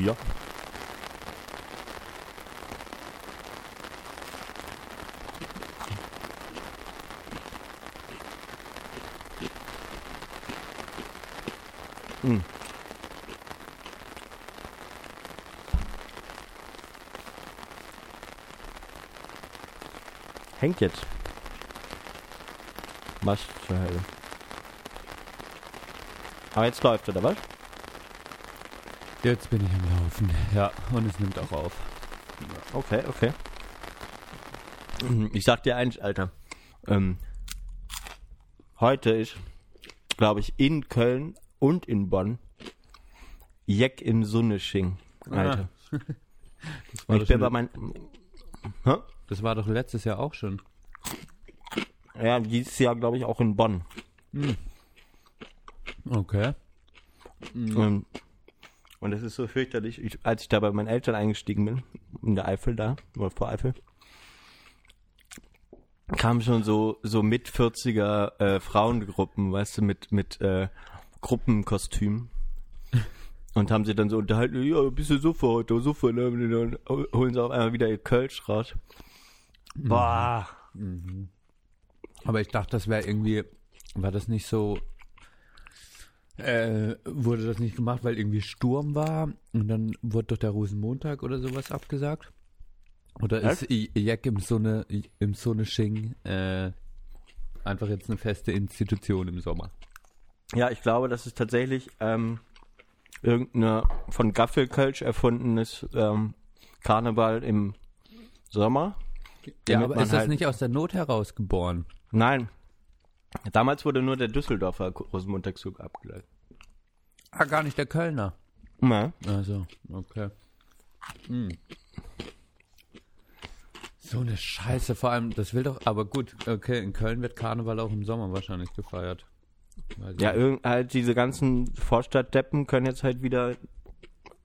ja. Hm. Hängt jetzt. Was zur Hölle. Aber jetzt läuft, oder was? Jetzt bin ich am Laufen. Ja, und es nimmt auch auf. Okay, okay. Ich sag dir eins, Alter. Ähm, heute ist, glaube ich, in Köln und in Bonn Jeck im Sunnesching. Alter. Das war, ich doch bin bei schon, mein. Hä? das war doch letztes Jahr auch schon. Ja, dieses Jahr, glaube ich, auch in Bonn. Okay. Und, und das ist so fürchterlich. Ich, als ich da bei meinen Eltern eingestiegen bin, in der Eifel da, oder vor Eifel, kamen schon so, so mit 40er äh, Frauengruppen, weißt du, mit, mit äh, Gruppenkostümen. Und haben sie dann so unterhalten, ja, bist du Suffer heute, Suffer, ne? Und dann holen sie auf einmal wieder ihr Kölsch raus. Boah. Aber ich dachte, das wäre irgendwie, war das nicht so, äh, wurde das nicht gemacht, weil irgendwie Sturm war und dann wurde doch der Rosenmontag oder sowas abgesagt? Oder Was? ist Jack im Sonne, im Sonne-Sching äh, einfach jetzt eine feste Institution im Sommer? Ja, ich glaube, das ist tatsächlich ähm, irgendeine von Gaffelkölsch erfundenes ähm, Karneval im Sommer. Ja, aber ist das halt- nicht aus der Not heraus geboren? Nein. Damals wurde nur der Düsseldorfer Rosenmontagszug abgeleitet. Ah, gar nicht der Kölner. Ja. Also, okay. Hm. So eine Scheiße, vor allem, das will doch, aber gut, okay, in Köln wird Karneval auch im Sommer wahrscheinlich gefeiert. Weiß Ja, irgend, halt diese ganzen Vorstadtdeppen können jetzt halt wieder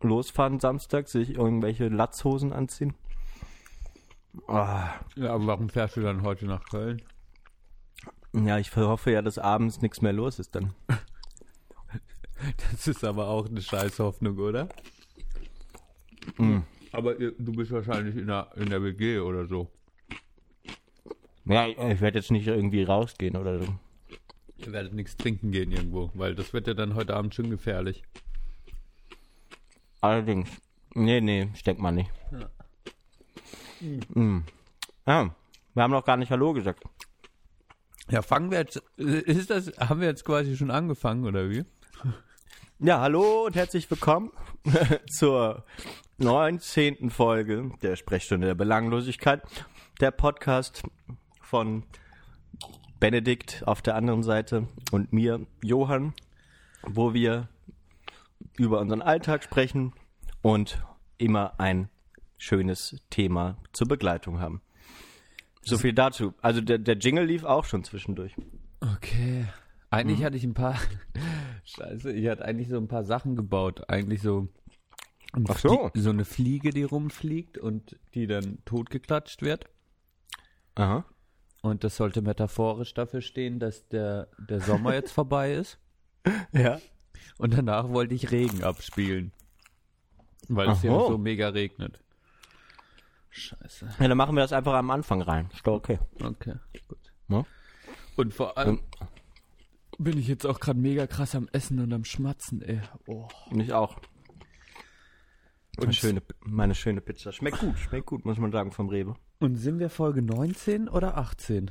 losfahren Samstag, sich irgendwelche Latzhosen anziehen. Ah, ja, aber warum fährst du dann heute nach Köln? Ja, ich hoffe ja, dass abends nichts mehr los ist dann. Das ist aber auch eine scheiß Hoffnung, oder? Mhm. Aber ihr, du bist wahrscheinlich in der, in der WG oder so. Ja, ich, ich werde jetzt nicht irgendwie rausgehen oder so. Ihr werdet nichts trinken gehen irgendwo, weil das wird ja dann heute Abend schon gefährlich. Allerdings. Nee, nee, ich denk mal nicht. Mhm. Ja, wir haben noch gar nicht Hallo gesagt. Ja, fangen wir jetzt, ist das, haben wir jetzt quasi schon angefangen, oder wie? Ja, hallo und herzlich willkommen zur 19. Folge der Sprechstunde der Belanglosigkeit. Der Podcast von Benedikt auf der anderen Seite und mir, Johann, wo wir über unseren Alltag sprechen und immer ein schönes Thema zur Begleitung haben. So viel dazu. Also der, der Jingle lief auch schon zwischendurch. Okay. Eigentlich hatte ich ein paar, scheiße, ich hatte eigentlich so ein paar Sachen gebaut. Eigentlich so, Ach so. So eine Fliege, die rumfliegt und die dann totgeklatscht wird. Aha. Und das sollte metaphorisch dafür stehen, dass der, der Sommer jetzt vorbei ist. Ja. Und danach wollte ich Regen abspielen. Weil es ja so mega regnet. Scheiße. Ja, dann machen wir das einfach am Anfang rein. Ist doch okay. Okay, gut. Ja. Und vor allem bin ich jetzt auch gerade mega krass am Essen und am Schmatzen, ey. Oh. Und ich auch. Meine schöne, meine schöne Pizza. Schmeckt gut, schmeckt gut, muss man sagen, vom Rewe. Und sind wir Folge 19 oder 18?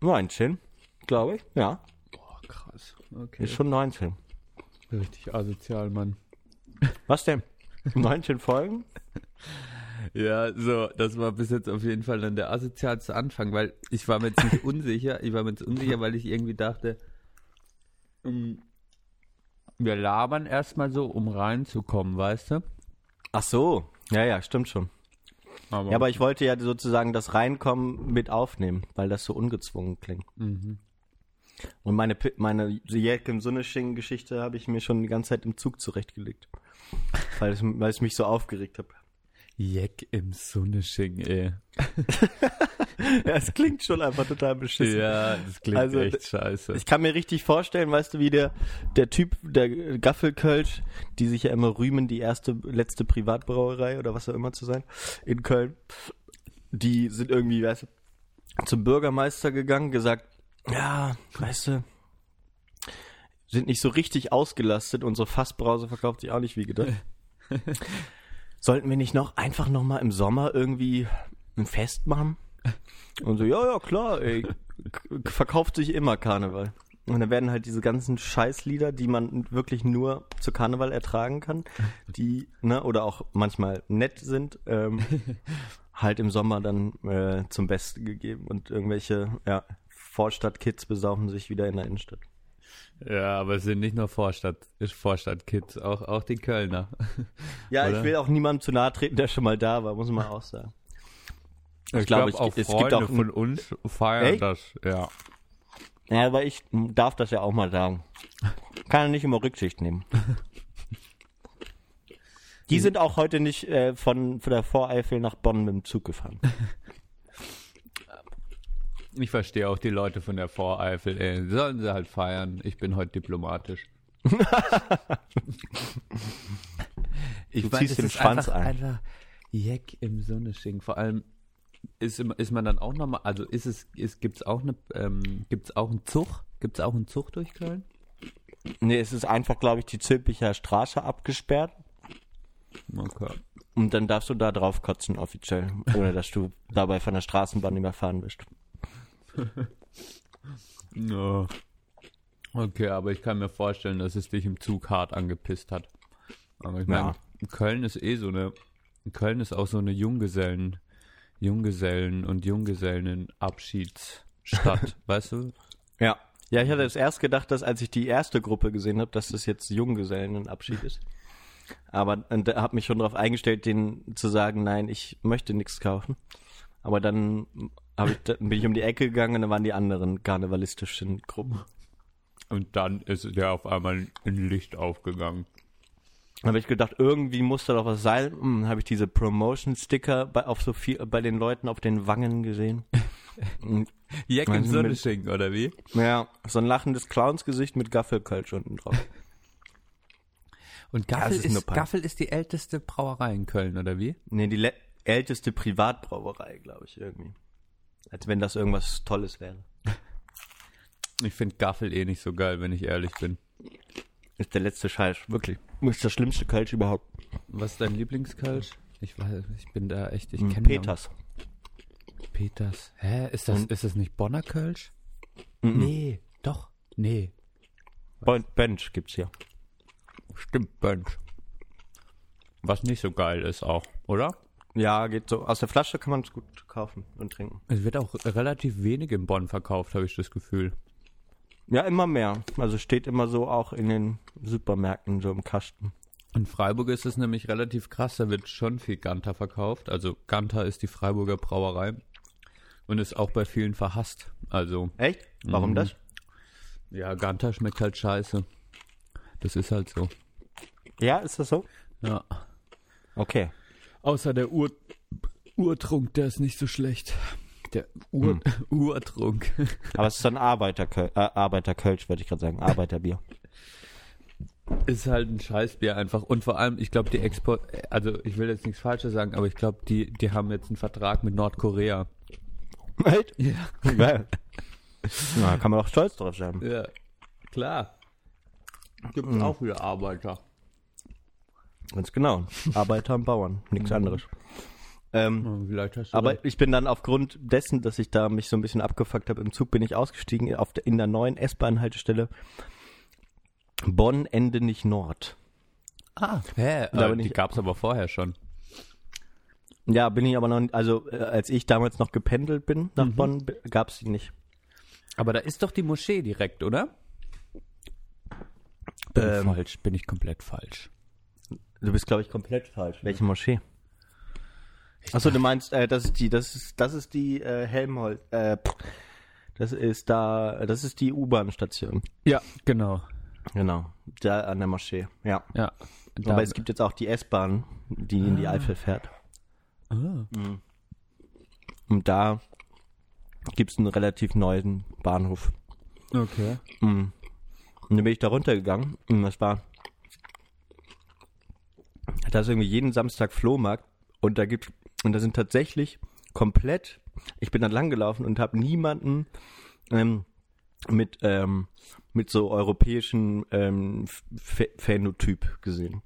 19, glaube ich. Ja, Boah, krass. Okay. ist schon 19. Richtig asozial, Mann. Was denn? 19 Folgen? Ja, so, das war bis jetzt auf jeden Fall dann der asozialste Anfang, weil ich war mir jetzt nicht unsicher, ich war mir jetzt unsicher, weil ich irgendwie dachte, um, wir labern erstmal so, um reinzukommen, weißt du? Ach so. Ja, ja, stimmt schon. Aber, Ja, aber ich wollte ja sozusagen das Reinkommen mit aufnehmen, weil das so ungezwungen klingt. Mhm. Und meine, meine Jelk im Sonneschingen-Geschichte habe ich mir schon die ganze Zeit im Zug zurechtgelegt. Weil es, weil es mich so aufgeregt hat. Jeck im Sonnesching, ey. Ja, es klingt schon einfach total beschissen. Ja, das klingt Also, echt scheiße. Ich kann mir richtig vorstellen, weißt du, wie der, der Typ, der Gaffelkölsch, die sich ja immer rühmen, die erste, letzte Privatbrauerei oder was auch immer zu sein, in Köln, die sind irgendwie, weißt du, zum Bürgermeister gegangen, gesagt, ja, weißt du, sind nicht so richtig ausgelastet, unsere Fassbrause verkauft sich auch nicht wie gedacht. Sollten wir nicht noch einfach noch mal im Sommer irgendwie ein Fest machen? Und so, ja, ja, klar, ey. Verkauft sich immer Karneval. Und dann werden halt diese ganzen Scheißlieder, die man wirklich nur zu Karneval ertragen kann, die, ne, oder auch manchmal nett sind, ähm, halt im Sommer dann äh, zum Besten gegeben und irgendwelche, ja, Vorstadtkids besaufen sich wieder in der Innenstadt. Ja, aber es sind nicht nur Vorstadt, Vorstadtkids, auch, auch die Kölner. Ja, Oder? ich will auch niemandem zu nahe treten, der schon mal da war, muss man auch sagen. Ich, glaube, glaube, auch es gibt Freunde auch von uns feiern Echt? das, ja. Ja, aber ich darf das ja auch mal sagen. Kann ja nicht immer Rücksicht nehmen. Die sind auch heute nicht äh, von, von der Voreifel nach Bonn mit dem Zug gefahren. Ich verstehe auch die Leute von der Voreifel, ey. Sollen sie halt feiern. Ich bin heute diplomatisch. ich Du mein, ziehst den Schwanz einfach, ein. Alter, Jeck im Sonnesching. Vor allem ist, ist man dann auch nochmal, also ist es, ist, gibt's auch eine, ähm, gibt's auch einen Zug? Gibt's auch einen Zug durch Köln? Nee, es ist einfach, glaube ich, die Zülpicher Straße abgesperrt. Okay. Und dann darfst du da drauf kotzen, offiziell. Ohne dass du dabei von der Straßenbahn nicht mehr Ja. Okay, aber ich kann mir vorstellen, dass es dich im Zug hart angepisst hat. Aber ich meine, Köln ist eh so eine, Köln ist auch so eine Junggesellen, Junggesellen und Junggesellenabschiedsstadt, weißt du? Ja. Ja, ich hatte es erst gedacht, dass als ich die erste Gruppe gesehen habe, dass das jetzt Junggesellenabschied ist. Aber habe mich schon darauf eingestellt, denen zu sagen, nein, ich möchte nichts kaufen. Aber dann hab ich, bin ich um die Ecke gegangen und dann waren die anderen karnevalistischen Gruppen. Und dann ist ja auf einmal ein Licht aufgegangen. Dann habe ich gedacht, irgendwie muss da doch was sein. Hm, habe ich diese Promotion-Sticker bei, auf so viel, bei den Leuten auf den Wangen gesehen. Jack im Sonnesching, oder wie? ja, so ein lachendes Clownsgesicht mit Gaffelkölsch unten drauf. Und Gaffel, ist ist. Gaffel ist die älteste Brauerei in Köln, oder wie? Nee, die älteste Privatbrauerei, glaube ich, irgendwie. Als wenn das irgendwas Tolles wäre. Ich finde Gaffel eh nicht so geil, wenn ich ehrlich bin. Ist der letzte Scheiß, wirklich. Ist das schlimmste Kölsch überhaupt. Was ist dein Lieblingskölsch? Ich weiß, ich bin da echt, ich Hm, kenne Peters. Peters. Hä? Ist das, Und- ist das nicht Bonner Kölsch? Mhm. Nee, doch. Nee. Ben- Bench gibt's hier. Stimmt, Bench. Was nicht so geil ist auch, oder? Ja, geht so. Aus der Flasche kann man es gut kaufen und trinken. Es wird auch relativ wenig in Bonn verkauft, habe ich das Gefühl. Ja, immer mehr. Also steht immer so auch in den Supermärkten so im Kasten. In Freiburg ist es nämlich relativ krass, da wird schon viel Ganter verkauft. Also Ganter ist die Freiburger Brauerei und ist auch bei vielen verhasst. Also, Echt? Warum Mhm. das? ja, Ganter schmeckt halt scheiße. Das ist halt so. Ja, ist das so? Ja. Okay. Außer der Ur Urtrunk, der ist nicht so schlecht. Der Ur Urtrunk. Aber es ist dann Arbeiterkölsch, äh, Arbeiterkölsch, wollte ich gerade sagen. Arbeiterbier. ist halt ein Scheißbier einfach. Und vor allem, ich glaube, die Export, also ich will jetzt nichts Falsches sagen, aber ich glaube, die, die haben jetzt einen Vertrag mit Nordkorea. Echt? Ja. Geil. Na, kann man auch stolz drauf sein. Ja, klar. Gibt es auch wieder Arbeiter. Ganz genau. Arbeiter und Bauern, nichts anderes. Ähm, Ja, Vielleicht hast du aber recht. ich bin dann aufgrund dessen, dass ich da mich so ein bisschen abgefuckt habe, im Zug bin ich ausgestiegen auf der, in der neuen S-Bahn-Haltestelle Bonn Ende nicht Nord. Ah, hä? Da Äh, bin die ich- gab's aber vorher schon. Ja, bin ich aber noch, also äh, als ich damals noch gependelt bin nach Mhm. Bonn, gab es die nicht. Aber da ist doch die Moschee direkt, oder? Bin Ähm. ich falsch, bin ich komplett falsch. Du bist, glaube ich, komplett falsch. Welche Moschee? Achso, du meinst, äh, das ist die, das ist, das ist die äh, Helmholtz, äh, das ist da, das ist die U-Bahn-Station. Ja, genau. Genau, da an der Moschee, ja. Ja. Da, Aber es gibt jetzt auch die S-Bahn, die in die Eifel fährt. ah, Und da gibt's einen relativ neuen Bahnhof. okay. Mhm. Und dann bin ich da runtergegangen und das war, da ist irgendwie jeden Samstag Flohmarkt und da gibt und da sind tatsächlich komplett, ich bin dann langgelaufen und habe niemanden ähm, mit ähm, mit so europäischen ähm, Ph- Phänotyp gesehen.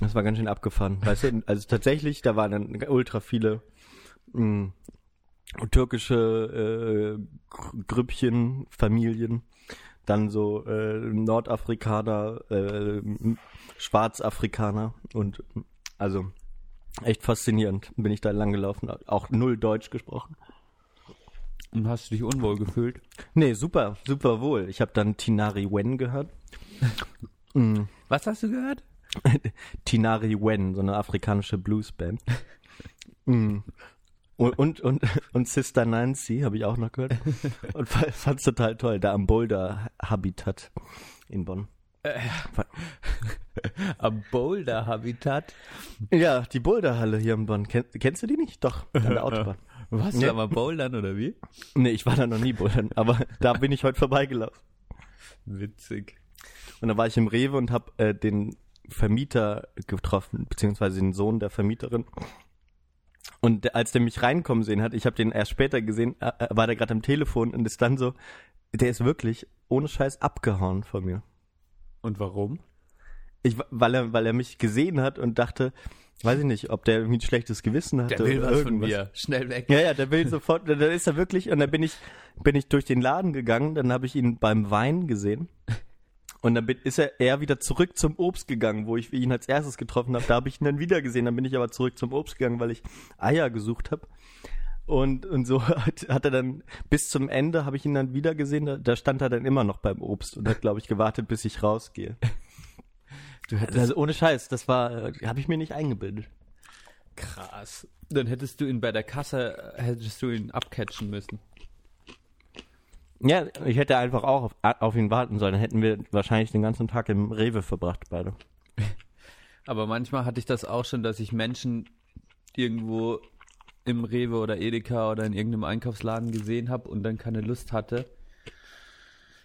Das war ganz schön abgefahren. Weißt du, also tatsächlich, da waren dann ultra viele mh, türkische äh, Gr- Grüppchen, Familien, dann so äh, Nordafrikaner, äh, Schwarzafrikaner und also echt faszinierend bin ich da lang gelaufen, auch null Deutsch gesprochen. Und hast du dich unwohl gefühlt? Nee, super, super wohl. Ich habe dann Tinari Wen gehört. Mm. Was hast du gehört? Tinari Wen, so eine afrikanische Bluesband. mm. Und, und, und, und Sister Nancy habe ich auch noch gehört. Und fa- fand's total toll, da am Boulder Habitat in Bonn. Am Boulder Habitat. Ja, die Boulderhalle hier in Bonn. Ken, kennst du die nicht? Doch, an der Autobahn. Was? Nee. Da mal bouldern oder wie? Nee, ich war da noch nie bouldern, aber da bin ich heute vorbeigelaufen. Witzig. Und da war ich im Rewe und habe äh, den Vermieter getroffen, beziehungsweise den Sohn der Vermieterin. Und der, als der mich reinkommen sehen hat, ich habe den erst später gesehen, äh, äh, war der gerade am Telefon und ist dann so, der ist wirklich ohne Scheiß abgehauen von mir. Und warum? Ich, weil er, weil er mich gesehen hat und dachte, weiß ich nicht, ob der irgendwie ein schlechtes Gewissen hatte. oder irgendwas. Schnell weg. Ja, ja, der will sofort, da ist er wirklich, und dann bin ich, bin ich durch den Laden gegangen, dann habe ich ihn beim Wein gesehen. Und dann ist er eher wieder zurück zum Obst gegangen, wo ich ihn als erstes getroffen habe. Da habe ich ihn dann wieder gesehen. Dann bin ich aber zurück zum Obst gegangen, weil ich Eier gesucht habe. Und, und so hat, hat er dann bis zum Ende habe ich ihn dann wieder gesehen. Da, da stand er dann immer noch beim Obst und hat, glaube ich, gewartet, bis ich rausgehe. Du hättest Also ohne Scheiß, das war, äh, habe ich mir nicht eingebildet. krass. Dann hättest du ihn bei der Kasse, äh, hättest du ihn abcatchen müssen. Ja, ich hätte einfach auch auf, auf ihn warten sollen. Dann hätten wir wahrscheinlich den ganzen Tag im Rewe verbracht, beide. Aber manchmal hatte ich das auch schon, dass ich Menschen irgendwo im Rewe oder Edeka oder in irgendeinem Einkaufsladen gesehen habe und dann keine Lust hatte.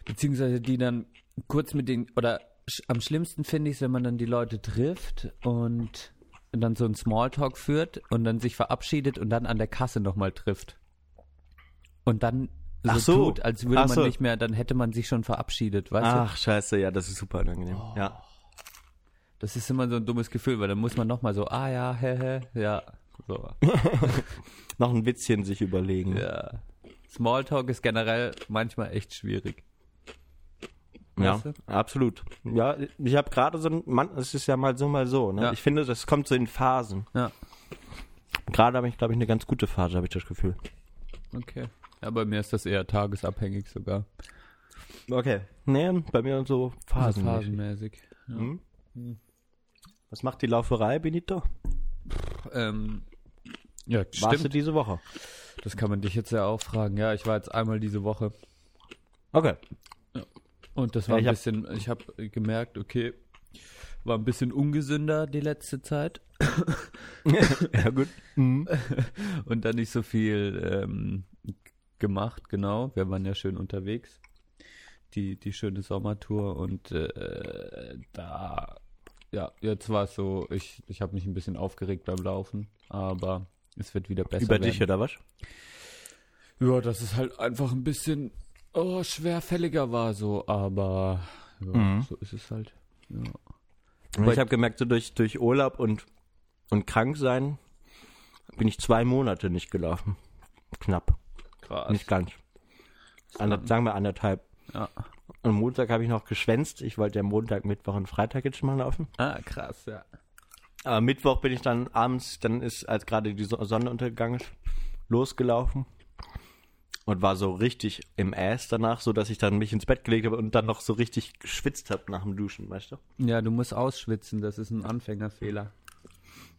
Beziehungsweise die dann kurz mit den, oder sch- am schlimmsten finde ich es, wenn man dann die Leute trifft und dann so ein Smalltalk führt und dann sich verabschiedet und dann an der Kasse nochmal trifft. Und dann so, Ach so. tut, als würde Ach man so. nicht mehr, dann hätte man sich schon verabschiedet, weißt du? Ach, scheiße, ja, das ist super unangenehm. Ja. Das ist immer so ein dummes Gefühl, weil dann muss man nochmal so, ah ja, hä, hä, ja, so. Noch ein Witzchen sich überlegen. Ja. Smalltalk ist generell manchmal echt schwierig. Ja, Weißt du? absolut. Ja, ich habe gerade so ein, Mann, es ist ja mal so, mal so. Ne? Ja. Ich finde, das kommt so in Phasen. Ja. Gerade habe ich, glaube ich, eine ganz gute Phase, habe ich das Gefühl. Okay. Ja, bei mir ist das eher tagesabhängig sogar. Okay. Nee, bei mir so Phasen. Phasenmäßig. Ja. Hm? Was macht die Lauferei, Benito? Ähm, ja, Warst du stimmt. diese Woche? Das kann man dich jetzt ja auch fragen. Ja, ich war jetzt einmal diese Woche Okay. und das war Ja, ein hab- bisschen, ich habe gemerkt, okay, war ein bisschen ungesünder die letzte Zeit ja, gut. Mhm. und dann nicht so viel ähm, gemacht, genau. Wir waren ja schön unterwegs. Die, die schöne Sommertour und äh, da, ja, jetzt war es so, ich, ich habe mich ein bisschen aufgeregt beim Laufen, aber es wird wieder besser. Über dich werden. oder was? Ja, dass es halt einfach ein bisschen oh, schwerfälliger war so, aber ja, Mhm. so ist es halt. Ja. Und ich habe gemerkt, so durch, durch Urlaub und, und krank sein bin ich zwei Monate nicht gelaufen. Knapp. Krass. Nicht ganz. Ander, sagen wir anderthalb. Ja. Am Montag habe ich noch geschwänzt. Ich wollte ja Montag, Mittwoch und Freitag jetzt schon mal laufen. Ah, krass, ja. Aber Mittwoch bin ich dann abends, dann ist, als gerade die So- Sonne untergegangen ist, losgelaufen und war so richtig im Ass danach, so dass ich dann mich ins Bett gelegt habe und dann noch so richtig geschwitzt habe nach dem Duschen, weißt du? Ja, du musst ausschwitzen, das ist ein Anfängerfehler.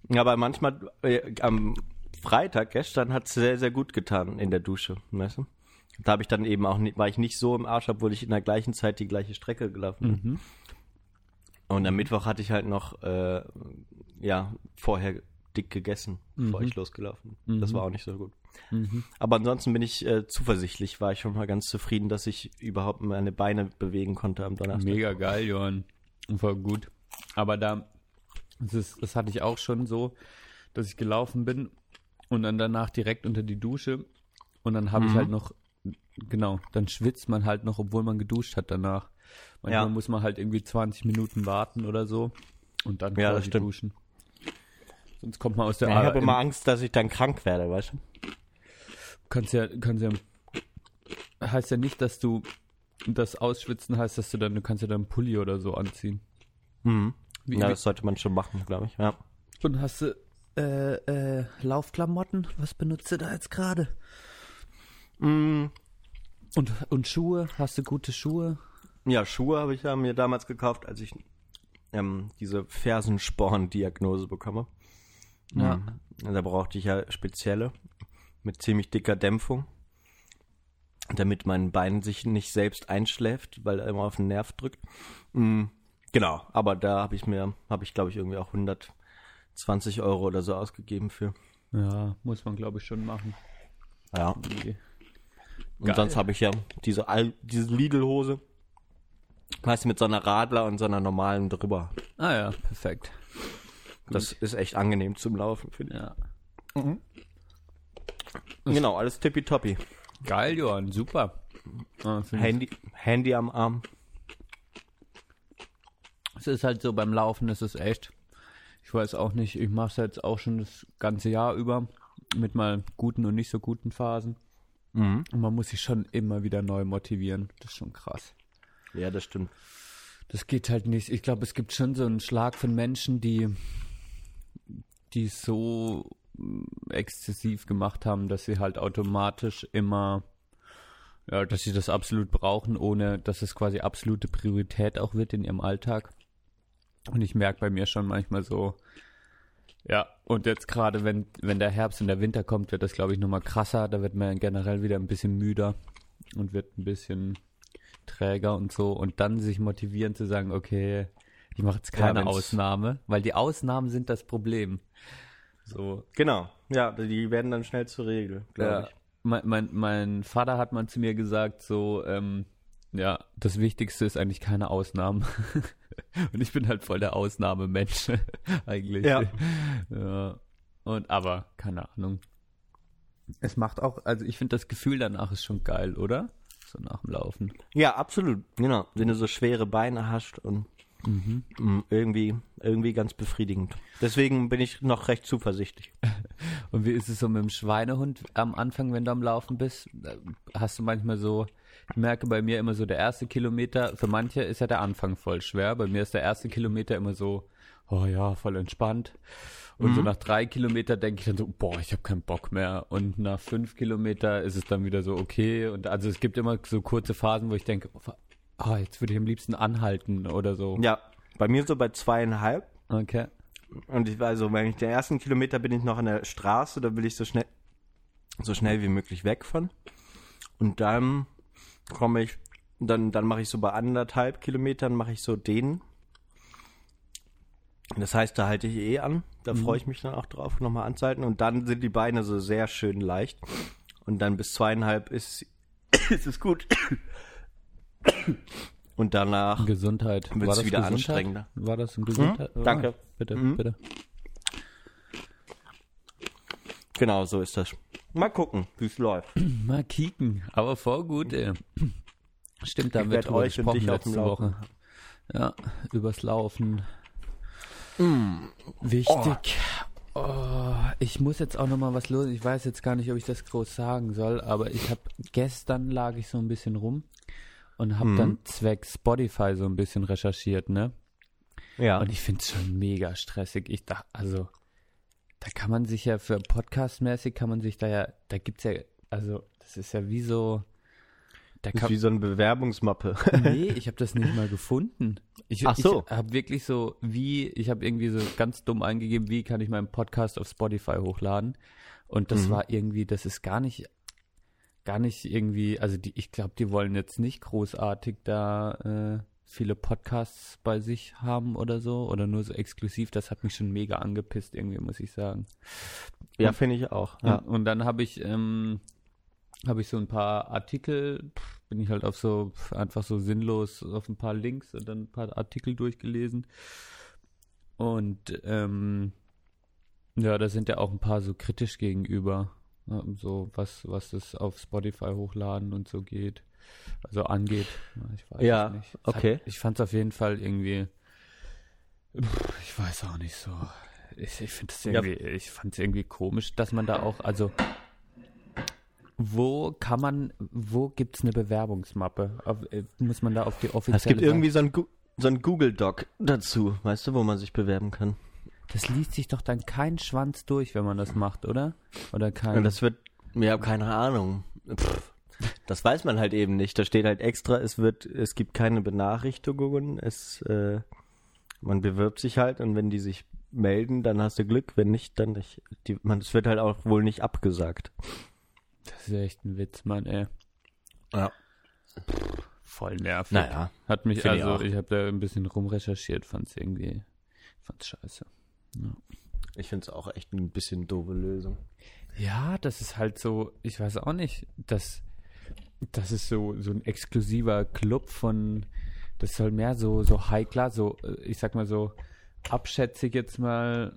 Ja, aber manchmal äh, am Freitag gestern hat es sehr, sehr gut getan in der Dusche, weißt du? Da habe ich dann eben auch nicht, war ich nicht so im Arsch, obwohl ich in der gleichen Zeit die gleiche Strecke gelaufen bin. Und am Mittwoch hatte ich halt noch, äh, ja, vorher dick gegessen, bevor ich losgelaufen bin. Das war auch nicht so gut. Aber ansonsten bin ich äh, zuversichtlich, war ich schon mal ganz zufrieden, dass ich überhaupt meine Beine bewegen konnte am Donnerstag. Mega geil, Johann. Voll gut. Aber da, das, ist, das hatte ich auch schon so, dass ich gelaufen bin und dann danach direkt unter die Dusche und dann habe ich halt noch, genau, dann schwitzt man halt noch, obwohl man geduscht hat danach. Manchmal Ja. muss man halt irgendwie 20 Minuten warten oder so und dann Ja, quasi duschen. Sonst kommt man aus der Ja, ich habe im- immer Angst, dass ich dann krank werde, weißt du? kannst ja, kannst ja, heißt ja nicht, dass du das Ausschwitzen heißt, dass du dann, du kannst ja dann einen Pulli oder so anziehen. Mhm. Wie- ja, das sollte man schon machen, glaube ich. Ja. Und hast du äh, äh, Laufklamotten? Was benutzt du da jetzt gerade? Mm, Und, und Schuhe? Hast du gute Schuhe? Ja, Schuhe habe ich ja mir damals gekauft, als ich ähm, diese Fersensporn-Diagnose bekomme. Ja. Mhm. Da brauchte ich ja spezielle mit ziemlich dicker Dämpfung, damit mein Bein sich nicht selbst einschläft, weil er immer auf den Nerv drückt. Mm, Genau, aber da habe ich mir, habe ich glaube ich irgendwie auch 120 Euro oder so ausgegeben für. Ja, muss man glaube ich schon machen. Ja. Okay. Und Geil. sonst habe ich ja diese, diese Lidl-Hose. Weißt du, mit so einer Radler und so einer normalen drüber. Ah ja, perfekt. Das ist echt angenehm zum Laufen, finde Ja. ich. Genau, alles tippitoppi. Geil, Johann, super. Ah, ich- Handy, Handy am Arm. Es ist halt so beim Laufen, es ist echt. Ich weiß auch nicht, ich mache es jetzt auch schon das ganze Jahr über mit mal guten und nicht so guten Phasen. Mhm. Und man muss sich schon immer wieder neu motivieren. Das ist schon krass. Ja, das stimmt. Das geht halt nicht. Ich glaube, es gibt schon so einen Schlag von Menschen, die die es so mm, exzessiv gemacht haben, dass sie halt automatisch immer, ja, dass sie das absolut brauchen, ohne dass es quasi absolute Priorität auch wird in ihrem Alltag. Und ich merke bei mir schon manchmal so, ja, und jetzt gerade, wenn, wenn der Herbst und der Winter kommt, wird das, glaube ich, nochmal krasser. Da wird man generell wieder ein bisschen müder und wird ein bisschen träger und so. Und dann sich motivieren zu sagen, okay, ich mache jetzt keine wenn's- Ausnahme, weil die Ausnahmen sind das Problem. So, Genau. Ja, die werden dann schnell zur Regel, glaube ja, ich. mein, mein, mein Vater hat mal zu mir gesagt, so, ähm, ja, das Wichtigste ist eigentlich keine Ausnahmen. Und ich bin halt voll der Ausnahmemensch, eigentlich. Ja. ja. Und aber, keine Ahnung. Es macht auch, also ich finde das Gefühl danach ist schon geil, oder? So nach dem Laufen. Ja, absolut. Genau. Wenn du so schwere Beine hast und mm, irgendwie, irgendwie ganz befriedigend. Deswegen bin ich noch recht zuversichtlich. Und wie ist es so mit dem Schweinehund am Anfang, wenn du am Laufen bist? Hast du manchmal so, ich merke bei mir immer so der erste Kilometer, für manche ist ja der Anfang voll schwer. Bei mir ist der erste Kilometer immer so, oh ja, voll entspannt. Und so nach drei Kilometer denke ich dann so, boah, ich habe keinen Bock mehr. Und nach fünf Kilometer ist es dann wieder so okay. Und also es gibt immer so kurze Phasen, wo ich denke, oh, jetzt würde ich am liebsten anhalten oder so. Ja, bei mir so bei zweieinhalb. Okay. Und ich war so, wenn ich den ersten Kilometer bin ich noch an der Straße, da will ich so schnell, so schnell wie möglich weg von. Und dann komme ich, dann, dann mache ich so bei anderthalb Kilometern mache ich so den. Das heißt, da halte ich eh an. Da freue ich mich dann auch drauf, nochmal anzuhalten. Und dann sind die Beine so sehr schön leicht. Und dann bis zweieinhalb ist, ist es gut. Und danach Gesundheit. War das wieder Gesundheit? anstrengender. War das ein Gesundheit? Mhm, danke. Ah, bitte, Mhm. bitte. Genau, so ist das. Mal gucken, wie es läuft. Mal kicken, aber voll gut, ey. Stimmt, da haben wir drüber gesprochen letzte Woche. Ja, übers Laufen. Mm. Wichtig. Oh, ich muss jetzt auch noch mal was los. Ich weiß jetzt gar nicht, ob ich das groß sagen soll, aber ich habe gestern lag ich so ein bisschen rum und habe Mhm. dann zwecks Spotify so ein bisschen recherchiert, ne? Ja. Und ich finde es schon mega stressig. Ich dachte, also, da kann man sich ja für Podcast-mäßig kann man sich da ja, da gibt's ja, also, das ist ja wie so, da Das ist wie so eine Bewerbungsmappe. nee, ich habe das nicht mal gefunden. Ich, Ach so. Ich habe wirklich so, wie, ich habe irgendwie so ganz dumm eingegeben, wie kann ich meinen Podcast auf Spotify hochladen? Und das Mhm. war irgendwie, das ist gar nicht, gar nicht irgendwie, also die, ich glaube, die wollen jetzt nicht großartig da äh, viele Podcasts bei sich haben oder so oder nur so exklusiv. Das hat mich schon mega angepisst irgendwie, muss ich sagen. ja, finde ich auch. Ja. Ja. Und dann habe ich, ähm, habe ich so ein paar Artikel, bin ich halt auf so, einfach so sinnlos auf ein paar Links und dann ein paar Artikel durchgelesen. Und ähm, ja, da sind ja auch ein paar so kritisch gegenüber, ja, so was, was das auf Spotify hochladen und so geht, also angeht. Ja, Ich weiß Ja, nicht. Es okay. Hat, ich fand es auf jeden Fall irgendwie, ich weiß auch nicht so. Ich, ich finde es Ja. irgendwie, ich fand es irgendwie komisch, dass man da auch, also wo kann man, wo gibt's eine Bewerbungsmappe? Auf, äh, muss man da auf die offizielle Es gibt Seite- irgendwie so ein, so ein Google-Doc dazu, weißt du, wo man sich bewerben kann. Das liest sich doch dann kein Schwanz durch, wenn man das macht, oder? Oder kein. Und das wird, ja, keine Ahnung. Pff, das weiß man halt eben nicht. Da steht halt extra, es wird, es gibt keine Benachrichtigungen, es, äh, man bewirbt sich halt und wenn die sich melden, dann hast du Glück, wenn nicht, dann nicht. Die, man, es wird halt auch wohl nicht abgesagt. das ist echt ein Witz, Mann, ey. Ja. Voll nervig. Naja. Hat mich, Finde ich also, auch. ich, habe da ein bisschen rumrecherchiert, fand's irgendwie, fand's scheiße. Ich finde es auch echt ein bisschen doofe Lösung. Ja, das ist halt so, ich weiß auch nicht, das, das ist so, so ein exklusiver Club von, das soll mehr so, so class, so, äh, ich sag mal so, abschätzig jetzt mal,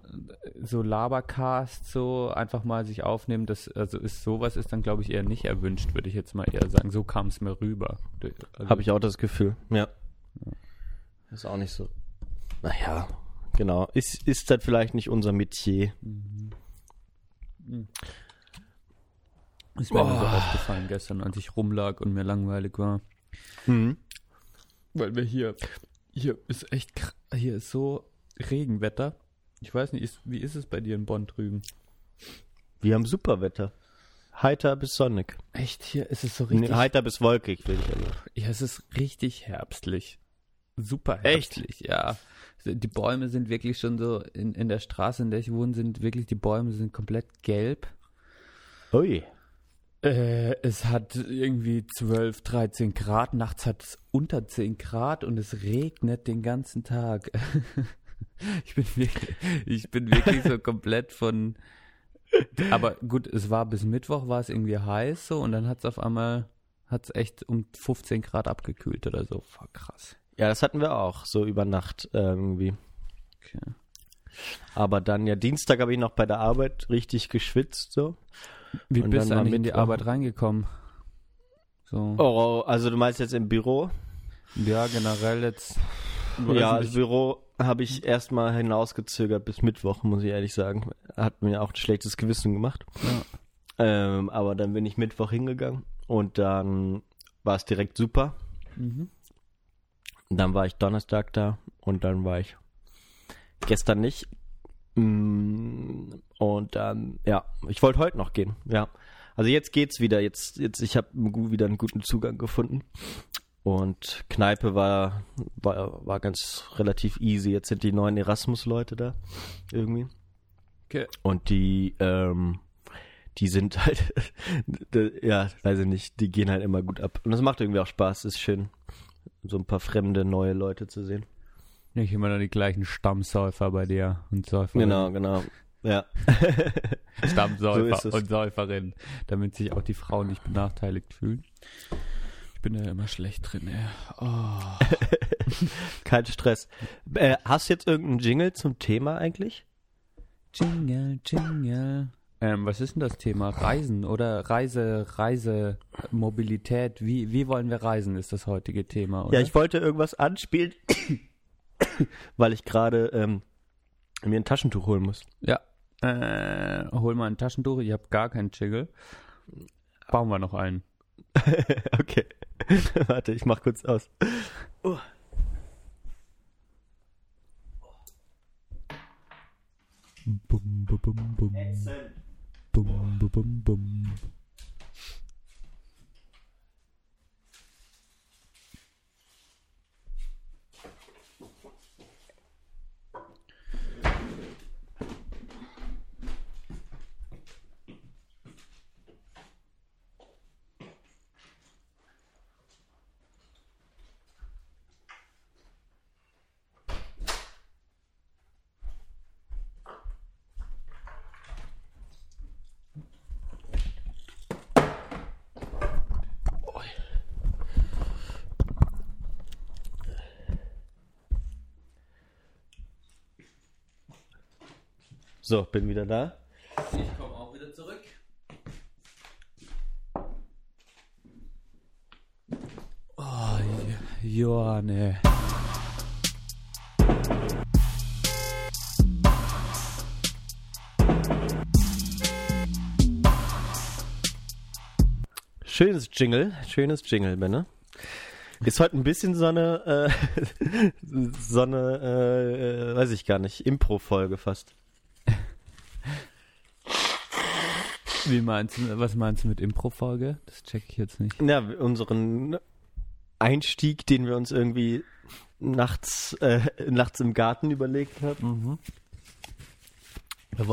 so Labercast, so einfach mal sich aufnehmen, das, also ist sowas ist dann, glaube ich, eher nicht erwünscht, würde ich jetzt mal eher sagen. So kam es mir rüber. Also, Habe ich auch das Gefühl, ja. Ist auch nicht so. Naja, genau. Ist, ist das vielleicht nicht unser Metier? Ist mir nur so aufgefallen gestern, als ich rumlag und mir langweilig war. Mhm. Weil wir hier, hier ist echt, hier ist so Regenwetter. Ich weiß nicht, ist, wie ist es bei dir in Bonn drüben? Wir haben super Wetter. Heiter bis sonnig. Echt, hier ist es so Nee, richtig, heiter bis wolkig, will ich ja sagen. ja, es ist richtig herbstlich. Super Echt? herbstlich, ja. Die Bäume sind wirklich schon so, in, in der Straße, in der ich wohne, sind wirklich, die Bäume sind komplett gelb. Ui. Äh, es hat irgendwie 12, 13 Grad, nachts hat es unter 10 Grad und es regnet den ganzen Tag. ich bin wirklich, ich bin wirklich so komplett von, aber gut, es war bis Mittwoch war es irgendwie heiß so und dann hat es auf einmal, hat es echt um 15 Grad abgekühlt oder so. Voll krass. Ja, das hatten wir auch, so über Nacht äh, irgendwie. Okay. Aber dann, ja, Dienstag habe ich noch bei der Arbeit richtig geschwitzt, so. Wie Und bist du eigentlich in die. Arbeit reingekommen? So. Oh, also du meinst jetzt im Büro? Ja, generell jetzt. ja, das Büro habe ich erstmal hinausgezögert bis Mittwoch, muss ich ehrlich sagen. Hat mir auch ein schlechtes Gewissen gemacht. Ähm, aber dann bin ich Mittwoch hingegangen und dann war es direkt super. Mhm. Dann war ich Donnerstag da und dann war ich gestern nicht. Mm, Und dann, ja, ich wollte heute noch gehen, ja. Also jetzt geht's wieder, jetzt, jetzt, ich habe wieder einen guten Zugang gefunden. Und Kneipe war, war, war ganz relativ easy. Jetzt sind die neuen Erasmus-Leute da, irgendwie. Okay. Und die, ähm, die sind halt, ja, weiß ich nicht, die gehen halt immer gut ab. Und das macht irgendwie auch Spaß, ist schön, so ein paar fremde, neue Leute zu sehen. Nicht immer noch die gleichen Stammsäufer bei dir und Säuferinnen. Genau, genau. Ja. So Stammsäufer es. und Säuferinnen, damit sich auch die Frauen nicht benachteiligt fühlen. Ich bin da immer schlecht drin, ey. Oh. Kein Stress. Äh, hast du jetzt irgendeinen Jingle zum Thema eigentlich? Jingle, Jingle. Ähm, was ist denn das Thema? Reisen oder Reise, Reise, Mobilität. Wie, wie wollen wir reisen, ist das heutige Thema, oder? Ja, ich wollte irgendwas anspielen, weil ich gerade ähm, mir ein Taschentuch holen muss. Ja. Äh, hol mal ein Taschentuch, ich habe gar keinen Jiggle. Bauen wir noch einen. okay. Warte, ich mach kurz aus. Oh. Bum, bum, bum, bum. Bum, bum, bum, bum. So, bin wieder da. Ich komme auch wieder zurück. Oh, Johanne. Schönes Jingle, schönes Jingle, Benne. Ist heute ein bisschen so eine, äh, so eine, äh, äh, weiß ich gar nicht, Impro-Folge fast. Wie meinst du, was meinst du mit Impro-Folge? Das check ich jetzt nicht. Ja, unseren Einstieg, den wir uns irgendwie nachts, äh, nachts im Garten überlegt haben.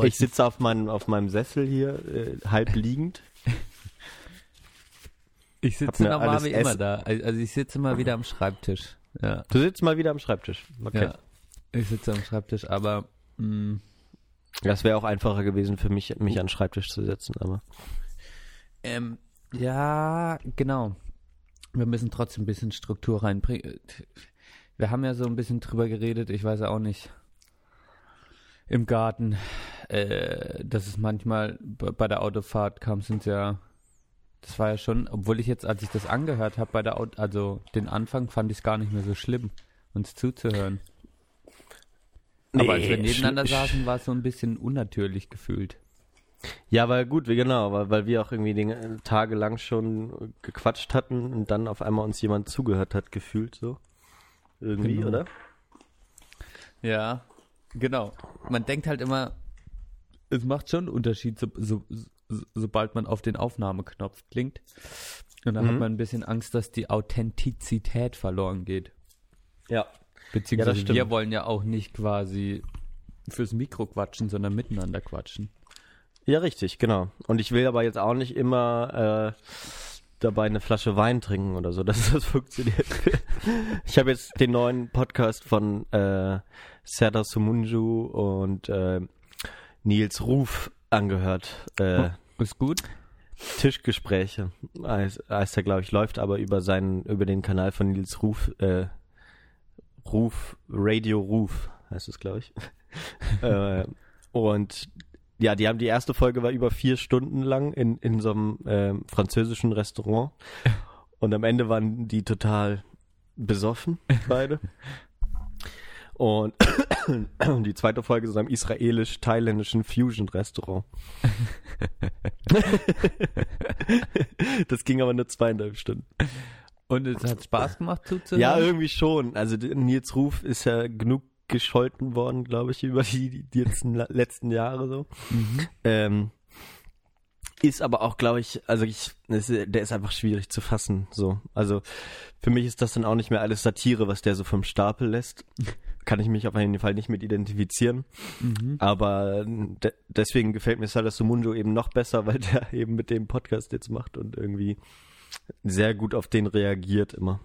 Ich sitze auf meinem, auf meinem Sessel hier, äh, halb liegend. Ich sitze normal wie immer da. Also ich sitze mal wieder am Schreibtisch. Ja. Du sitzt mal wieder am Schreibtisch. Okay. ja. Ich sitze am Schreibtisch, aber mh, Das wäre auch einfacher gewesen für mich, mich an den Schreibtisch zu setzen, aber. ähm, ja, genau. Wir müssen trotzdem ein bisschen Struktur reinbringen. Wir haben ja so ein bisschen drüber geredet, ich weiß auch nicht. Im Garten, äh, dass es manchmal bei der Autofahrt kam, sind ja, das war ja schon, obwohl ich jetzt, als ich das angehört habe bei der Auto, also den Anfang fand ich es gar nicht mehr so schlimm, uns zuzuhören. Aber als wir Nee, nebeneinander saßen, war es so ein bisschen unnatürlich gefühlt. Ja, weil gut, wie genau, weil, weil wir auch irgendwie den, äh, tagelang schon gequatscht hatten und dann auf einmal uns jemand zugehört hat, gefühlt so. Irgendwie, Genau. oder? Ja, genau. Man denkt halt immer, es macht schon einen Unterschied, so, so, so, sobald man auf den Aufnahmeknopf klingt. Und dann Mhm. hat man ein bisschen Angst, dass die Authentizität verloren geht. Ja. Beziehungsweise stimmt. wir wollen ja auch nicht quasi fürs Mikro quatschen, sondern miteinander quatschen. Ja, richtig, genau. Und ich will aber jetzt auch nicht immer äh, dabei eine Flasche Wein trinken oder so, dass das funktioniert. ich habe jetzt den neuen Podcast von äh, Serdar Sumunju und äh, Nils Ruf angehört. Äh, Ist gut? Tischgespräche, heißt, heißt er, glaube ich, läuft aber über seinen, über den Kanal von Nils Ruf, äh, Ruf, Radio Ruf, heißt es, glaube ich. äh, und ja, die haben die erste Folge war über vier Stunden lang in, in so einem ähm, französischen Restaurant. Und am Ende waren die total besoffen, beide. Und die zweite Folge ist in einem israelisch-thailändischen Fusion-Restaurant. das ging aber nur zweieinhalb Stunden. Und es hat Spaß gemacht zuzuhören? Ja, irgendwie schon. Also Nils Ruf ist ja genug gescholten worden, glaube ich, über die, die letzten, letzten Jahre so. Mhm. Ähm, ist aber auch, glaube ich, also ich, das, der ist einfach schwierig zu fassen. So, also für mich ist das dann auch nicht mehr alles Satire, was der so vom Stapel lässt. Kann ich mich auf jeden Fall nicht mit identifizieren. Mhm. Aber de deswegen gefällt mir Salah Sumunjo eben noch besser, weil der eben mit dem Podcast jetzt macht und irgendwie sehr gut auf den reagiert immer.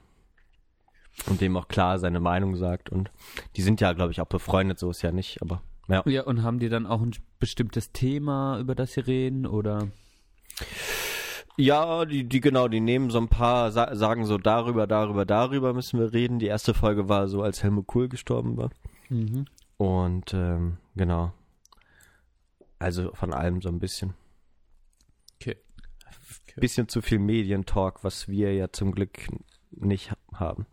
Und dem auch klar seine Meinung sagt. Und die sind ja, glaube ich, auch befreundet, so ist ja nicht, aber ja. Ja, und haben die dann auch ein bestimmtes Thema, über das sie reden, oder? Ja, die, die genau, die nehmen so ein paar, sa sagen so darüber, darüber, darüber müssen wir reden. Die erste Folge war so, als Helmut Kohl gestorben war. Mhm. Und ähm, genau. Also von allem so ein bisschen. Okay. Bisschen zu viel Medientalk, was wir ja zum Glück nicht ha- haben.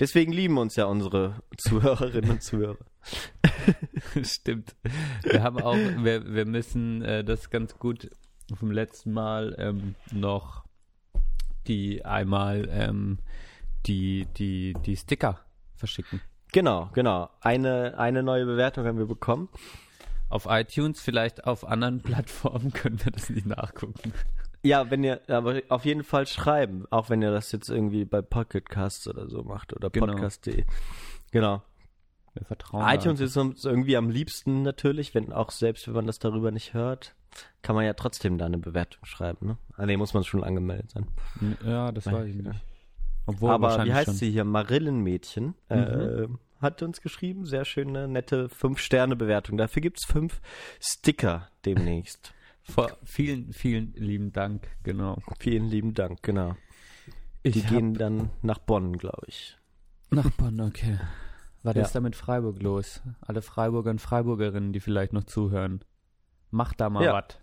Deswegen lieben uns ja unsere Zuhörerinnen und Zuhörer. Stimmt. Wir haben auch, wir, wir müssen äh, das ganz gut vom letzten Mal ähm, noch die einmal ähm, die, die, die Sticker verschicken. Genau, genau. Eine, eine neue Bewertung haben wir bekommen Auf iTunes, vielleicht auf anderen Plattformen können wir das nicht nachgucken. Ja, wenn ihr, aber auf jeden Fall schreiben, auch wenn ihr das jetzt irgendwie bei Pocket Casts oder so macht oder Genau. podcast.de. Genau. Wir vertrauen da iTunes ist uns irgendwie am liebsten natürlich, wenn auch selbst wenn man das darüber nicht hört, kann man ja trotzdem da eine Bewertung schreiben, ne? Ah, nee, muss man schon angemeldet sein. Ja, das weiß ich nicht. Obwohl Aber wie heißt schon. Mhm. sie hier? Marillenmädchen äh, hat uns geschrieben. Sehr schöne, nette 5-Sterne-Bewertung. Dafür gibt's fünf Sticker demnächst. Vor vielen, vielen lieben Dank, genau. Vielen lieben Dank, genau. Ich Die gehen dann nach Bonn, glaube ich. Nach Bonn, okay. Was Ja. ist da mit Freiburg los? Alle Freiburger und Freiburgerinnen, die vielleicht noch zuhören. Macht da mal Ja. was.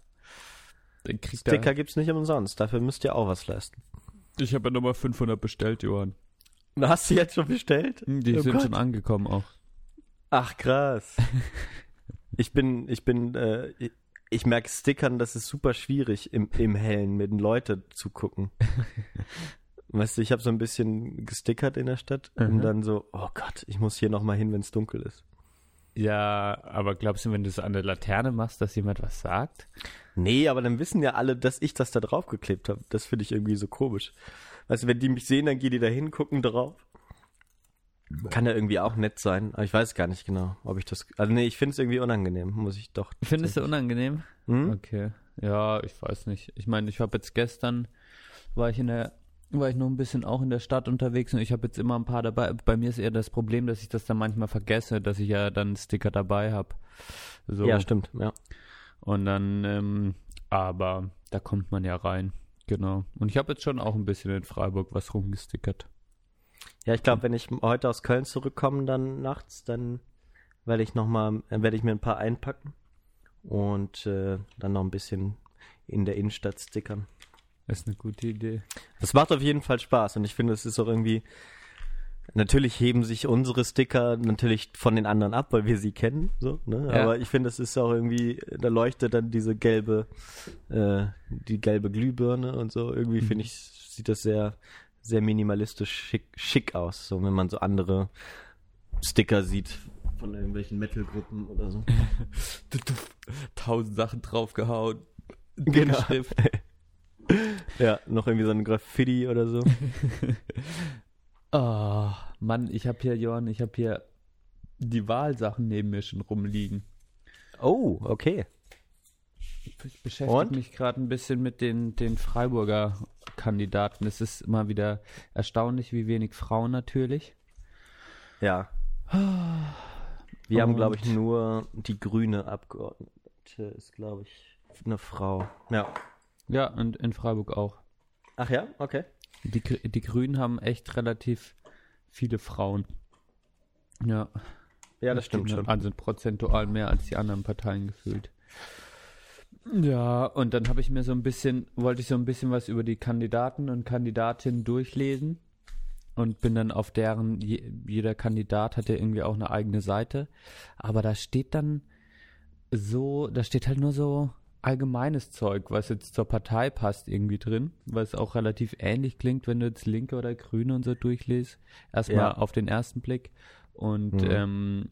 Sticker gibt's nicht umsonst. Dafür müsst ihr auch was leisten. Ich habe ja nochmal 500 bestellt, Johann. Hast du jetzt schon bestellt? Die Oh sind Gott. schon angekommen auch. Ach krass. ich bin, ich bin, äh, ich, merke Stickern, das ist super schwierig im, im Hellen mit den Leuten zu gucken. weißt du, ich habe so ein bisschen gestickert in der Stadt und Mhm. dann so, oh Gott, ich muss hier nochmal hin, wenn es dunkel ist. Ja, aber glaubst du, wenn du es an der Laterne machst, dass jemand was sagt? Nee, aber dann wissen ja alle, dass ich das da drauf geklebt habe. Das finde ich irgendwie so komisch. Weißt du, wenn die mich sehen, dann gehen die da hin, gucken drauf. Kann ja irgendwie auch nett sein, aber ich weiß gar nicht genau, ob ich das. Also nee, ich finde es irgendwie unangenehm, muss ich doch. Findest du unangenehm? Hm? Okay. Ja, ich weiß nicht. Ich meine, ich habe jetzt gestern war ich in der war ich noch ein bisschen auch in der Stadt unterwegs und ich habe jetzt immer ein paar dabei. Bei mir ist eher das Problem, dass ich das dann manchmal vergesse, dass ich ja dann Sticker dabei habe. So. Ja, stimmt, ja. Und dann, ähm, aber da kommt man ja rein. Genau. Und ich habe jetzt schon auch ein bisschen in Freiburg was rumgestickert. Ja, ich glaube, wenn ich heute aus Köln zurückkomme, dann nachts, dann werde ich noch mal, äh, werde ich mir ein paar einpacken und äh, dann noch ein bisschen in der Innenstadt stickern. Das ist eine gute Idee. Das macht auf jeden Fall Spaß und ich finde, es ist auch irgendwie. Natürlich heben sich unsere Sticker natürlich von den anderen ab, weil wir sie kennen, so, ne? Ja. Aber ich finde, es ist auch irgendwie, da leuchtet dann diese gelbe, äh, die gelbe Glühbirne und so. Irgendwie finde ich, sieht das sehr, sehr minimalistisch schick, schick aus, so wenn man so andere Sticker sieht von irgendwelchen Metal-Gruppen oder so. Tausend Sachen draufgehauen. Genau. Ja, noch irgendwie so ein Graffiti oder so. Oh, Mann, ich habe hier, Johann, ich habe hier die Wahlsachen neben mir schon rumliegen. Oh, okay. Ich beschäftige Und? mich gerade ein bisschen mit den, den Freiburger Kandidaten. Es ist immer wieder erstaunlich, wie wenig Frauen natürlich. Ja. Wir haben, Und- glaube ich, nur die grüne Abgeordnete, ist, glaube ich, eine Frau. Ja. Ja, und in Freiburg auch. Ach ja, okay. Die, die Grünen haben echt relativ viele Frauen. Ja. Ja, das stimmt schon. Also prozentual mehr als die anderen Parteien gefühlt. Ja, und dann habe ich mir so ein bisschen, wollte ich so ein bisschen was über die Kandidaten und Kandidatinnen durchlesen und bin dann auf deren, je, jeder Kandidat hat ja irgendwie auch eine eigene Seite, aber da steht dann so, da steht halt nur so allgemeines Zeug, was jetzt zur Partei passt irgendwie drin, was auch relativ ähnlich klingt, wenn du jetzt Linke oder Grüne und so durchliest. Erstmal Ja. auf den ersten Blick. Und Mhm. ähm,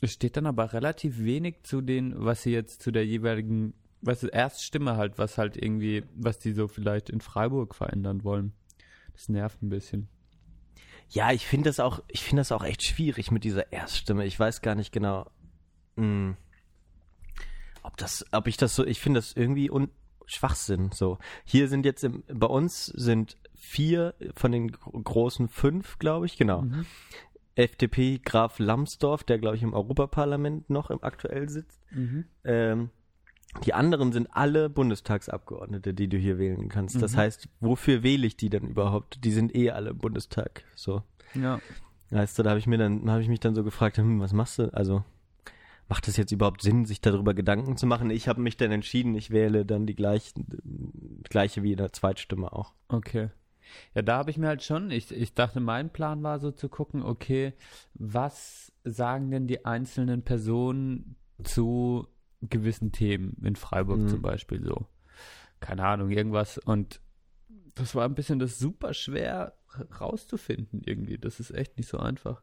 es steht dann aber relativ wenig zu den, was sie jetzt zu der jeweiligen, was Erststimme halt, was halt irgendwie, was die so vielleicht in Freiburg verändern wollen. Das nervt ein bisschen. Ja, ich finde das auch, ich finde das auch echt schwierig mit dieser Erststimme. Ich weiß gar nicht genau, mh, ob das, ob ich das so, ich finde das irgendwie un Schwachsinn, so. Hier sind jetzt im, bei uns sind vier von den gro- großen fünf, glaube ich, genau. Mhm. FDP Graf Lambsdorff, der, glaube ich, im Europaparlament noch im aktuell sitzt. Ähm, die anderen sind alle Bundestagsabgeordnete, die du hier wählen kannst. Das Mhm. heißt, wofür wähle ich die denn überhaupt? Die sind eh alle im Bundestag. So. Ja. Weißt du, da habe ich mir dann, habe ich mich dann so gefragt, hm, was machst du? Also, macht es jetzt überhaupt Sinn, sich darüber Gedanken zu machen? Ich habe mich dann entschieden, ich wähle dann die gleichen, gleiche wie in der Zweitstimme auch. Okay. Ja, da habe ich mir halt schon, ich, ich dachte, mein Plan war so zu gucken, okay, was sagen denn die einzelnen Personen zu gewissen Themen in Freiburg Mhm. zum Beispiel so? Keine Ahnung, irgendwas. Und das war ein bisschen das super schwer rauszufinden irgendwie. Das ist echt nicht so einfach.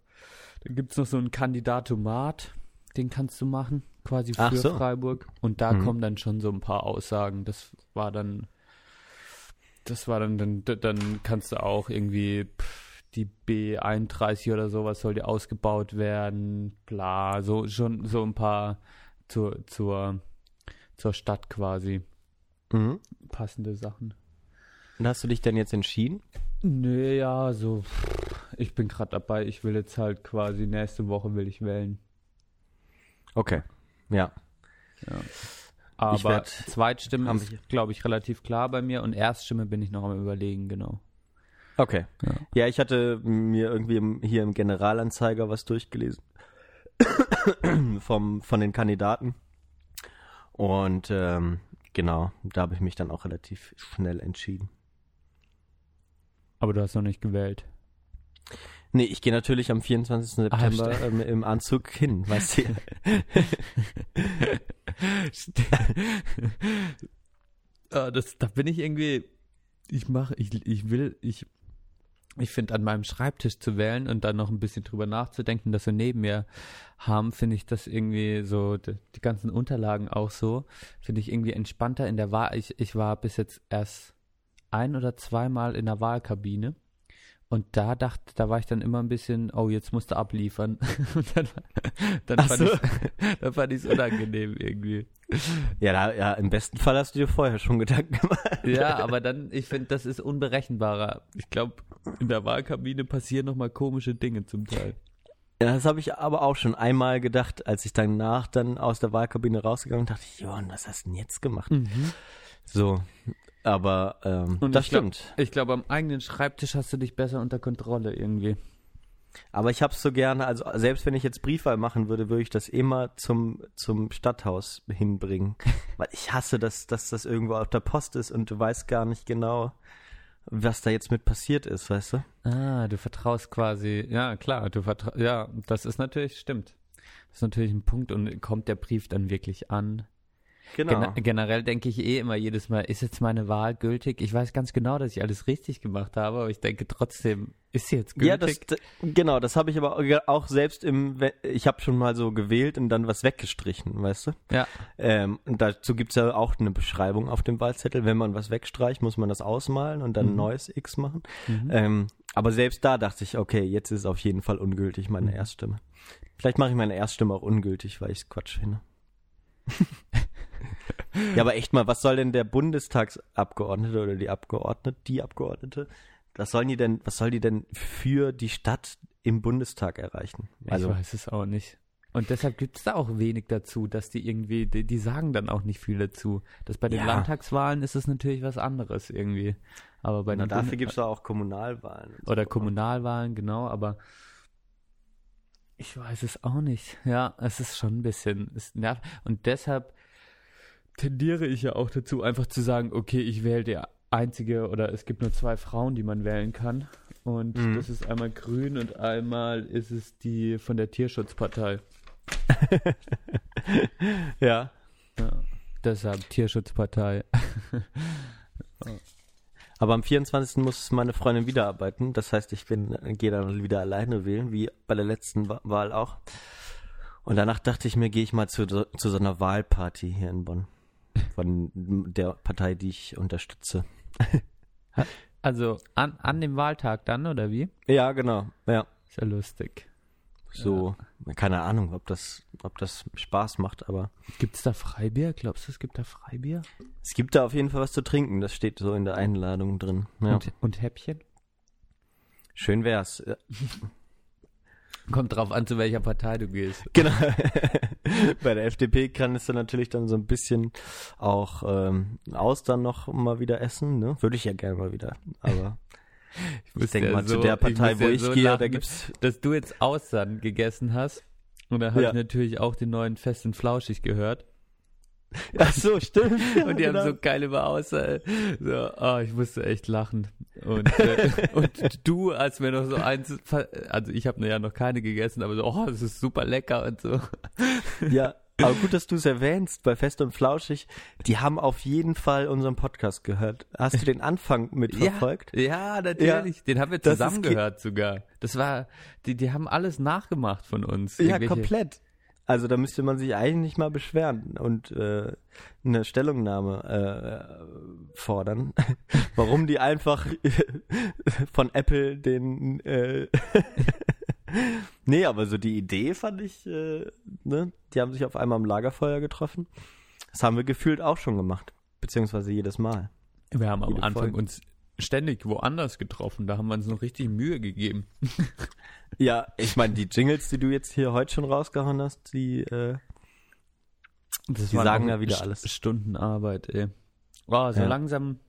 Dann gibt es noch so einen Kandidatomat, den kannst du machen. quasi für so. Freiburg. Und da Mhm. kommen dann schon so ein paar Aussagen. Das war dann, das war dann, dann, dann kannst du auch irgendwie pff, die B31 oder sowas soll die ausgebaut werden, bla, so schon so ein paar zur, zur, zur Stadt quasi Mhm. passende Sachen. Und hast du dich denn jetzt entschieden? Nee, ja, so, ich bin gerade dabei, ich will jetzt halt quasi nächste Woche will ich wählen. Okay. Ja. Aber werd- Zweitstimme ist, glaube ich, relativ klar bei mir und Erststimme bin ich noch am überlegen, genau. Okay. Ja. Ja, ich hatte mir irgendwie im, hier im Generalanzeiger was durchgelesen vom, von den Kandidaten. Und ähm, genau, da habe ich mich dann auch relativ schnell entschieden. Aber du hast noch nicht gewählt. Nee, ich gehe natürlich am 24. Ah, September ähm, im Anzug hin, weißt du. ah, das, da bin ich irgendwie, ich mache, ich, ich will, ich, ich finde an meinem Schreibtisch zu wählen und dann noch ein bisschen drüber nachzudenken, das so neben mir haben, finde ich das irgendwie so, die, die ganzen Unterlagen auch so, finde ich irgendwie entspannter in der Wahl. Ich, ich war bis jetzt erst ein oder zweimal in der Wahlkabine. Und da dachte, da war ich dann immer ein bisschen, oh, jetzt musst du abliefern. Und dann, dann fand so. ich dann fand ich's unangenehm irgendwie. Ja, da, ja, im besten Fall hast du dir vorher schon Gedanken gemacht. Ja, aber dann, ich finde, das ist unberechenbarer. Ich glaube, in der Wahlkabine passieren nochmal komische Dinge zum Teil. Ja, das habe ich aber auch schon einmal gedacht, als ich danach dann aus der Wahlkabine rausgegangen bin, dachte ich, Johann, was hast du denn jetzt gemacht? So, aber ähm, Und das ich glaub- stimmt. Ich glaube, am eigenen Schreibtisch hast du dich besser unter Kontrolle irgendwie. Aber ich hab's so gerne, also selbst wenn ich jetzt Briefwahl machen würde, würde ich das immer zum, zum Stadthaus hinbringen. Weil ich hasse, dass, dass das irgendwo auf der Post ist und du weißt gar nicht genau, was da jetzt mit passiert ist, weißt du? Ah, du vertraust quasi, ja klar, du vertraust, ja, das ist natürlich, stimmt. Das ist natürlich ein Punkt und kommt der Brief dann wirklich an? Genau. Gene generell denke ich eh immer jedes Mal, ist jetzt meine Wahl gültig? Ich weiß ganz genau, dass ich alles richtig gemacht habe, aber ich denke trotzdem, ist sie jetzt gültig? Ja, das, genau, das habe ich aber auch selbst im, ich habe schon mal so gewählt und dann was weggestrichen, weißt du? ja. Ähm, und dazu gibt's ja auch eine Beschreibung auf dem Wahlzettel. Wenn man was wegstreicht, muss man das ausmalen und dann ein Mhm. neues X machen. Mhm. Ähm, aber selbst da dachte ich, okay, jetzt ist auf jeden Fall ungültig meine Mhm. Erststimme. Vielleicht mache ich meine Erststimme auch ungültig, weil ich Quatsch finde. ja, aber echt mal, was soll denn der Bundestagsabgeordnete oder die Abgeordnete, die Abgeordnete, was sollen die denn, was soll die denn für die Stadt im Bundestag erreichen? Also, ich weiß es auch nicht. Und deshalb gibt es da auch wenig dazu, dass die irgendwie, die, die sagen dann auch nicht viel dazu. Das bei den Ja. Landtagswahlen ist es natürlich was anderes irgendwie. Aber bei na, dafür gibt's doch auch Kommunalwahlen. so. oder Kommunalwahlen, genau, aber ich weiß es auch nicht. Ja, es ist schon ein bisschen, es nervt. Und deshalb tendiere ich ja auch dazu, einfach zu sagen, okay, ich wähle die einzige oder es gibt nur zwei Frauen, die man wählen kann. Und Mhm. das ist einmal grün und einmal ist es die von der Tierschutzpartei. Ja. Ja, deshalb Tierschutzpartei. Aber am 24. muss meine Freundin wieder arbeiten. Das heißt, ich bin, gehe dann wieder alleine wählen, wie bei der letzten Wa- Wahl auch. Und danach dachte ich mir, gehe ich mal zu, zu so einer Wahlparty hier in Bonn. Von der Partei, die ich unterstütze. Also an, an dem Wahltag dann, oder wie? Ja, genau. Ja. Ist ja lustig. So, keine Ahnung, ob das, ob das Spaß macht, aber Gibt es da Freibier? Glaubst du, es gibt da Freibier? es gibt da auf jeden Fall was zu trinken. Das steht so in der Einladung drin. Ja. Und, und Häppchen? Schön wär's. Ja, Kommt drauf an, zu welcher Partei du gehst. Genau. Bei der FDP kann es dann natürlich dann so ein bisschen auch ähm, Austern noch mal wieder essen, ne? Würde ich ja gerne mal wieder. Aber ich muss denke ja mal, so- zu der ich Partei, muss wo ja ich so gehe, lachen, da gibt's. Dass du jetzt Austern gegessen hast. Und da habe Ja. ich natürlich auch den neuen Fest und Flauschig gehört. Ach so, stimmt. Ja, Und die genau. haben so geile über Außer. So, oh, ich musste echt lachen. Und, äh, und du, als mir noch so eins, also ich habe ja noch keine gegessen, aber so, oh, das ist super lecker und so. Ja, aber gut, dass du es erwähnst, bei Fest und Flauschig, die haben auf jeden Fall unseren Podcast gehört. Hast du den Anfang mitverfolgt? Ja, natürlich. Den haben wir zusammen ge- gehört sogar. Das war, die, die haben alles nachgemacht von uns. Ja, komplett. Also da müsste man sich eigentlich nicht mal beschweren und äh, eine Stellungnahme äh, fordern, warum die einfach von Apple den äh, Nee, aber so die Idee fand ich, äh, ne? Die haben sich auf einmal am Lagerfeuer getroffen. Das haben wir gefühlt auch schon gemacht, beziehungsweise jedes Mal. Wir haben am Jede Anfang Folge. uns ständig woanders getroffen. Da haben wir uns noch richtig Mühe gegeben. Ja, ich meine, die Jingles, die du jetzt hier heute schon rausgehauen hast, die äh, Das Die sagen ja wieder alles. Stunden Arbeit, ey. Oh, so Ja. langsam,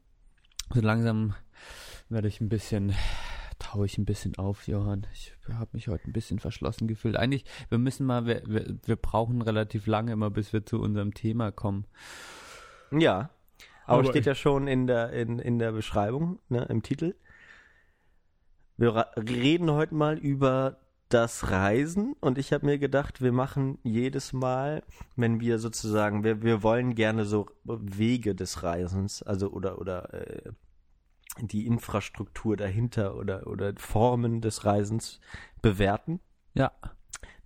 so langsam werde ich ein bisschen, taue ich ein bisschen auf, Johann. Ich habe mich heute ein bisschen verschlossen gefühlt. Eigentlich, wir müssen mal, wir, wir, wir brauchen relativ lange immer, bis wir zu unserem Thema kommen. Ja. Aber, Aber steht ja schon in der, in, in der Beschreibung, ne, im Titel. Wir reden heute mal über das Reisen und ich habe mir gedacht, wir machen jedes Mal, wenn wir sozusagen, wir, wir wollen gerne so Wege des Reisens, also oder oder äh, die Infrastruktur dahinter oder oder Formen des Reisens bewerten Ja.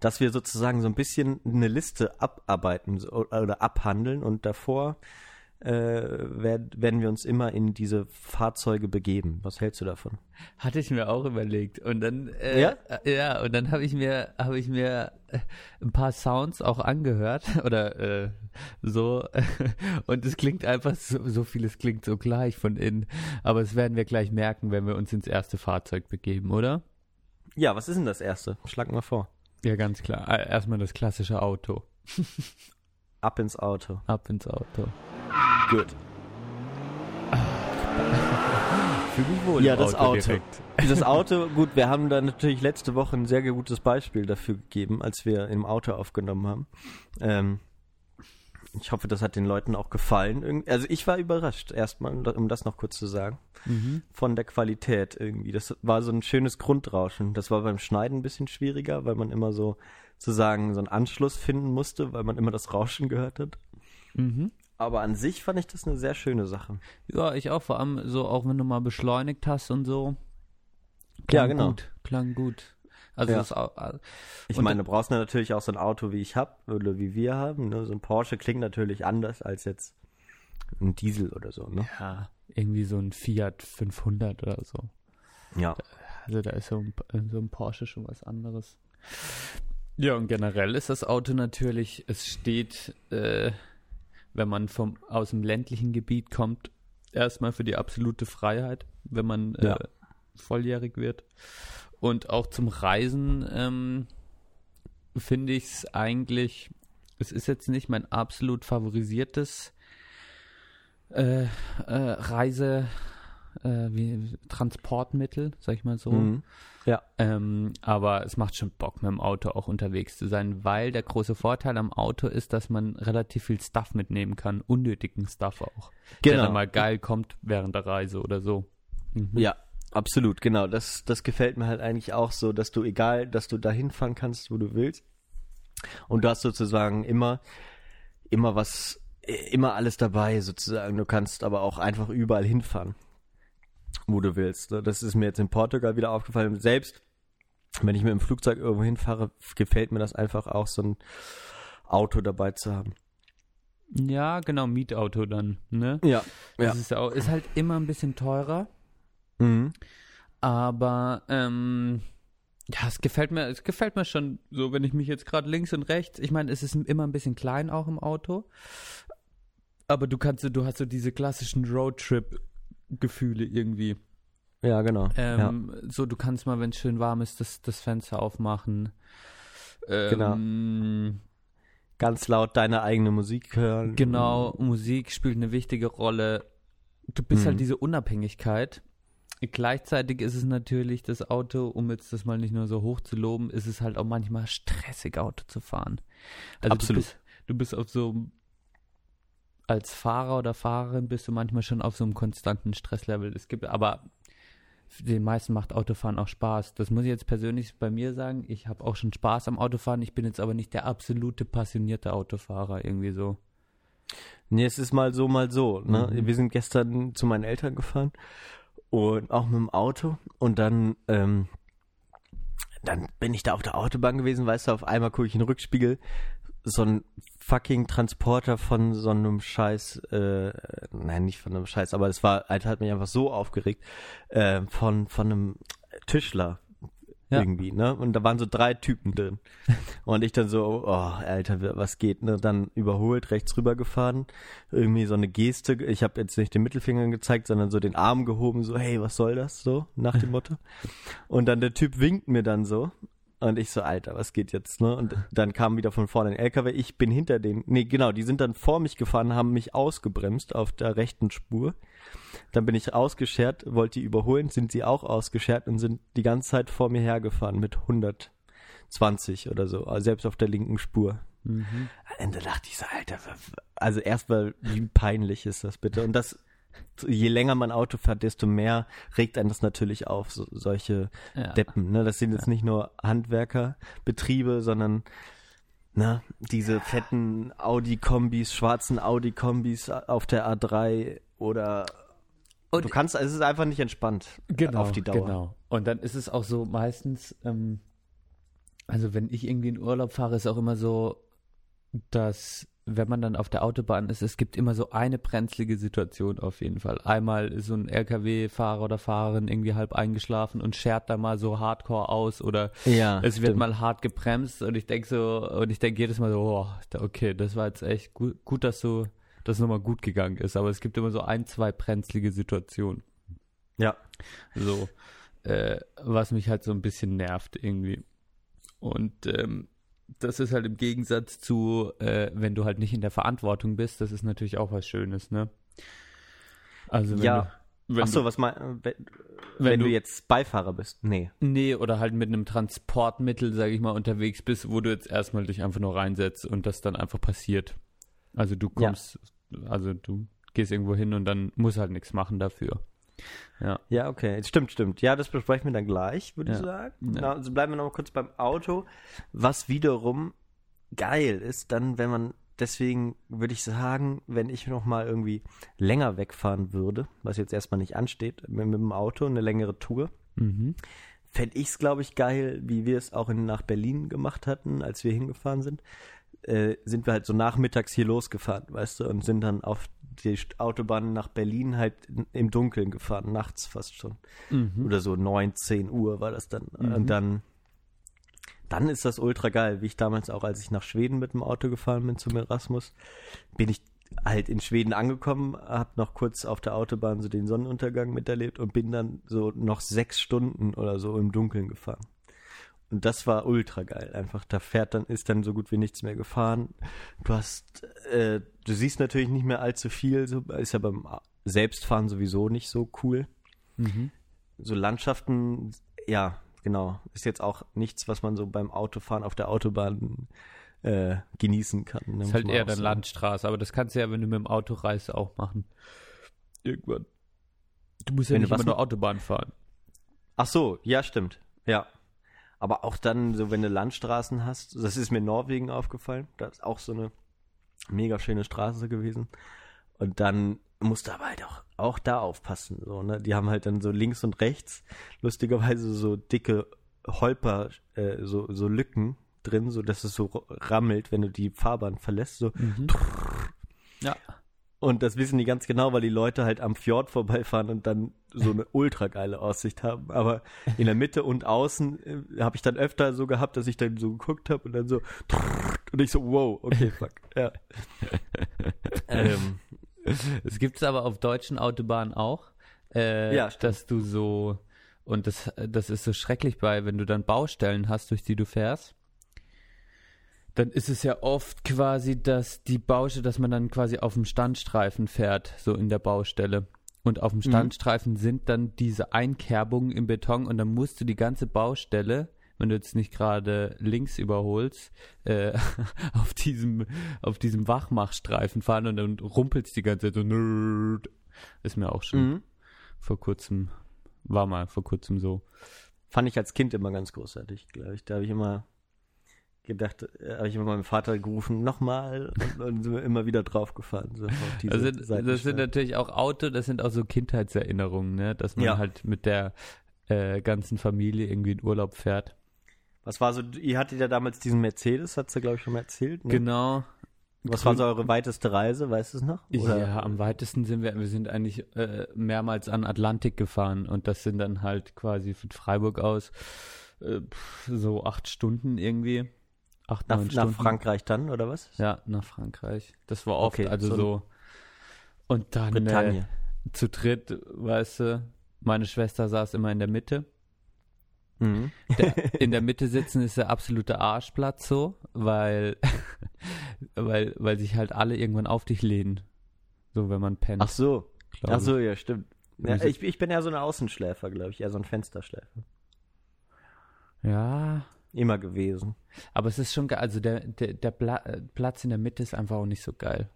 dass wir sozusagen so ein bisschen eine Liste abarbeiten oder abhandeln und davor äh, werd, werden wir uns immer in diese Fahrzeuge begeben. Was hältst du davon? Hatte ich mir auch überlegt. Und dann, äh, Ja? äh, ja, und dann habe ich mir, habe ich mir äh, ein paar Sounds auch angehört oder äh, so. Und es klingt einfach so, so vieles klingt so gleich von innen. Aber das werden wir gleich merken, wenn wir uns ins erste Fahrzeug begeben, oder? Ja, was ist denn das erste? Schlag mal vor. Ja, ganz klar. Äh, Erstmal das klassische Auto. Ab ins Auto. Ab ins Auto. Gut. Fühl mich wohl Ja, im das Auto. direkt. Das Auto, gut, wir haben da natürlich letzte Woche ein sehr gutes Beispiel dafür gegeben, als wir im Auto aufgenommen haben. Ähm, ich hoffe, das hat den Leuten auch gefallen. Also ich war überrascht, erstmal, um da- das noch kurz zu sagen. Mhm. von der Qualität irgendwie. Das war so ein schönes Grundrauschen. Das war beim Schneiden ein bisschen schwieriger, weil man immer so sozusagen so einen Anschluss finden musste, weil man immer das Rauschen gehört hat. Mhm. Aber an sich fand ich das eine sehr schöne Sache. Ja, ich auch. Vor allem so, auch wenn du mal beschleunigt hast und so. Ja, genau. Gut, klang gut. Also Ja. das au- äh, Ich meine, du brauchst natürlich auch so ein Auto, wie ich hab oder wie wir haben. Ne? So ein Porsche klingt natürlich anders als jetzt ein Diesel oder so. Ne? ja, irgendwie so ein Fiat 500 oder so. Ja. Also da ist so ein, so ein Porsche schon was anderes. Ja, und generell ist das Auto natürlich, es steht, äh, wenn man vom, aus dem ländlichen Gebiet kommt, erstmal für die absolute Freiheit, wenn man äh, Ja. volljährig wird. Und auch zum Reisen ähm, finde ich es eigentlich, es ist jetzt nicht mein absolut favorisiertes äh, äh, Reise, äh, wie, Transportmittel, sag ich mal so. Mhm. Ja. Ähm, aber es macht schon Bock, mit dem Auto auch unterwegs zu sein, weil der große Vorteil am Auto ist, dass man relativ viel Stuff mitnehmen kann, unnötigen Stuff auch. Der Genau. dann mal geil kommt während der Reise oder so. Mhm. Ja, absolut, genau. Das, das gefällt mir halt eigentlich auch so, dass du egal, dass du da hinfahren kannst, wo du willst. Und du hast sozusagen immer, immer was, immer alles dabei sozusagen. Du kannst aber auch einfach überall hinfahren, wo du willst. ne? Das ist mir jetzt in Portugal wieder aufgefallen. Selbst wenn ich mit dem Flugzeug irgendwo hinfahre, gefällt mir das einfach auch, so ein Auto dabei zu haben. Ja, genau, Mietauto dann, ne? Ja, Das ist, ja auch, ist halt immer ein bisschen teurer, Mhm. aber ähm, ja, es gefällt mir, es gefällt mir schon so, wenn ich mich jetzt gerade links und rechts, ich meine, es ist immer ein bisschen klein auch im Auto, aber du kannst, so- du hast so diese klassischen Roadtrip-Gefühle irgendwie. Ja, genau. ja. Ähm, So, du kannst mal, wenn es schön warm ist, das, das Fenster aufmachen. Ähm, Ganz laut deine eigene Musik hören. Genau, Musik spielt eine wichtige Rolle. Du bist Mhm. halt diese Unabhängigkeit. Gleichzeitig ist es natürlich das Auto, um jetzt das mal nicht nur so hoch zu loben, ist es halt auch manchmal stressig, Auto zu fahren. Also Absolut. Du bist, du bist auf so, als Fahrer oder Fahrerin bist du manchmal schon auf so einem konstanten Stresslevel. Es gibt, aber den meisten macht Autofahren auch Spaß. Das muss ich jetzt persönlich bei mir sagen. Ich habe auch schon Spaß am Autofahren. Ich bin jetzt aber nicht der absolute passionierte Autofahrer irgendwie so. Nee, es ist mal so, mal so. Ne? Mhm. Wir sind gestern zu meinen Eltern gefahren und auch mit dem Auto und dann, ähm, dann bin ich da auf der Autobahn gewesen, weißt du, auf einmal gucke ich in den Rückspiegel, so ein fucking Transporter von so einem Scheiß, äh, nein, nicht von einem Scheiß, aber es war, Alter, hat mich einfach so aufgeregt, äh, von, von einem Tischler. Ja. Irgendwie, ne? Und da waren so drei Typen drin. Und ich dann so, oh, Alter, was geht, ne? Dann überholt, rechts rüber gefahren. Irgendwie so eine Geste. Ich habe jetzt nicht den Mittelfinger gezeigt, sondern so den Arm gehoben, so, hey, was soll das? So, nach dem Motto. Und dann der Typ winkt mir dann so. Und ich so, Alter, was geht jetzt, ne? Und dann kam wieder von vorne ein LKW. Ich bin hinter denen. Nee, genau, die sind dann vor mich gefahren, haben mich ausgebremst auf der rechten Spur. Dann bin ich ausgeschert, wollte die überholen, sind sie auch ausgeschert und sind die ganze Zeit vor mir hergefahren mit 120 oder so, also selbst auf der linken Spur. Mhm. Und da dachte ich so, Alter, also erstmal, wie peinlich ist das bitte? Und das, je länger man Auto fährt, desto mehr regt einen das natürlich auf, so, solche Ja. Deppen. Ne? Das sind jetzt nicht nur Handwerkerbetriebe, sondern ne, diese fetten Audi-Kombis, schwarzen Audi-Kombis auf der A3 oder Und- du kannst, es ist einfach nicht entspannt genau, auf die Dauer. Genau. Und dann ist es auch so meistens, ähm, also wenn ich irgendwie in Urlaub fahre, ist auch immer so, dass wenn man dann auf der Autobahn ist, es gibt immer so eine brenzlige Situation auf jeden Fall. Einmal ist so ein LKW-Fahrer oder Fahrerin irgendwie halb eingeschlafen und schert da mal so hardcore aus oder Ja, es wird stimmt. mal hart gebremst und ich denke so, und ich denke jedes Mal so, oh, okay, das war jetzt echt gut, gut dass so, das nochmal gut gegangen ist. Aber es gibt immer so ein, zwei brenzlige Situationen. Ja, So, äh, was mich halt so ein bisschen nervt irgendwie. Und ähm, das ist halt im Gegensatz zu, äh, wenn du halt nicht in der Verantwortung bist, das ist natürlich auch was Schönes, ne? Also wenn ja. du, wenn Ach so, du, was mein, wenn, wenn wenn du du- jetzt Beifahrer bist? Nee. nee, oder halt mit einem Transportmittel, sage ich mal, unterwegs bist, wo du jetzt erstmal dich einfach nur reinsetzt und das dann einfach passiert. Also du Ja. kommst, also du gehst irgendwo hin und dann musst halt nichts machen dafür. Ja. Ja, okay. Stimmt, stimmt. Ja, das besprechen wir dann gleich, würde ich Ja. sagen. Ja. Na, also bleiben wir noch mal kurz beim Auto. Was wiederum geil ist, dann, wenn man, deswegen würde ich sagen, wenn ich noch mal irgendwie länger wegfahren würde, was jetzt erstmal nicht ansteht, mit, mit dem Auto, eine längere Tour, Mhm. fände ich es, glaube ich, geil, wie wir es auch in, nach Berlin gemacht hatten, als wir hingefahren sind. Äh, sind wir halt so nachmittags hier losgefahren, weißt du, und sind dann auf die Autobahn nach Berlin halt im Dunkeln gefahren, nachts fast schon. Mhm. Oder so 9, 10 Uhr war das dann. Und dann, dann ist das ultra geil, wie ich damals auch, als ich nach Schweden mit dem Auto gefahren bin zum Erasmus, bin ich halt in Schweden angekommen, hab noch kurz auf der Autobahn so den Sonnenuntergang miterlebt und bin dann so noch sechs Stunden oder so im Dunkeln gefahren. Und das war ultra geil. Einfach, da fährt dann, ist dann so gut wie nichts mehr gefahren. Du hast, äh, du siehst natürlich nicht mehr allzu viel, so, ist ja beim Selbstfahren sowieso nicht so cool Mhm. so Landschaften, ja, genau, ist jetzt auch nichts, was man so beim Autofahren auf der Autobahn äh, genießen kann. ne, Ist halt eher dann. Landstraße, aber das kannst du ja, wenn du mit dem Auto reist, auch machen. Irgendwann. Du musst ja Wenn nicht immer nur Autobahn fahren. Ach so, ja, stimmt. Ja. Aber auch dann, so wenn du Landstraßen hast, das ist mir in Norwegen aufgefallen, da ist auch so eine mega schöne Straße gewesen. Und dann musst du aber halt auch, auch da aufpassen. So, ne? Die haben halt dann so links und rechts lustigerweise so dicke Holper, äh, so, so Lücken drin, so dass es so rammelt, wenn du die Fahrbahn verlässt. So. Ja. Und das wissen die ganz genau, weil die Leute halt am Fjord vorbeifahren und dann so eine ultra geile Aussicht haben. Aber in der Mitte und außen äh, habe ich dann öfter so gehabt, dass ich dann so geguckt habe und dann so und ich so, wow, okay, fuck. Ja. ähm, Es gibt es aber auf deutschen Autobahnen auch, äh, Ja, stimmt. dass du so, und das, das ist so schrecklich bei, wenn du dann Baustellen hast, durch die du fährst, dann ist es ja oft quasi, dass die Baustelle, dass man dann quasi auf dem Standstreifen fährt, so in der Baustelle. Und auf dem Standstreifen sind dann diese Einkerbungen im Beton und dann musst du die ganze Baustelle, wenn du jetzt nicht gerade links überholst, äh, auf diesem, auf diesem Wachmachstreifen fahren und dann rumpelst die ganze Zeit so nerd. Ist mir auch schon mhm. vor kurzem, war mal vor kurzem so. Fand ich als Kind immer ganz großartig, glaube ich. Da habe ich immer gedacht, äh, habe ich immer meinem Vater gerufen, nochmal und, und sind wir immer wieder draufgefahren. So Also das sind natürlich auch Auto, das sind auch so Kindheitserinnerungen, ne? dass man Ja. halt mit der äh, ganzen Familie irgendwie in Urlaub fährt. Was war so, ihr hattet ja damals diesen Mercedes, hat sie, glaube ich, schon mal erzählt. Ne? Genau. Was war so eure weiteste Reise, weißt du es noch? Oder? Ja, am weitesten sind wir, wir sind eigentlich äh, mehrmals an Atlantik gefahren und das sind dann halt quasi von Freiburg aus äh, so acht Stunden irgendwie. Acht, Nach, neun nach Stunden. Frankreich dann, oder was? Ja, nach Frankreich. Das war oft, Okay, also so so. Und dann äh, zu dritt, weißt du, meine Schwester saß immer in der Mitte. Mhm. Der, in der Mitte sitzen ist der absolute Arschplatz so, weil, weil, weil sich halt alle irgendwann auf dich lehnen. So, wenn man pennt. Ach so. Ach so, ja, stimmt. Ja, ich, ich bin ja so ein Außenschläfer, glaube ich, eher so ein Fensterschläfer. Ja, Immer gewesen. aber es ist schon geil. Also der, der, der Pla äh, Platz in der Mitte ist einfach auch nicht so geil.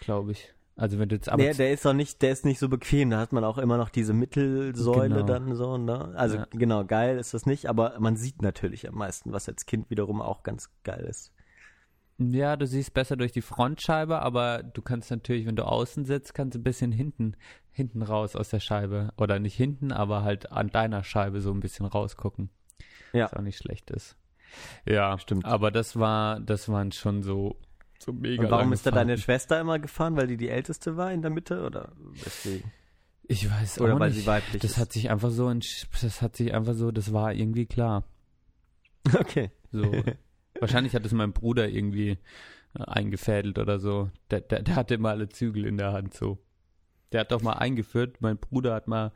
Glaube ich. Also wenn du jetzt aber der, der ist auch nicht, der ist nicht so bequem. Da hat man auch immer noch diese Mittelsäule Genau. dann so, ne? Also Ja. genau, geil ist das nicht, aber man sieht natürlich am meisten, was als Kind wiederum auch ganz geil ist. Ja, du siehst besser durch die Frontscheibe, aber du kannst natürlich, wenn du außen sitzt, kannst du ein bisschen hinten, hinten raus aus der Scheibe. Oder nicht hinten, aber halt an deiner Scheibe so ein bisschen rausgucken. Ja. Was auch nicht schlecht ist. Ja, Stimmt. Aber das war, das waren schon so, so mega Und warum ist da deine. Schwester immer gefahren? Weil die die älteste war in der Mitte oder deswegen? Ich weiß Oder auch weil nicht. sie weiblich das ist? hat sich einfach so, das hat sich einfach so, das war irgendwie klar. Okay. So. Wahrscheinlich hat es mein Bruder irgendwie äh, eingefädelt oder so. Der, der, der hatte immer alle Zügel in der Hand so. Der hat doch mal eingeführt, mein Bruder hat mal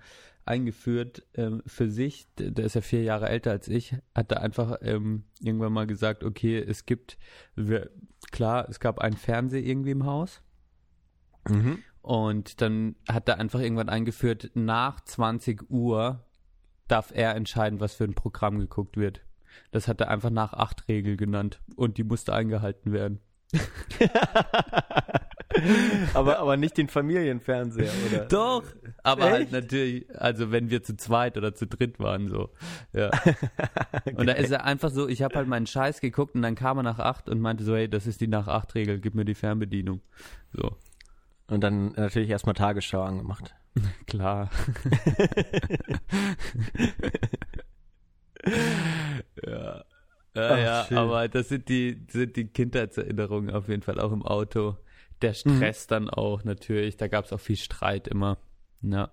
eingeführt ähm, für sich, der, ist ja vier Jahre älter als ich, hat da einfach ähm, irgendwann mal gesagt, okay, es gibt, wir, klar, es gab einen Fernseher irgendwie im Haus Mhm. und dann hat er einfach irgendwann eingeführt, nach 20 Uhr darf er entscheiden, was für ein Programm geguckt wird. Das hat er einfach nach acht Regel genannt und die musste eingehalten werden. aber, aber nicht den Familienfernseher, oder? Doch, aber halt Echt? natürlich, also wenn wir zu zweit oder zu dritt waren, so. Ja. Und da ist er einfach so, ich habe halt meinen Scheiß geguckt und dann kam er nach acht und meinte so, hey, das ist die nach acht Regel, gib mir die Fernbedienung. So, Und dann natürlich erstmal Tagesschau angemacht. klar. ja. Ja, Ach, ja, aber das sind die, sind die Kindheitserinnerungen auf jeden Fall auch im Auto. Der Stress dann auch natürlich, da gab es auch viel Streit immer. Ja.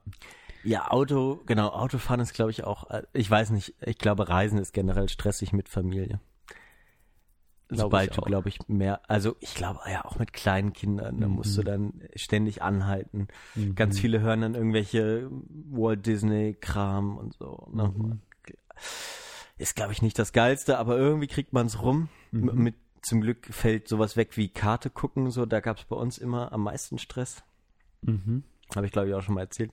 Ja, Auto, genau, Autofahren ist, glaube ich, auch, äh, ich weiß nicht, ich glaube, Reisen ist generell stressig mit Familie. Glaub Sobald du, glaube ich, mehr, also ich glaube, ja, auch mit kleinen Kindern, da musst du dann ständig anhalten. Mhm. Ganz viele hören dann irgendwelche Walt Disney-Kram und so. Ne? Mhm. Ist, glaube ich, nicht das Geilste, aber irgendwie kriegt man es rum. Mhm. Mit, zum Glück fällt sowas weg wie Karte gucken, so, da gab es bei uns immer am meisten Stress. Mhm. Habe ich, glaube ich, auch schon mal erzählt.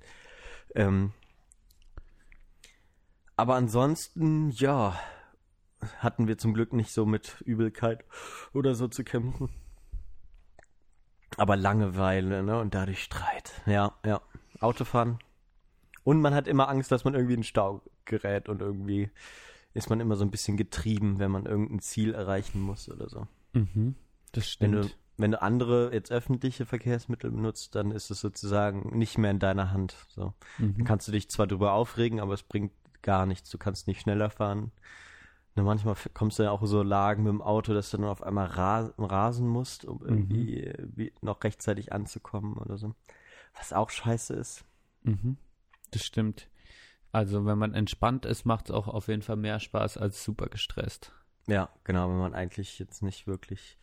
Ähm, aber ansonsten, ja, hatten wir zum Glück nicht so mit Übelkeit oder so zu kämpfen. Aber Langeweile, ne? Und dadurch Streit. Ja, ja. Autofahren. Und man hat immer Angst, dass man irgendwie in den Stau gerät und irgendwie ist man immer so ein bisschen getrieben, wenn man irgendein Ziel erreichen muss oder so. Mhm. Das Wenn stimmt. du, wenn du andere jetzt öffentliche Verkehrsmittel benutzt, dann ist es sozusagen nicht mehr in deiner Hand. So. Dann mhm. kannst du dich zwar drüber aufregen, aber es bringt gar nichts. Du kannst nicht schneller fahren. Na, manchmal kommst du ja auch so Lagen mit dem Auto, dass du dann auf einmal ra rasen musst, um irgendwie äh, wie, noch rechtzeitig anzukommen oder so. Was auch scheiße ist. Mhm. Das stimmt. Also wenn man entspannt ist, macht es auch auf jeden Fall mehr Spaß als super gestresst. Ja, genau, wenn man eigentlich jetzt nicht wirklich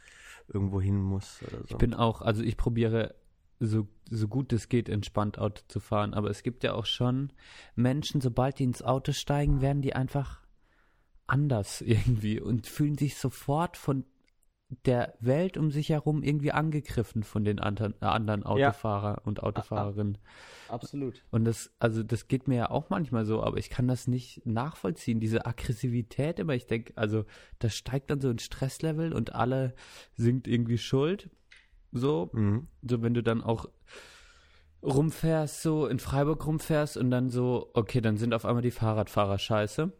irgendwo hin muss oder so. Ich bin auch, also ich probiere so, so gut es geht, entspannt Auto zu fahren, aber es gibt ja auch schon Menschen, sobald die ins Auto steigen, werden die einfach anders irgendwie und fühlen sich sofort von der Welt um sich herum irgendwie angegriffen von den anderen, äh, Autofahrer und Autofahrerinnen. Absolut. Und das, also das geht mir ja auch manchmal so, aber ich kann das nicht nachvollziehen, diese Aggressivität immer. Ich denke, also das steigt dann so ein Stresslevel und alle sind irgendwie schuld. So, Mhm. so wenn du dann auch rumfährst, so in Freiburg rumfährst und dann so, okay, dann sind auf einmal die Fahrradfahrer scheiße.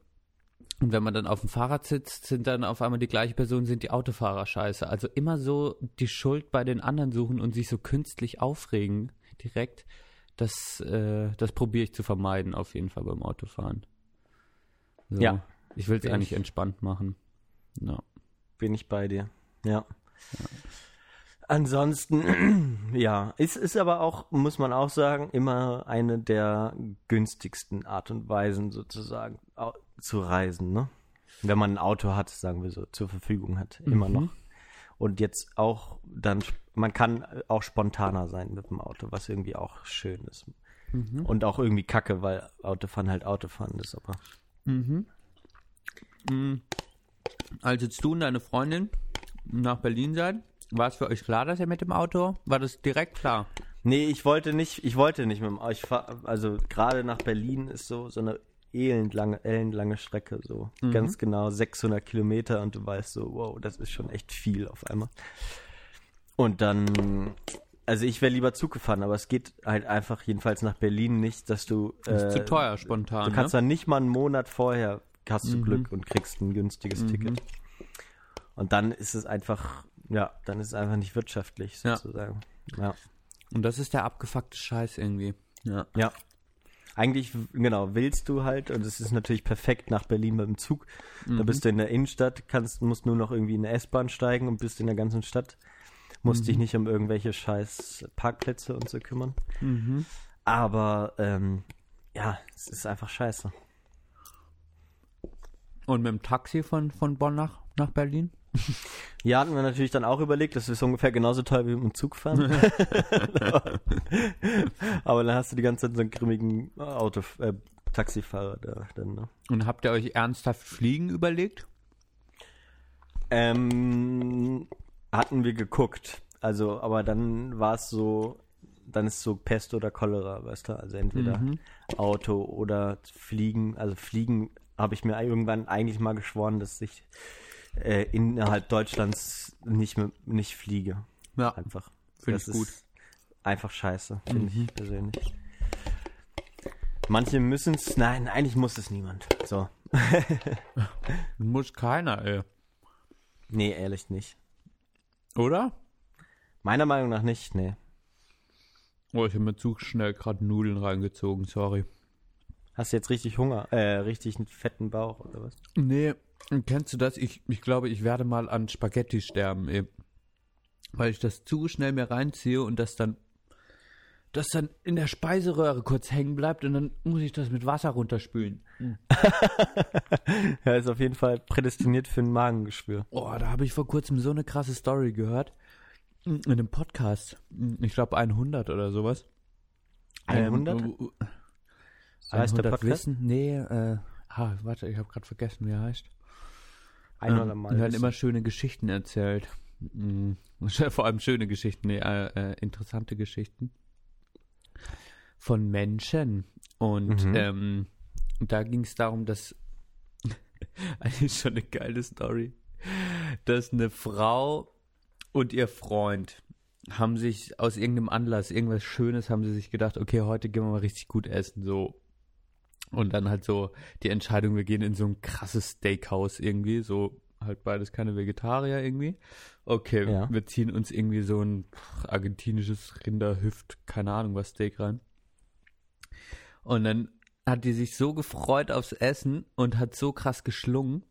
Und wenn man dann auf dem Fahrrad sitzt, sind dann auf einmal die gleiche Person, sind die Autofahrer scheiße. Also immer so die Schuld bei den anderen suchen und sich so künstlich aufregen direkt. Das, äh, das probiere ich zu vermeiden, auf jeden Fall beim Autofahren. So. Ja. Ich will es eigentlich ich- entspannt machen. Ja. Bin ich bei dir. Ja. Ansonsten, ja, es ist aber auch, muss man auch sagen, immer eine der günstigsten Art und Weisen sozusagen zu reisen, ne? Wenn man ein Auto hat, sagen wir so, zur Verfügung hat, immer noch. Und jetzt auch dann, man kann auch spontaner sein mit dem Auto, was irgendwie auch schön ist. Und auch irgendwie kacke, weil Autofahren halt Autofahren ist, aber. Als jetzt du und deine Freundin nach Berlin seid, war es für euch klar, dass ihr mit dem Auto? War das direkt klar? Nee, ich wollte nicht, ich wollte nicht mit dem Auto. Ich fahr, also gerade nach Berlin ist so, so eine elendlange, elendlange Strecke, so ganz genau 600 Kilometer und du weißt so, wow, das ist schon echt viel auf einmal. Und dann, also ich wäre lieber Zug gefahren, aber es geht halt einfach jedenfalls nach Berlin nicht, dass du, Ist äh, zu teuer spontan. du kannst ne? dann nicht mal einen Monat vorher hast du Glück und kriegst ein günstiges Ticket. Und dann ist es einfach, ja, dann ist es einfach nicht wirtschaftlich Ja. sozusagen. ja. Und das ist der abgefuckte Scheiß irgendwie. Ja. Ja. Eigentlich, genau, willst du halt, und es ist natürlich perfekt nach Berlin mit dem Zug. Da bist du in der Innenstadt, kannst, musst nur noch irgendwie in eine S-Bahn steigen und bist in der ganzen Stadt. Musst dich nicht um irgendwelche scheiß Parkplätze und so kümmern. Aber, ähm, ja, es ist einfach scheiße. Und mit dem Taxi von, von Bonn nach, nach Berlin? Ja, hatten wir natürlich dann auch überlegt, das ist ungefähr genauso teuer wie mit dem Zug fahren. Aber dann hast du die ganze Zeit so einen grimmigen Auto, äh, Taxifahrer da dann, ne? Und habt ihr euch ernsthaft Fliegen überlegt? Ähm, hatten wir geguckt. Also, aber dann war es so, dann ist so Pest oder Cholera, weißt du? Also entweder Auto oder Fliegen. Also Fliegen habe ich mir irgendwann eigentlich mal geschworen, dass ich äh, innerhalb Deutschlands nicht mehr, nicht fliege. Ja. Einfach. Find Das ich gut. Einfach scheiße, finde ich persönlich. Manche müssen es, nein, eigentlich muss es niemand. So. Muss keiner, ey. Nee, ehrlich nicht. Oder? Meiner Meinung nach nicht, nee. Oh, ich habe mir zu schnell gerade Nudeln reingezogen, sorry. Hast du jetzt richtig Hunger? Äh, richtig einen fetten Bauch oder was? Nee, kennst du das? Ich, ich glaube, ich werde mal an Spaghetti sterben, ey. Weil ich das zu schnell mir reinziehe und das dann das dann in der Speiseröhre kurz hängen bleibt und dann muss ich das mit Wasser runterspülen. Ja, ist auf jeden Fall prädestiniert für ein Magengeschwür. Oh, da habe ich vor kurzem so eine krasse Story gehört. In einem Podcast. Ich glaube 100 oder sowas. 100? Ähm, uh, So heißt der 100 Podcast? Wissen? Nee, äh, ah, warte, ich habe gerade vergessen, wie er heißt. 100 ähm, Mal. und hat wissen. immer schöne Geschichten erzählt. Mm, Vor allem schöne Geschichten, nee, äh, äh, interessante Geschichten. Von Menschen. Und Mhm. ähm, da ging es darum, dass eigentlich schon eine geile Story, dass eine Frau und ihr Freund haben sich aus irgendeinem Anlass, irgendwas Schönes, haben sie sich gedacht, okay, heute gehen wir mal richtig gut essen, so. Und dann halt so die Entscheidung, wir gehen in so ein krasses Steakhouse irgendwie, so halt beides keine Vegetarier irgendwie. Okay, Ja. wir ziehen uns irgendwie so ein argentinisches Rinderhüft, keine Ahnung was Steak rein. Und dann hat die sich so gefreut aufs Essen und hat so krass geschlungen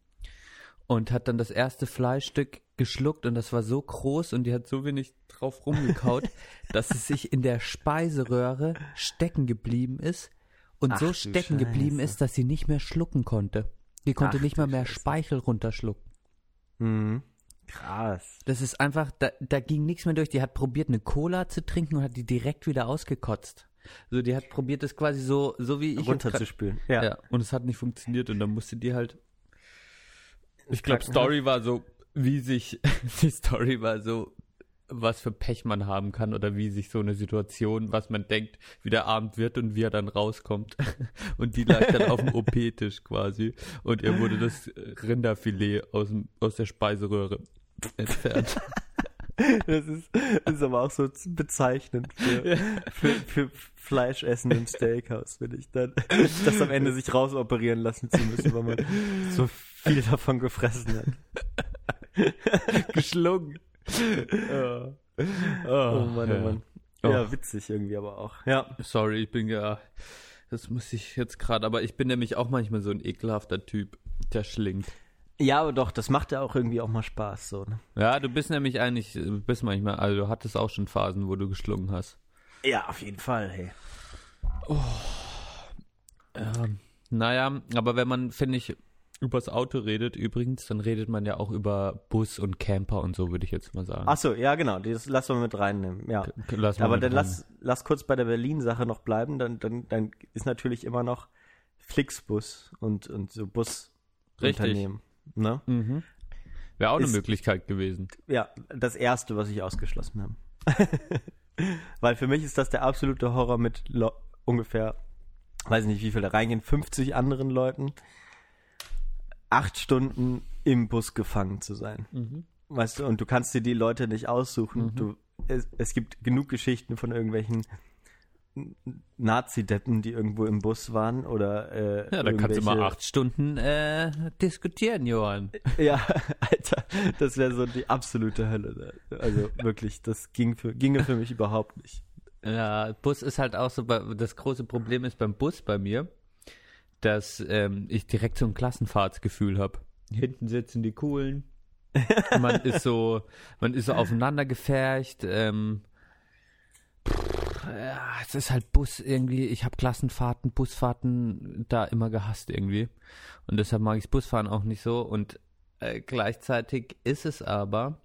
und hat dann das erste Fleischstück geschluckt und das war so groß und die hat so wenig drauf rumgekaut, dass es sich in der Speiseröhre stecken geblieben ist und Ach so stecken geblieben ist, dass sie nicht mehr schlucken konnte. Die konnte Ach nicht mal mehr Scheiße. Speichel runterschlucken. Mhm. Krass. Das ist einfach, da, da ging nichts mehr durch. Die hat probiert, eine Cola zu trinken und hat die direkt wieder ausgekotzt. So, die hat probiert, das quasi so, so wie ich Runterzuspülen. ja. Ja. und es hat nicht funktioniert und dann musste die halt. Ich glaube. Story war so, wie sich, die Story war so, was für Pech man haben kann oder wie sich so eine Situation, was man denkt, wie der Abend wird und wie er dann rauskommt. Und die lag dann auf dem OP-Tisch quasi und ihr wurde das Rinderfilet aus, dem, aus der Speiseröhre entfernt. Das ist, das ist aber auch so bezeichnend für, für, für Fleischessen im Steakhouse, finde ich. Dann, das am Ende sich rausoperieren lassen zu müssen, weil man so viel davon gefressen hat. Geschlungen. Ja. Oh Mann, oh Mann. Oh. Ja, witzig irgendwie aber auch. Ja. Sorry, ich bin ja, das muss ich jetzt gerade, aber ich bin nämlich auch manchmal so ein ekelhafter Typ. der schlingt. Ja, aber doch, das macht ja auch irgendwie auch mal Spaß, so, ne? Ja, du bist nämlich eigentlich, du bist manchmal, also du hattest auch schon Phasen, wo du geschlungen hast. Ja, auf jeden Fall, hey. Ja, naja, aber wenn man, finde ich, übers Auto redet übrigens, dann redet man ja auch über Bus und Camper und so, würde ich jetzt mal sagen. Ach so, ja, genau, das lassen wir mit reinnehmen, ja. Lass Aber dann rein. lass, lass kurz bei der Berlin-Sache noch bleiben, dann, dann, dann ist natürlich immer noch Flixbus und, und so Busunternehmen. Ne? Mhm. Wäre auch eine Ist- Möglichkeit gewesen. Ja, das erste, was ich ausgeschlossen habe. Weil für mich ist das der absolute Horror mit ungefähr, weiß ich nicht, wie viel da reingehen, 50 anderen Leuten, acht Stunden im Bus gefangen zu sein. Weißt du, und du kannst dir die Leute nicht aussuchen. Du, es, es gibt genug Geschichten von irgendwelchen Nazi-Deppen, die irgendwo im Bus waren oder äh, Ja, da kannst du mal acht Stunden äh, diskutieren, Johann. Ja, Alter, das wäre so die absolute Hölle. ne? Also wirklich, das ging für, ginge für mich überhaupt nicht. Ja, Bus ist halt auch so, das große Problem ist beim Bus bei mir, dass ähm, ich direkt so ein Klassenfahrtsgefühl habe. Hinten sitzen die Coolen, man ist so, man ist so aufeinander gefercht, ähm, pff, ja, es ist halt Bus irgendwie, ich habe Klassenfahrten, Busfahrten da immer gehasst irgendwie. Und deshalb mag ich das Busfahren auch nicht so. Und äh, gleichzeitig ist es aber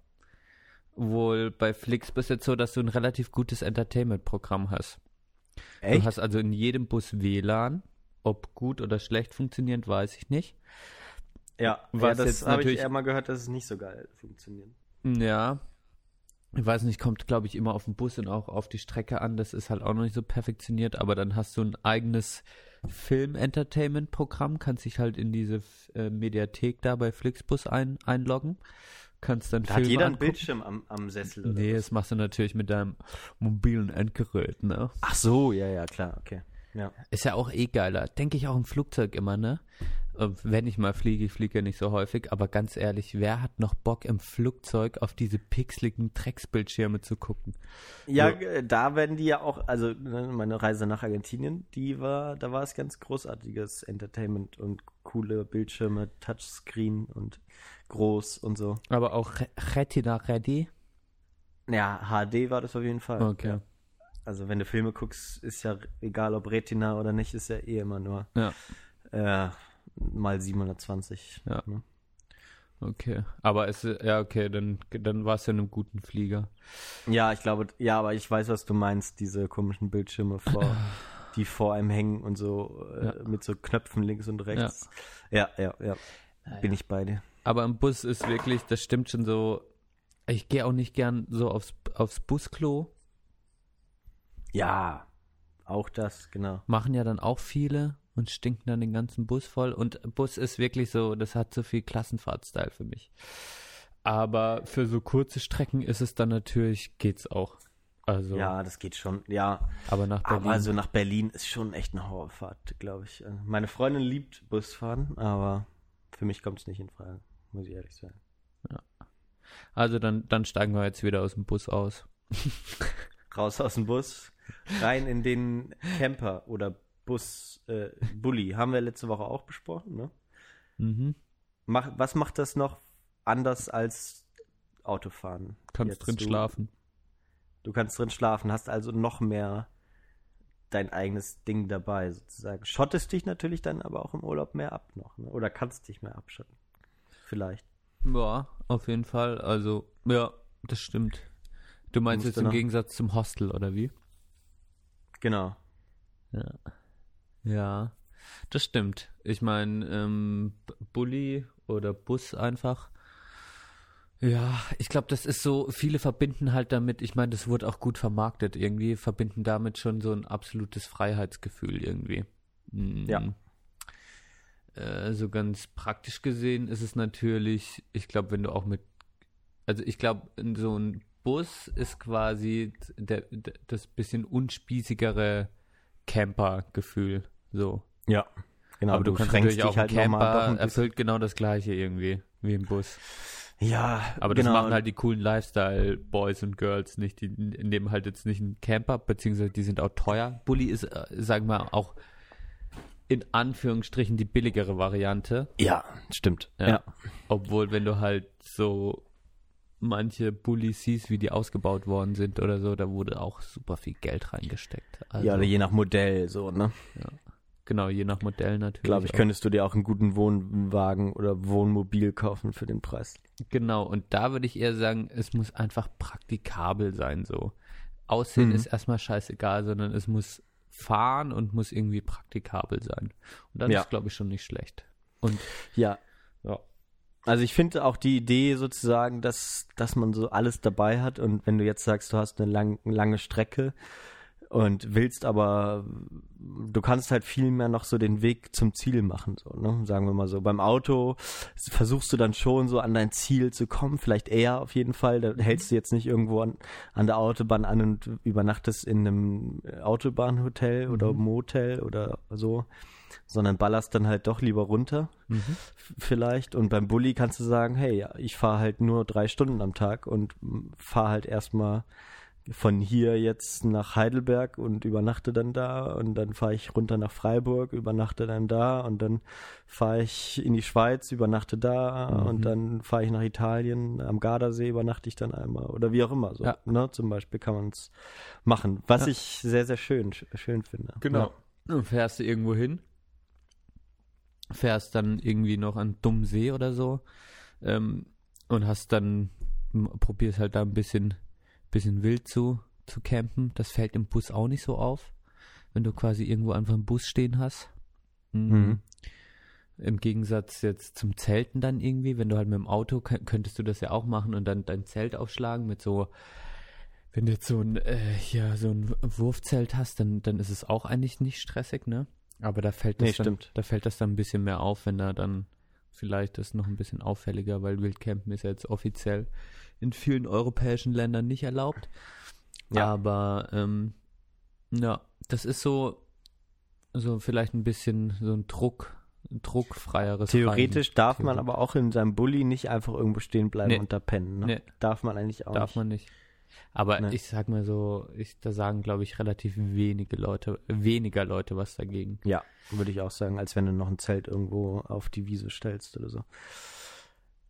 wohl bei Flixbus jetzt so, dass du ein relativ gutes Entertainment-Programm hast. Du hast also in jedem Bus WLAN. Ob gut oder schlecht funktionierend, weiß ich nicht. Ja, Was ja, das habe ich eher mal gehört, dass es nicht so geil funktioniert. Ja. Ich weiß nicht, kommt, glaube ich, immer auf den Bus und auch auf die Strecke an. Das ist halt auch noch nicht so perfektioniert, aber dann hast du ein eigenes Film-Entertainment-Programm, kannst dich halt in diese äh, Mediathek da bei Flixbus ein, einloggen. Kannst dann Da hat Filme jeder einen angucken. Bildschirm am, am Sessel. Oder Nee, was? das machst du natürlich mit deinem mobilen Endgerät, ne? Ach so, ja, ja, klar, okay. Ja. Ist ja auch eh geiler. Denke ich auch im Flugzeug immer, ne? Äh, Wenn ich mal fliege, ich fliege ja nicht so häufig, aber ganz ehrlich, wer hat noch Bock im Flugzeug auf diese pixeligen Drecksbildschirme zu gucken? Ja, Ja. äh, da werden die ja auch, also ne, meine Reise nach Argentinien, die war, da war es ganz großartiges Entertainment und coole Bildschirme, Touchscreen und groß und so. Aber auch Re- Retina Ready? Ja, HD war das auf jeden Fall. Okay. Ja. Also wenn du Filme guckst, ist ja egal ob Retina oder nicht, ist ja eh immer nur Ja. äh, mal 720. Ja. Ne? Okay. Aber es, ja, okay, dann, dann war es ja in einem guten Flieger. Ja, ich glaube, ja, aber ich weiß, was du meinst, diese komischen Bildschirme vor, die vor einem hängen und so äh, Ja. mit so Knöpfen links und rechts. Ja, ja, ja. Bin ich bei dir. Aber im Bus ist wirklich, das stimmt schon so, ich gehe auch nicht gern so aufs, aufs Busklo. Ja, auch das, genau. machen ja dann auch viele und stinken dann den ganzen Bus voll. Und Bus ist wirklich so, das hat so viel Klassenfahrtstyle für mich. Aber für so kurze Strecken ist es dann natürlich, geht's auch. Also, Ja, das geht schon. Ja, aber nach Berlin. aber so nach Berlin ist schon echt eine Horrorfahrt, glaube ich. Also Meine Freundin liebt Busfahren, aber für mich kommt es nicht in Frage, muss ich ehrlich sagen. also dann, dann steigen wir jetzt wieder aus dem Bus aus. Raus aus dem Bus, rein in den Camper oder Bus, äh, Bulli. Haben wir letzte Woche auch besprochen, ne? Mhm. Mach, was macht das noch anders als Autofahren? Kannst Jetzt drin du, schlafen. Du kannst drin schlafen, hast also noch mehr dein eigenes Ding dabei, sozusagen. Schottest dich natürlich dann aber auch im Urlaub mehr ab noch, ne? Oder kannst dich mehr abschotten. Vielleicht. Ja, auf jeden Fall. Also, ja, das stimmt. Du meinst jetzt im noch- Gegensatz zum Hostel, oder wie? Genau. Ja. Ja, das stimmt. Ich meine, ähm, Bulli oder Bus einfach. Ja, ich glaube, das ist so, viele verbinden halt damit, ich meine, das wurde auch gut vermarktet irgendwie, verbinden damit schon so ein absolutes Freiheitsgefühl irgendwie. Mm. Ja. Äh, so ganz praktisch gesehen ist es natürlich, ich glaube, wenn du auch mit, also ich glaube, in so ein Bus ist quasi der, der, das bisschen unspießigere Camper-Gefühl, so. Ja. Genau, Aber du, kannst schränkst natürlich auch halt mal Camper erfüllt genau das gleiche irgendwie, wie im Bus. Ja, Aber das genau. machen halt die coolen Lifestyle-Boys und Girls nicht. Die nehmen halt jetzt nicht einen Camper, beziehungsweise die sind auch teuer. Bulli ist, äh, sagen wir auch, in Anführungsstrichen die billigere Variante. Ja, stimmt. Ja. Ja. Obwohl, wenn du halt so manche Bullis siehst, wie die ausgebaut worden sind oder so, da wurde auch super viel Geld reingesteckt. Also, ja, oder je nach Modell, so, ne? genau, je nach Modell natürlich. Glaube ich, auch. könntest du dir auch einen guten Wohnwagen oder Wohnmobil kaufen für den Preis. Genau, und da würde ich eher sagen, es muss einfach praktikabel sein, so. Aussehen Mhm. ist erstmal scheißegal, sondern es muss fahren und muss irgendwie praktikabel sein. Und dann Ja. ist, glaube ich, schon nicht schlecht. Und Ja. Also ich finde auch die Idee sozusagen, dass, dass man so alles dabei hat und wenn du jetzt sagst, du hast eine lang, lange Strecke und willst aber, du kannst halt viel mehr noch so den Weg zum Ziel machen, so, ne? Sagen wir mal so. Beim Auto versuchst du dann schon so an dein Ziel zu kommen, vielleicht eher auf jeden Fall. Da hältst du jetzt nicht irgendwo an, an der Autobahn an und übernachtest in einem Autobahnhotel oder Motel oder so, sondern ballerst dann halt doch lieber runter f- vielleicht. Und beim Bulli kannst du sagen, hey, ja, ich fahre halt nur drei Stunden am Tag und fahre halt erstmal von hier jetzt nach Heidelberg und übernachte dann da und dann fahre ich runter nach Freiburg, übernachte dann da und dann fahre ich in die Schweiz, übernachte da und dann fahre ich nach Italien, am Gardasee übernachte ich dann einmal oder wie auch immer so. Ja. Ne? Zum Beispiel kann man es machen, was Ja. ich sehr, sehr schön, schön finde. Ja. Dann fährst du irgendwo hin, fährst dann irgendwie noch an dummen See oder so ähm, und hast dann, probierst halt da ein bisschen, bisschen wild zu, zu campen. Das fällt im Bus auch nicht so auf, wenn du quasi irgendwo einfach einen Bus stehen hast. Mhm. Mhm. Im Gegensatz jetzt zum Zelten dann irgendwie, wenn du halt mit dem Auto, kö- könntest du das ja auch machen und dann dein Zelt aufschlagen mit so, wenn du jetzt so ein, äh, hier so ein Wurfzelt hast, dann, dann ist es auch eigentlich nicht stressig, ne? Aber da fällt das Nee, dann, stimmt. da fällt das dann ein bisschen mehr auf, wenn da dann vielleicht ist noch ein bisschen auffälliger, weil Wildcampen ist ja jetzt offiziell in vielen europäischen Ländern nicht erlaubt. Ja. Aber ähm, ja, das ist so, so vielleicht ein bisschen so ein Druck, ein druckfreieres Theoretisch Reisen. darf man aber auch in seinem Bulli nicht einfach irgendwo stehen bleiben Nee. und da pennen. Ne? Nee. Darf man eigentlich auch Darf nicht. man nicht. Aber Nee. ich sag mal so, ich, da sagen, glaube ich, relativ wenige Leute, weniger Leute was dagegen. Ja, würde ich auch sagen, als wenn du noch ein Zelt irgendwo auf die Wiese stellst oder so.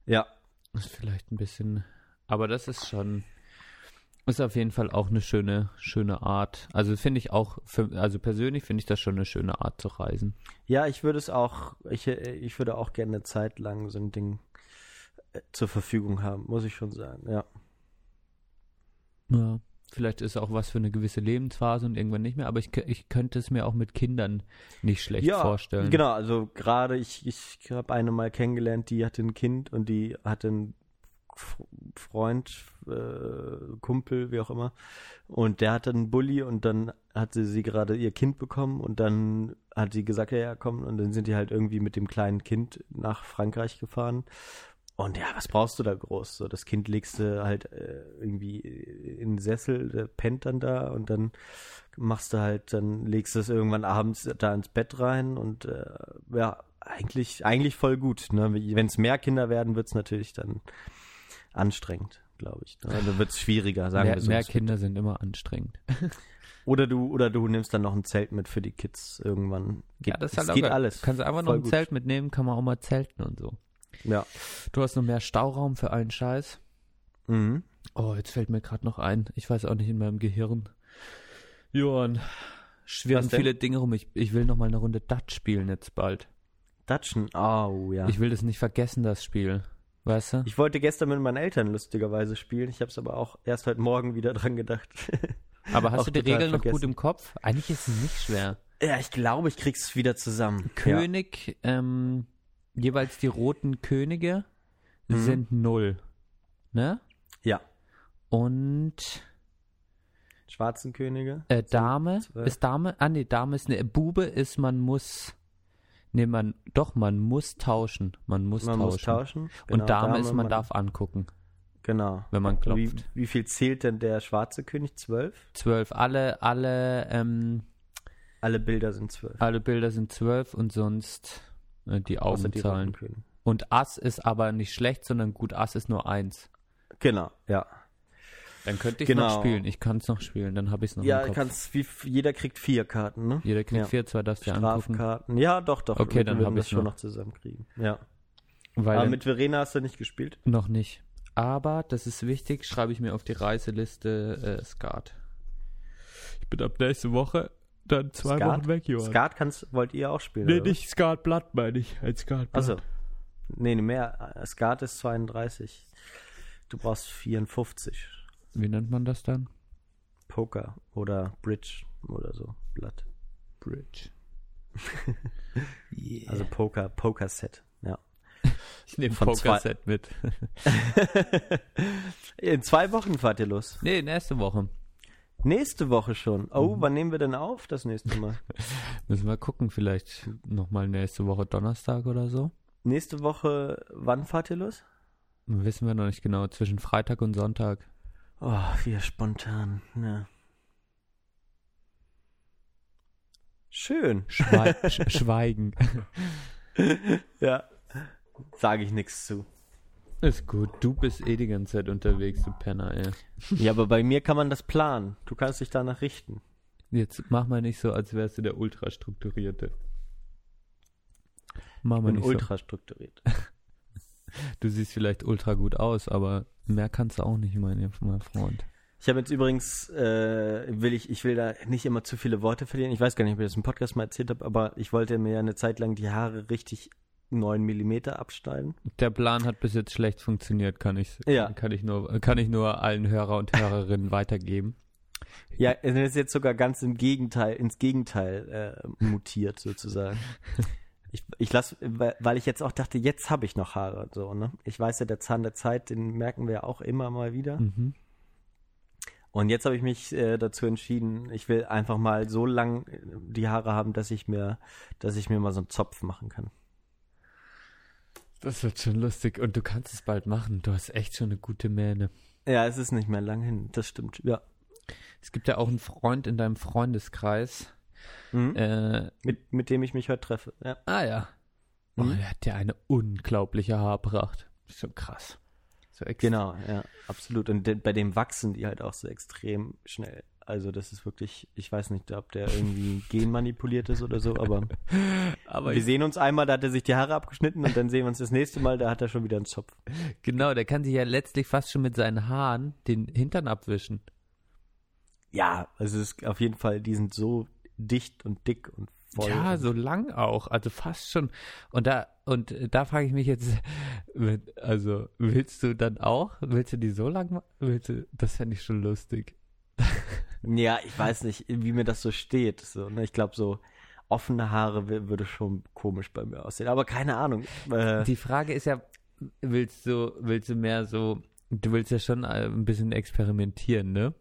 Ja, Ist vielleicht ein bisschen, aber das ist schon, ist auf jeden Fall auch eine schöne, schöne Art. Also finde ich auch, für, also persönlich finde ich das schon eine schöne Art zu reisen. ja, ich würde es auch, ich, ich würde auch gerne eine Zeit lang so ein Ding äh, zur Verfügung haben, muss ich schon sagen. Ja, Ja. Vielleicht ist auch was für eine gewisse Lebensphase und irgendwann nicht mehr, aber ich, ich könnte es mir auch mit Kindern nicht schlecht ja vorstellen. genau. Also gerade ich, ich habe eine mal kennengelernt, die hatte ein Kind und die hatte einen Freund, äh, Kumpel, wie auch immer. Und der hatte einen Bulli und dann hatte sie gerade ihr Kind bekommen und dann hat sie gesagt, ja, ja, komm. Und dann sind die halt irgendwie mit dem kleinen Kind nach Frankreich gefahren. Und ja, was brauchst du da groß? So, das Kind legst du halt äh, irgendwie in den Sessel, der pennt dann da und dann machst du halt, dann legst du es irgendwann abends da ins Bett rein und äh, ja, eigentlich, eigentlich voll gut. Ne? Wenn es mehr Kinder werden, wird es natürlich dann anstrengend, glaube ich. Ne? Dann wird es schwieriger, sagen mehr wir so. mehr Kinder sind immer anstrengend. Oder du, oder du nimmst dann noch ein Zelt mit für die Kids irgendwann. Geht, ja, das ist halt auch geht alles. Kannst du einfach noch ein gut. Zelt mitnehmen, kann man auch mal zelten und so. Ja. Du hast noch mehr Stauraum für allen Scheiß. Mhm. Oh, jetzt fällt mir gerade noch ein. Ich weiß auch nicht in meinem Gehirn. Johann, schwirren viele Dinge rum. Ich, ich will noch mal eine Runde Dutch spielen jetzt bald. Datschen. Oh, ja. Ich will das nicht vergessen, das Spiel. Weißt du? Ich wollte gestern mit meinen Eltern lustigerweise spielen. Ich habe es aber auch erst heute Morgen wieder dran gedacht. Aber hast auch du die Regeln noch gut im Kopf? Eigentlich ist es nicht schwer. ja, ich glaube, ich krieg's wieder zusammen. König, ähm, jeweils die roten Könige Mhm. sind null. Ne? Ja. Und Schwarzen Könige. Äh, Dame ist Dame. Ah nee, Dame ist ne Bube ist man muss. Nee, man doch man muss tauschen. Man muss Man tauschen. muss tauschen. Genau, Und Dame, ist man, darf angucken, Genau. wenn man Wie, klopft. wie viel zählt denn der schwarze König? Zwölf? Zwölf. Alle alle ähm, Alle Bilder sind zwölf. alle Bilder sind zwölf und sonst äh, die Außer die Augenzahlen. Könige. Und Ass ist aber nicht schlecht, sondern gut Ass ist nur eins. Genau, ja. Dann könnte ich Genau. noch spielen. Ich kann es noch spielen, dann habe ich es noch Ja, im Kopf. kannst, wie, jeder kriegt vier Karten, ne? Jeder kriegt Ja. vier, zwei darfst du angucken. Strafkarten. Ja, doch, doch. Okay, dann würden hab das ich's schon noch. zusammenkriegen. Ja. Weil Aber mit Verena hast du nicht gespielt? Noch nicht. Aber, das ist wichtig, schreibe ich mir auf die Reiseliste äh, Skat. Ich bin ab nächste Woche dann zwei Skat? Wochen weg, Johann. Skat kannst, wollt ihr auch spielen? Nee, oder nicht Skatblatt, meine ich. Ein Skatblatt. Also, nee, nee, mehr. Äh, Skat ist 32. Du brauchst 54. Wie nennt man das dann? Poker oder Bridge oder so. Blatt. Bridge. Also Poker, Poker-Set. Ja. Ich nehme Pokerset mit. In zwei Wochen fahrt ihr los. nee, nächste Woche. Nächste Woche schon. Mhm. Oh, wann nehmen wir denn auf das nächste Mal? Müssen wir gucken, vielleicht nochmal nächste Woche Donnerstag oder so. nächste Woche, wann fahrt ihr los? Wissen wir noch nicht genau, zwischen Freitag und Sonntag. Oh, wie spontan. Ja. Schön. Schwei Sch Schweigen. Ja. Sage ich nichts zu. Ist gut, du bist eh die ganze Zeit unterwegs, du Penner, ey. Ja, aber bei mir kann man das planen. Du kannst dich danach richten. Jetzt mach mal nicht so, als wärst du der Ultrastrukturierte. Mach Ich mal bin nicht ultra strukturiert. so. Du siehst vielleicht ultra gut aus, aber mehr kannst du auch nicht, mein, mein Freund. Ich habe jetzt übrigens, äh, will ich, ich will da nicht immer zu viele Worte verlieren. Ich weiß gar nicht, ob ich das im Podcast mal erzählt habe, aber ich wollte mir ja eine Zeit lang die Haare richtig 9 Millimeter abschneiden. Der Plan hat bis jetzt schlecht funktioniert, kann ich, Ja. kann ich nur, kann ich nur allen Hörer und Hörerinnen weitergeben. Ja, es ist jetzt sogar ganz im Gegenteil, ins Gegenteil äh, mutiert sozusagen. Ich, ich lass, weil weil ich jetzt auch dachte, jetzt habe ich noch Haare, so, ne? Ich weiß ja, der Zahn der Zeit, den merken wir ja auch immer mal wieder. Mhm. Und jetzt habe ich mich äh, dazu entschieden, ich will einfach mal so lang äh, die Haare haben, dass ich mir, dass ich mir mal so einen Zopf machen kann. Das wird schon lustig und du kannst es bald machen. Du hast echt schon eine gute Mähne. Ja, es ist nicht mehr lang hin, das stimmt. Ja. Es gibt ja auch einen Freund in deinem Freundeskreis. Mhm. Äh, Mit, mit dem ich mich heute treffe. Ja. ah ja. Oh, Mhm. der hat ja eine unglaubliche Haarpracht. So krass. So extrem. Genau, ja, absolut. Und de, bei dem wachsen die halt auch so extrem schnell. Also das ist wirklich, ich weiß nicht, ob der irgendwie genmanipuliert ist oder so, aber Aber wir sehen uns einmal, da hat er sich die Haare abgeschnitten und dann sehen wir uns das nächste Mal, da hat er schon wieder einen Zopf. genau, der kann sich ja letztlich fast schon mit seinen Haaren den Hintern abwischen. Ja, also es ist auf jeden Fall, die sind so dicht und dick und voll. Ja, und- so lang auch, also fast schon. Und da und da frage ich mich jetzt, also willst du dann auch, willst du die so lang, willst du, das fände ich schon lustig. Ja, ich weiß nicht, wie mir das so steht. So, ne? Ich glaube, so offene Haare wür- würde schon komisch bei mir aussehen. Aber keine Ahnung. Äh, Die Frage ist ja, willst du, willst du mehr so, du willst ja schon äh, ein bisschen experimentieren, ne?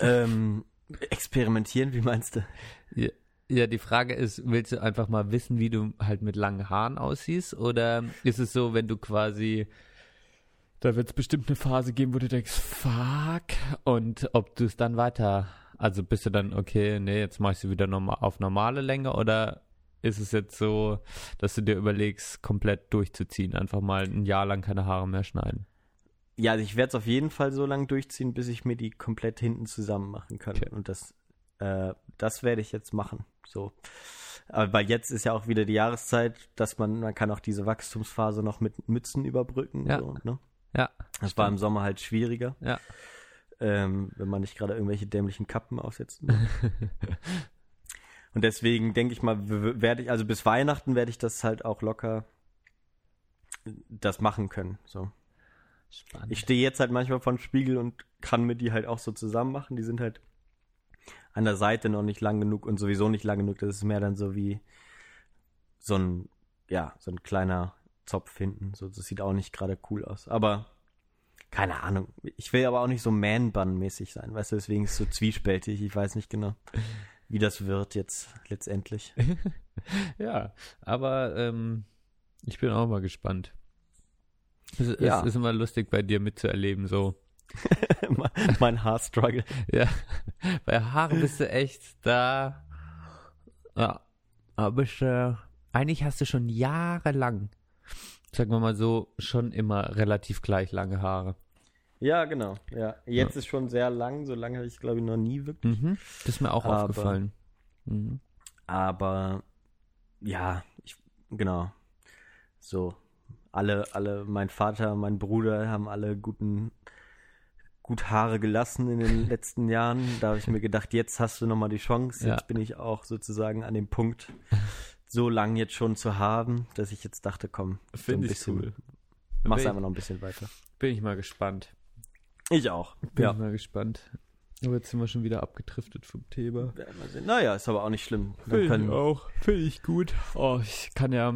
ähm, experimentieren, wie meinst du? Ja, ja, die Frage ist, willst du einfach mal wissen, wie du halt mit langen Haaren aussiehst? Oder ist es so, wenn du quasi, da wird es bestimmt eine Phase geben, wo du denkst, fuck, und ob du es dann weiter, also bist du dann, okay, nee, jetzt mach ich sie wieder normal, auf normale Länge oder ist es jetzt so, dass du dir überlegst, komplett durchzuziehen, einfach mal ein Jahr lang keine Haare mehr schneiden? Ja, also ich werde es auf jeden Fall so lange durchziehen, bis ich mir die komplett hinten zusammen machen kann. Okay. Und das, äh, das werde ich jetzt machen. So. Aber weil jetzt ist ja auch wieder die Jahreszeit, dass man, man kann auch diese Wachstumsphase noch mit Mützen überbrücken. Ja. So, ne? Ja, Das war im Sommer halt schwieriger, ja. ähm, wenn man nicht gerade irgendwelche dämlichen Kappen aufsetzt. Und deswegen denke ich mal, werde ich, also bis Weihnachten werde ich das halt auch locker das machen können. So. Spannend. Ich stehe jetzt halt manchmal vor dem Spiegel und kann mir die halt auch so zusammen machen. Die sind halt an der Seite noch nicht lang genug und sowieso nicht lang genug. Das ist mehr dann so wie so ein, ja, so ein kleiner Zopf hinten. So, das sieht auch nicht gerade cool aus. Aber keine Ahnung. Ich will aber auch nicht so Man-Bun-mäßig sein, weißt du, deswegen ist es so zwiespältig. Ich weiß nicht genau, wie das wird jetzt letztendlich. Ja, aber ähm, ich bin auch mal gespannt. Es, Ja. es ist immer lustig bei dir mitzuerleben, so. mein Haarstruggle. Ja, bei Haaren bist du echt da. Ja, aber ich, äh, eigentlich hast du schon jahrelang, sagen wir mal so, schon immer relativ gleich lange Haare. Ja, genau. Ja. Jetzt ist schon sehr lang, so lange habe ich glaube ich noch nie wirklich. Mhm. Das ist mir auch Aber- aufgefallen. Mhm. Aber ja, ich, genau. So, alle, alle, mein Vater, mein Bruder haben alle guten, gut Haare gelassen in den letzten Jahren. Da habe ich mir gedacht, jetzt hast du nochmal die Chance. Ja. Jetzt bin ich auch sozusagen an dem Punkt, so lang jetzt schon zu haben, dass ich jetzt dachte, komm, so Finde ich bisschen, cool. mach's Bin- einfach noch ein bisschen weiter. Bin ich mal gespannt. Ich auch. Bin Ja. ich mal gespannt. Aber jetzt sind wir schon wieder abgedriftet vom Thema. Naja, ist aber auch nicht schlimm. Finde ich auch. Finde ich gut. Oh, ich kann ja,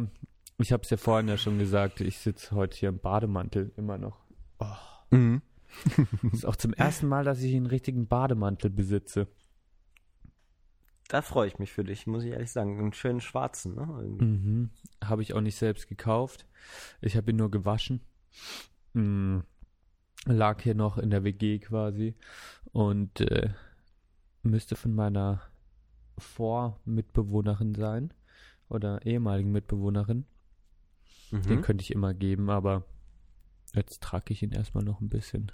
ich habe es ja vorhin ja schon gesagt, ich sitze heute hier im Bademantel immer noch. Mhm. Das ist auch zum ersten Mal, dass ich einen richtigen Bademantel besitze. Da freue ich mich für dich, muss ich ehrlich sagen. Einen schönen schwarzen, ne? Mhm. Habe ich auch nicht selbst gekauft. Ich habe ihn nur gewaschen. Mm. Lag hier noch in der WG quasi und äh, müsste von meiner Vormitbewohnerin sein oder ehemaligen Mitbewohnerin. Den Mhm. könnte ich immer geben, aber jetzt trage ich ihn erstmal noch ein bisschen.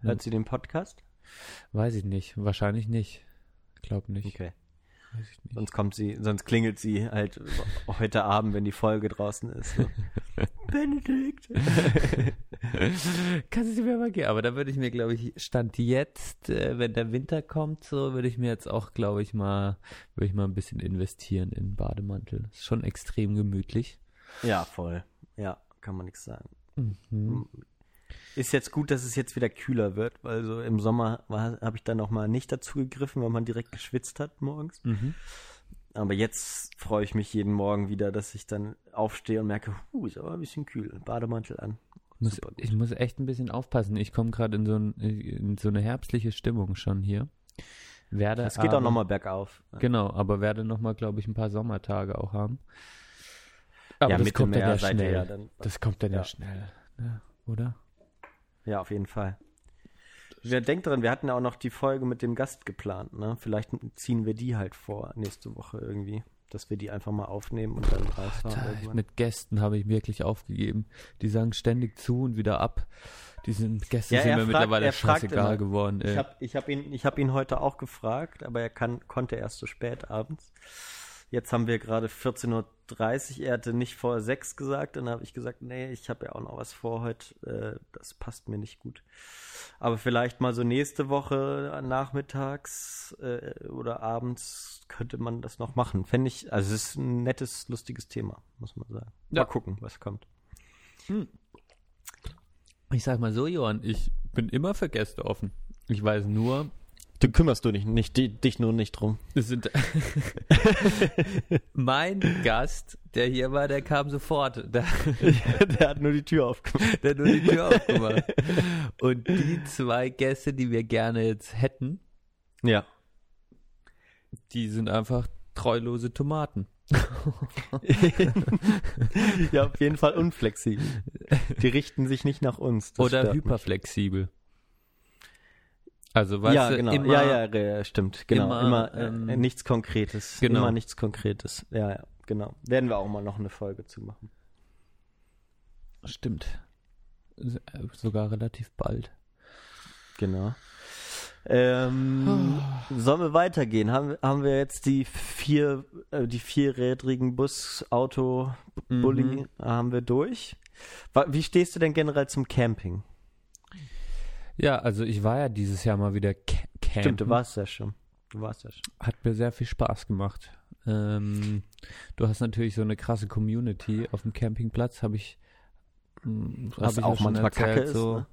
Hört sie den Podcast? Weiß ich nicht. Wahrscheinlich nicht. Glaub nicht. Okay. Weiß ich nicht. Sonst kommt sie, sonst klingelt sie halt heute Abend, wenn die Folge draußen ist. So. Benedikt! Kannst du sie mir mal geben? Aber da würde ich mir, glaube ich, Stand jetzt, äh, wenn der Winter kommt, so würde ich mir jetzt auch, glaube ich, mal, würde ich mal ein bisschen investieren in einen Bademantel. Ist schon extrem gemütlich. ja, voll. Ja, kann man nichts sagen. Mhm. Ist jetzt gut, dass es jetzt wieder kühler wird, weil so im Sommer habe ich dann noch mal nicht dazu gegriffen, weil man direkt geschwitzt hat morgens. Mhm. Aber jetzt freue ich mich jeden Morgen wieder, dass ich dann aufstehe und merke, huh, ist aber ein bisschen kühl. Bademantel an. Muss, ich muss echt ein bisschen aufpassen. Ich komme gerade in, so ein, in so eine herbstliche Stimmung schon hier. Werde Es geht auch aber- noch mal bergauf. Genau, aber werde nochmal, glaube ich, ein paar Sommertage auch haben. Aber ja, das kommt dann ja seid ihr schnell. ja dann. das kommt dann ja, Ja. schnell, ne? oder? Ja, auf jeden Fall. Ja, denkt dran, wir hatten ja auch noch die Folge mit dem Gast geplant, ne? Vielleicht ziehen wir die halt vor nächste Woche irgendwie, dass wir die einfach mal aufnehmen und dann raushauen. Mit Gästen habe ich wirklich aufgegeben. Die sagen ständig zu und wieder ab. Die sind, Gäste Ja, sind mir fragt- mittlerweile er scheißegal geworden. Ich Ey. habe ich hab ihn, ich hab ihn heute auch gefragt, aber er kann, konnte erst so spät abends. Jetzt haben wir gerade 14.30 Uhr. Er hatte nicht vor sechs gesagt. Dann habe ich gesagt, nee, ich habe ja auch noch was vor heute. Äh, das passt mir nicht gut. Aber vielleicht mal so nächste Woche äh, nachmittags äh, oder abends könnte man das noch machen. Fände ich, also es ist ein nettes, lustiges Thema, muss man sagen. Ja. Mal gucken, was kommt. Ich sag mal so, Johann, ich bin immer für Gäste offen. Ich weiß nur, Du kümmerst du dich, nicht, dich nur nicht drum. mein Gast, der hier war, der kam sofort. Der, Der hat nur die Tür aufgemacht. der hat nur die Tür aufgemacht. Und die zwei Gäste, die wir gerne jetzt hätten, Ja. die sind einfach treulose Tomaten. ja, auf jeden Fall unflexibel. Die richten sich nicht nach uns. Oder stört mich. Also, weißt ja, du, genau. immer, ja, ja, ja, stimmt. Genau. immer, Immer, äh, ähm, nichts Konkretes. genau. Immer nichts Konkretes. Ja, ja, genau. Werden wir auch mal noch eine Folge zu machen. Stimmt. S- äh, Sogar relativ bald. Genau. Ähm, sollen wir weitergehen? Haben, haben wir jetzt die vier, äh, die vierrädrigen Bus, Auto, Bulli Mhm. haben wir durch? Wie stehst du denn generell zum Camping? Ja, also ich war ja dieses Jahr mal wieder ca campen. Stimmt, du warst ja schon. Du warst ja schon. Hat mir sehr viel Spaß gemacht. Ähm, du hast natürlich so eine krasse Community auf dem Campingplatz, habe ich, hab Was ich auch manchmal erzählt, Kacke ist, so. ne?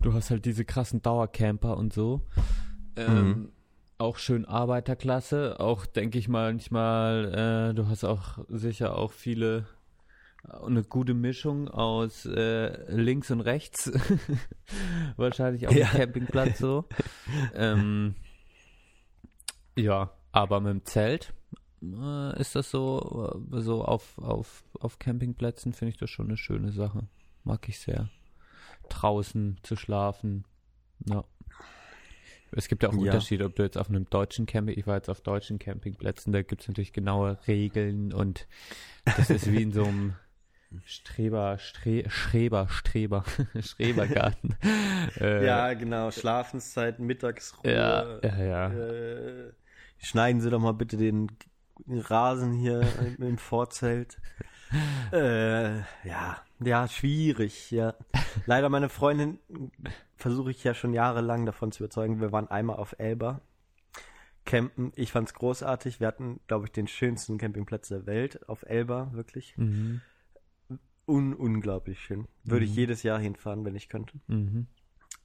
Du hast halt diese krassen Dauercamper und so. Ähm, Mhm. Auch schön Arbeiterklasse, auch denke ich manchmal, äh, du hast auch sicher auch viele eine gute Mischung aus äh, links und rechts. Wahrscheinlich auf Ja. dem Campingplatz so. ähm, ja, aber mit dem Zelt äh, ist das so, äh, so auf, auf, auf Campingplätzen finde ich das schon eine schöne Sache. Mag ich sehr. Draußen zu schlafen. Ja. Es gibt ja auch Ja. Unterschied, ob du jetzt auf einem deutschen Camping, ich war jetzt auf deutschen Campingplätzen, da gibt es natürlich genaue Regeln und das ist wie in so einem Streber, Stre Schreber, Streber, Schrebergarten. äh, Ja, genau. Schlafenszeit, Mittagsruhe. Ja, ja, ja. Äh, schneiden Sie doch mal bitte den Rasen hier im- Vorzelt. Äh, ja, ja, schwierig, ja. Leider meine Freundin versuche ich ja schon jahrelang davon zu überzeugen. Wir waren einmal auf Elba campen. Ich fand's großartig. Wir hatten, glaube ich, den schönsten Campingplatz der Welt auf Elba, wirklich. Mhm, Un unglaublich schön. Würde ich jedes Jahr hinfahren, wenn ich könnte. mhm.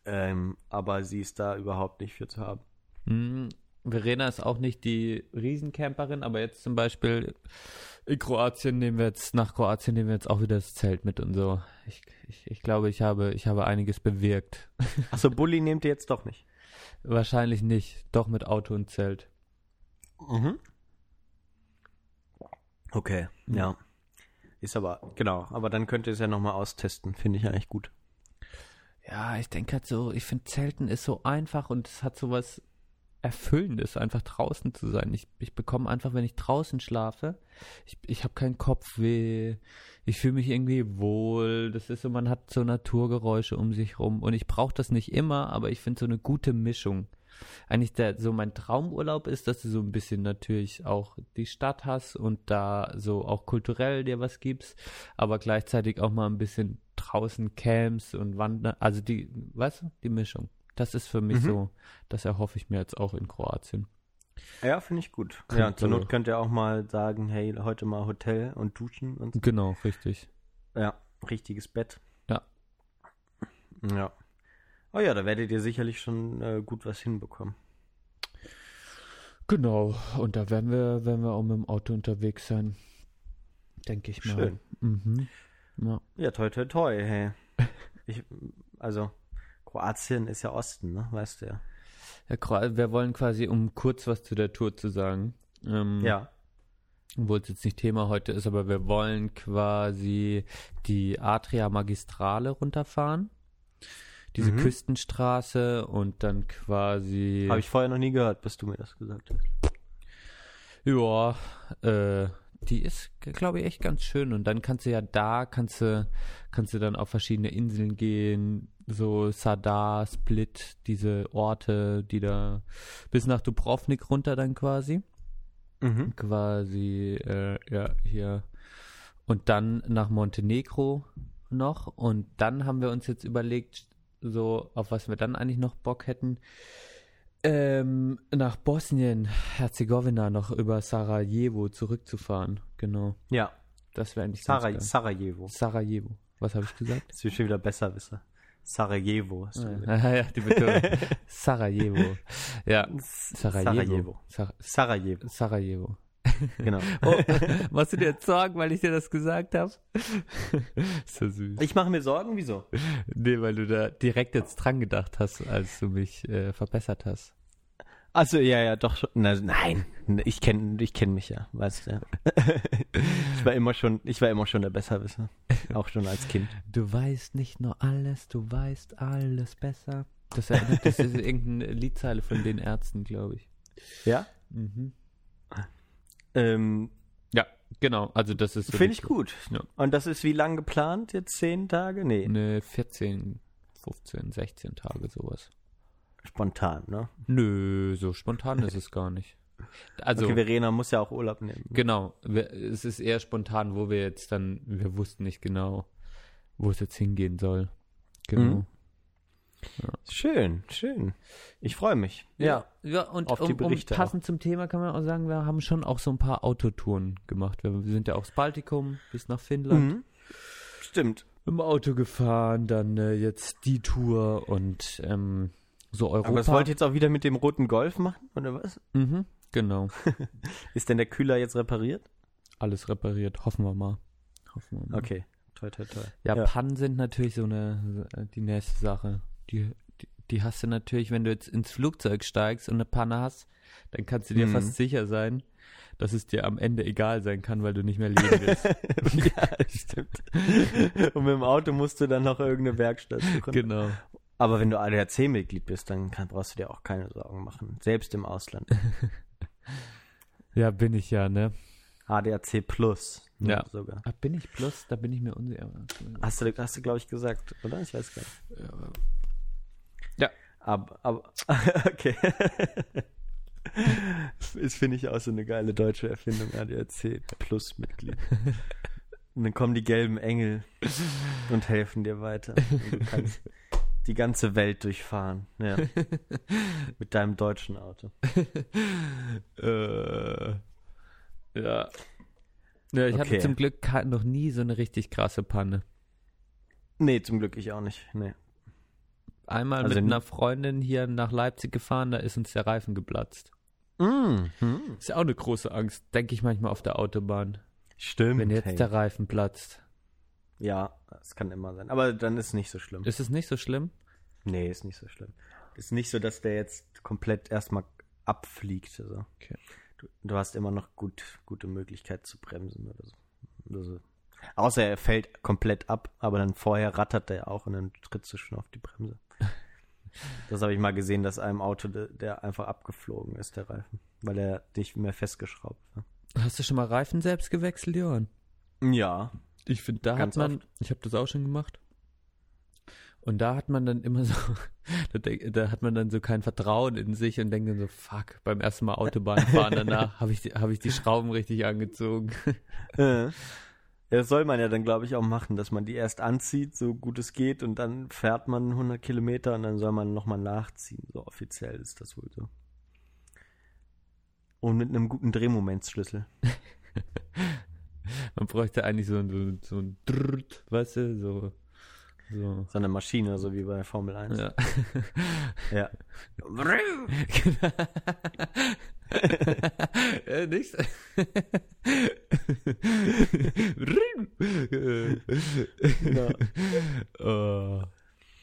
Ähm, aber sie ist da überhaupt nicht für zu haben. Mhm. Verena ist auch nicht die Riesencamperin, aber jetzt zum Beispiel in Kroatien nehmen wir jetzt, nach Kroatien nehmen wir jetzt auch wieder das Zelt mit und so. Ich, ich, ich glaube, ich habe, ich habe einiges bewirkt. Achso, Bulli nehmt ihr jetzt doch nicht. Wahrscheinlich nicht. Doch mit Auto und Zelt. Mhm. Okay, ja. Ist aber, genau, aber dann könnt ihr es ja nochmal austesten. Finde ich eigentlich gut. Ja, ich denke halt so, ich finde Zelten ist so einfach und es hat so was Erfüllendes, einfach draußen zu sein. Ich, ich bekomme einfach, wenn ich draußen schlafe, ich, ich habe keinen Kopfweh, ich fühle mich irgendwie wohl. Das ist so, man hat so Naturgeräusche um sich rum und ich brauche das nicht immer, aber ich finde so eine gute Mischung. Eigentlich der, so mein Traumurlaub ist, dass du so ein bisschen natürlich auch die Stadt hast und da so auch kulturell dir was gibst, aber gleichzeitig auch mal ein bisschen draußen camps und wandern, also die, weißt du, die Mischung. Das ist für mich Mhm. so, das erhoffe ich mir jetzt auch in Kroatien. Ja, finde ich gut. Könnte- ja, zur Not könnt ihr auch mal sagen, hey, heute mal Hotel und duschen und so. Genau, richtig. Ja, richtiges Bett. Ja. Ja. Oh ja, da werdet ihr sicherlich schon äh, gut was hinbekommen. Genau, und da werden wir, werden wir auch mit dem Auto unterwegs sein. Denke ich mal. Schön. Mhm. Ja. Ja, toi, toi, toi, hey. Ich, also, Kroatien ist ja Osten, ne? Weißt du ja. Ja, wir wollen quasi, um kurz was zu der Tour zu sagen, ähm, Ja. obwohl es jetzt nicht Thema heute ist, aber wir wollen quasi die Adria Magistrale runterfahren. Diese Mhm. Küstenstraße und dann quasi. Habe ich vorher noch nie gehört, bis du mir das gesagt hast. Ja, äh, die ist, glaube ich, echt ganz schön. Und dann kannst du ja da, kannst du, kannst du dann auf verschiedene Inseln gehen, so Sadar, Split, diese Orte, die da bis nach Dubrovnik runter dann quasi. Mhm. Quasi, äh, ja, hier. Und dann nach Montenegro noch. Und dann haben wir uns jetzt überlegt, so, auf was wir dann eigentlich noch Bock hätten. Ähm, nach Bosnien, Herzegowina noch über Sarajevo zurückzufahren. Genau. Ja, Das wäre eigentlich Saraj. Sarajevo. Sarajevo. Was habe ich gesagt? Das ist schon wieder besser wissen. Sarajevo. Ah, ja, die Betonung. Sarajevo. Ja, Sarajevo. Sarajevo. Sar Sarajevo, Sarajevo. genau. Oh, machst du dir jetzt Sorgen, weil ich dir das gesagt habe? so süß. Ich mache mir Sorgen, wieso? Nee, weil du da direkt jetzt dran gedacht hast, als du mich äh, verbessert hast. Also ja, ja, doch schon. Na, nein, ich kenne ich kenn mich ja, weißt du. Ja. ich war immer schon, ich war immer schon der Besserwisser, auch schon als Kind. Du weißt nicht nur alles, du weißt alles besser. Das, das ist irgendeine Liedzeile von den Ärzten, glaube ich. Ja? Mhm. Ähm, Ja, genau. Also das ist Finde ich gut. Ja. Und das ist wie lang geplant? Jetzt zehn Tage? Nee, Eine 14, 15, 16 Tage sowas. spontan, ne? Nö, so spontan ist es gar nicht. Also okay, Verena muss ja auch Urlaub nehmen. Genau, es ist eher spontan, wo wir jetzt dann, wir wussten nicht genau, wo es jetzt hingehen soll. Genau. Mhm. Schön, schön. Ich freue mich. Ja. ja und Auf die um, um, Berichte passend zum Thema kann man auch sagen, wir haben schon auch so ein paar Autotouren gemacht. Wir sind ja aufs Baltikum bis nach Finnland Mhm. Stimmt. im Auto gefahren, dann äh, jetzt die Tour und ähm, so Europa. Aber das wollt ihr jetzt auch wieder mit dem roten Golf machen, oder was? mhm, genau, Ist denn der Kühler jetzt repariert? alles repariert, hoffen wir mal. Hoffen wir mal. Okay. Toi, toi, toi. Ja, Ja. Pannen sind natürlich so eine die nächste Sache. Die, die, die hast du natürlich, wenn du jetzt ins Flugzeug steigst und eine Panne hast, dann kannst du dir Mhm. fast sicher sein, dass es dir am Ende egal sein kann, weil du nicht mehr leben willst. ja, stimmt. Und mit dem Auto musst du dann noch irgendeine Werkstatt suchen. genau. Aber wenn du ADAC-Mitglied bist, dann kann, brauchst du dir auch keine Sorgen machen. Selbst im Ausland. Ja, bin ich ja, ne? ADAC Plus. Ja. Sogar. Ah, bin ich plus? Da bin ich mir unsicher. Hast du, hast du glaube ich, gesagt, oder? Ich weiß gar nicht. Aber, aber okay. Das finde ich auch so eine geile deutsche Erfindung, ADAC Plus Mitglied. Und dann kommen die gelben Engel und helfen dir weiter. Und du kannst die ganze Welt durchfahren. Ja. Mit deinem deutschen Auto. Äh, ja. Ja, ich hatte Okay. zum Glück noch nie so eine richtig krasse Panne. Nee, zum Glück ich auch nicht. Nee. Einmal Also mit einer Freundin hier nach Leipzig gefahren, da ist uns der Reifen geplatzt. Mhm. Ist ja auch eine große Angst, denke ich manchmal auf der Autobahn. Stimmt. Wenn jetzt hey. der Reifen platzt. Ja, das kann immer sein. Aber dann ist nicht so schlimm. Ist es nicht so schlimm? Nee, ist nicht so schlimm. Ist nicht so, dass der jetzt komplett erstmal abfliegt. Also. Okay. Du, du hast immer noch gut, gute Möglichkeit zu bremsen oder so. Oder so. Außer er fällt komplett ab, aber dann vorher rattert er auch und dann trittst du schon auf die Bremse. Das habe ich mal gesehen, dass einem Auto, der, der einfach abgeflogen ist, der Reifen, weil er nicht mehr festgeschraubt war. Hast du schon mal Reifen selbst gewechselt, Johann? Ja. Ich finde, da Ganz hat man, ich habe das auch schon gemacht. Und da hat man dann immer so, da, denk, da hat man dann so kein Vertrauen in sich und denkt dann so, fuck, beim ersten Mal Autobahn fahren danach habe ich, die- hab ich die Schrauben richtig angezogen. Das soll man ja dann, glaube ich, auch machen, dass man die erst anzieht, so gut es geht, und dann fährt man 100 Kilometer und dann soll man nochmal nachziehen. So offiziell ist das wohl so. Und mit einem guten Drehmomentsschlüssel. Man bräuchte eigentlich so, so, so ein Drrrt, weißt du, so, so. So eine Maschine, so wie bei Formel 1. Ja. Ja. äh, nichts. Genau. oh.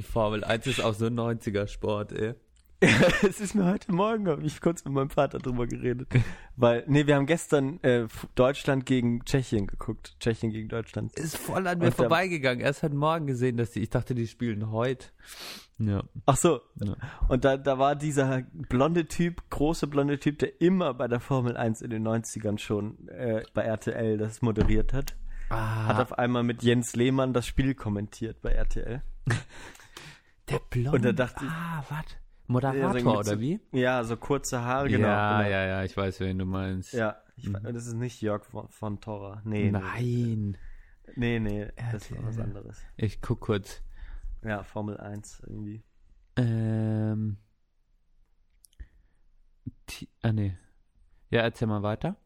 Formel 1 ist auch so ein 90er Sport, ey. Es ist mir heute Morgen, habe ich kurz mit meinem Vater drüber geredet. Weil, nee, wir haben gestern äh, Deutschland gegen Tschechien geguckt. Tschechien gegen Deutschland. Ist voll an mir Und vorbeigegangen. Erst heute Morgen gesehen, dass die, ich dachte, die spielen heute. Ja. Ach so. Ja. Und da, da war dieser blonde Typ, große blonde Typ, der immer bei der Formel 1 in den 90ern schon äh, bei RTL das moderiert hat. Hat Ah, auf einmal mit Jens Lehmann das Spiel kommentiert bei RTL. der Blonde. Und da dachte ich- ah, was? Ja, so Moderator, oder wie? Ja, so kurze Haare, genau. ja, genau. ja, ja, ich weiß, wen du meinst. Ja, ich, we- das ist nicht Jörg von, von Torra. Nee, Nein. nee, nee, das war was RTL. anderes. Ich guck kurz. Ja, Formel 1 irgendwie. Ähm. Ti- Ah, nee. Ja, erzähl mal weiter.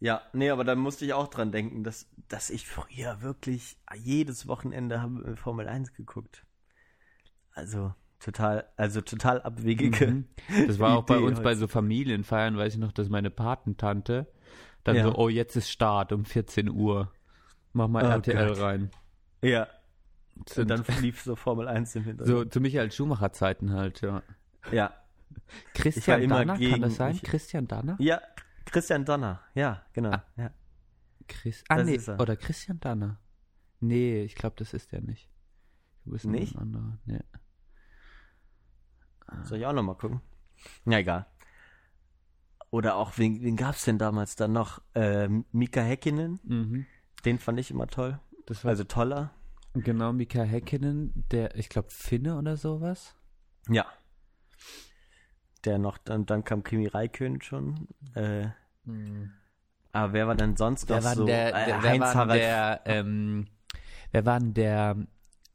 Ja, nee, aber da musste ich auch dran denken, dass, dass ich früher wirklich jedes Wochenende habe Formel 1 geguckt. Also total, also total abwegige. Mhm. Das war auch bei uns bei heute. so Familienfeiern, weiß ich noch, dass meine Patentante dann Ja. so, oh, jetzt ist Start um 14 Uhr. Mach mal Oh RTL Gott. rein. Ja, Und und dann lief so Formel 1 im so Hintergrund. zu Michael Schumacher Zeiten halt, ja. Ja, Christian Danner, kann gegen- das sein? ich- Christian Danner? ja, Christian Donner, ja, genau. Ah. Ja. Chris ah, nee, er. oder Christian Danner. Nee, ich glaube, das ist der nicht. Du bist Nicht? ein anderer. Nee. Soll ich auch nochmal gucken? Ja, egal. Oder auch, wen, wen gab's denn damals dann noch? Ähm, Mika Häkkinen, Mhm. den fand ich immer toll. Das war Also toller. genau Mika Häkkinen, der, ich glaube, Finne oder sowas. Ja. Der noch, dann, dann kam Kimi Räikkönen schon. Äh, aber wer war denn sonst Wer noch war so? denn der, Äh, der, wer war der, ähm, wer war denn der,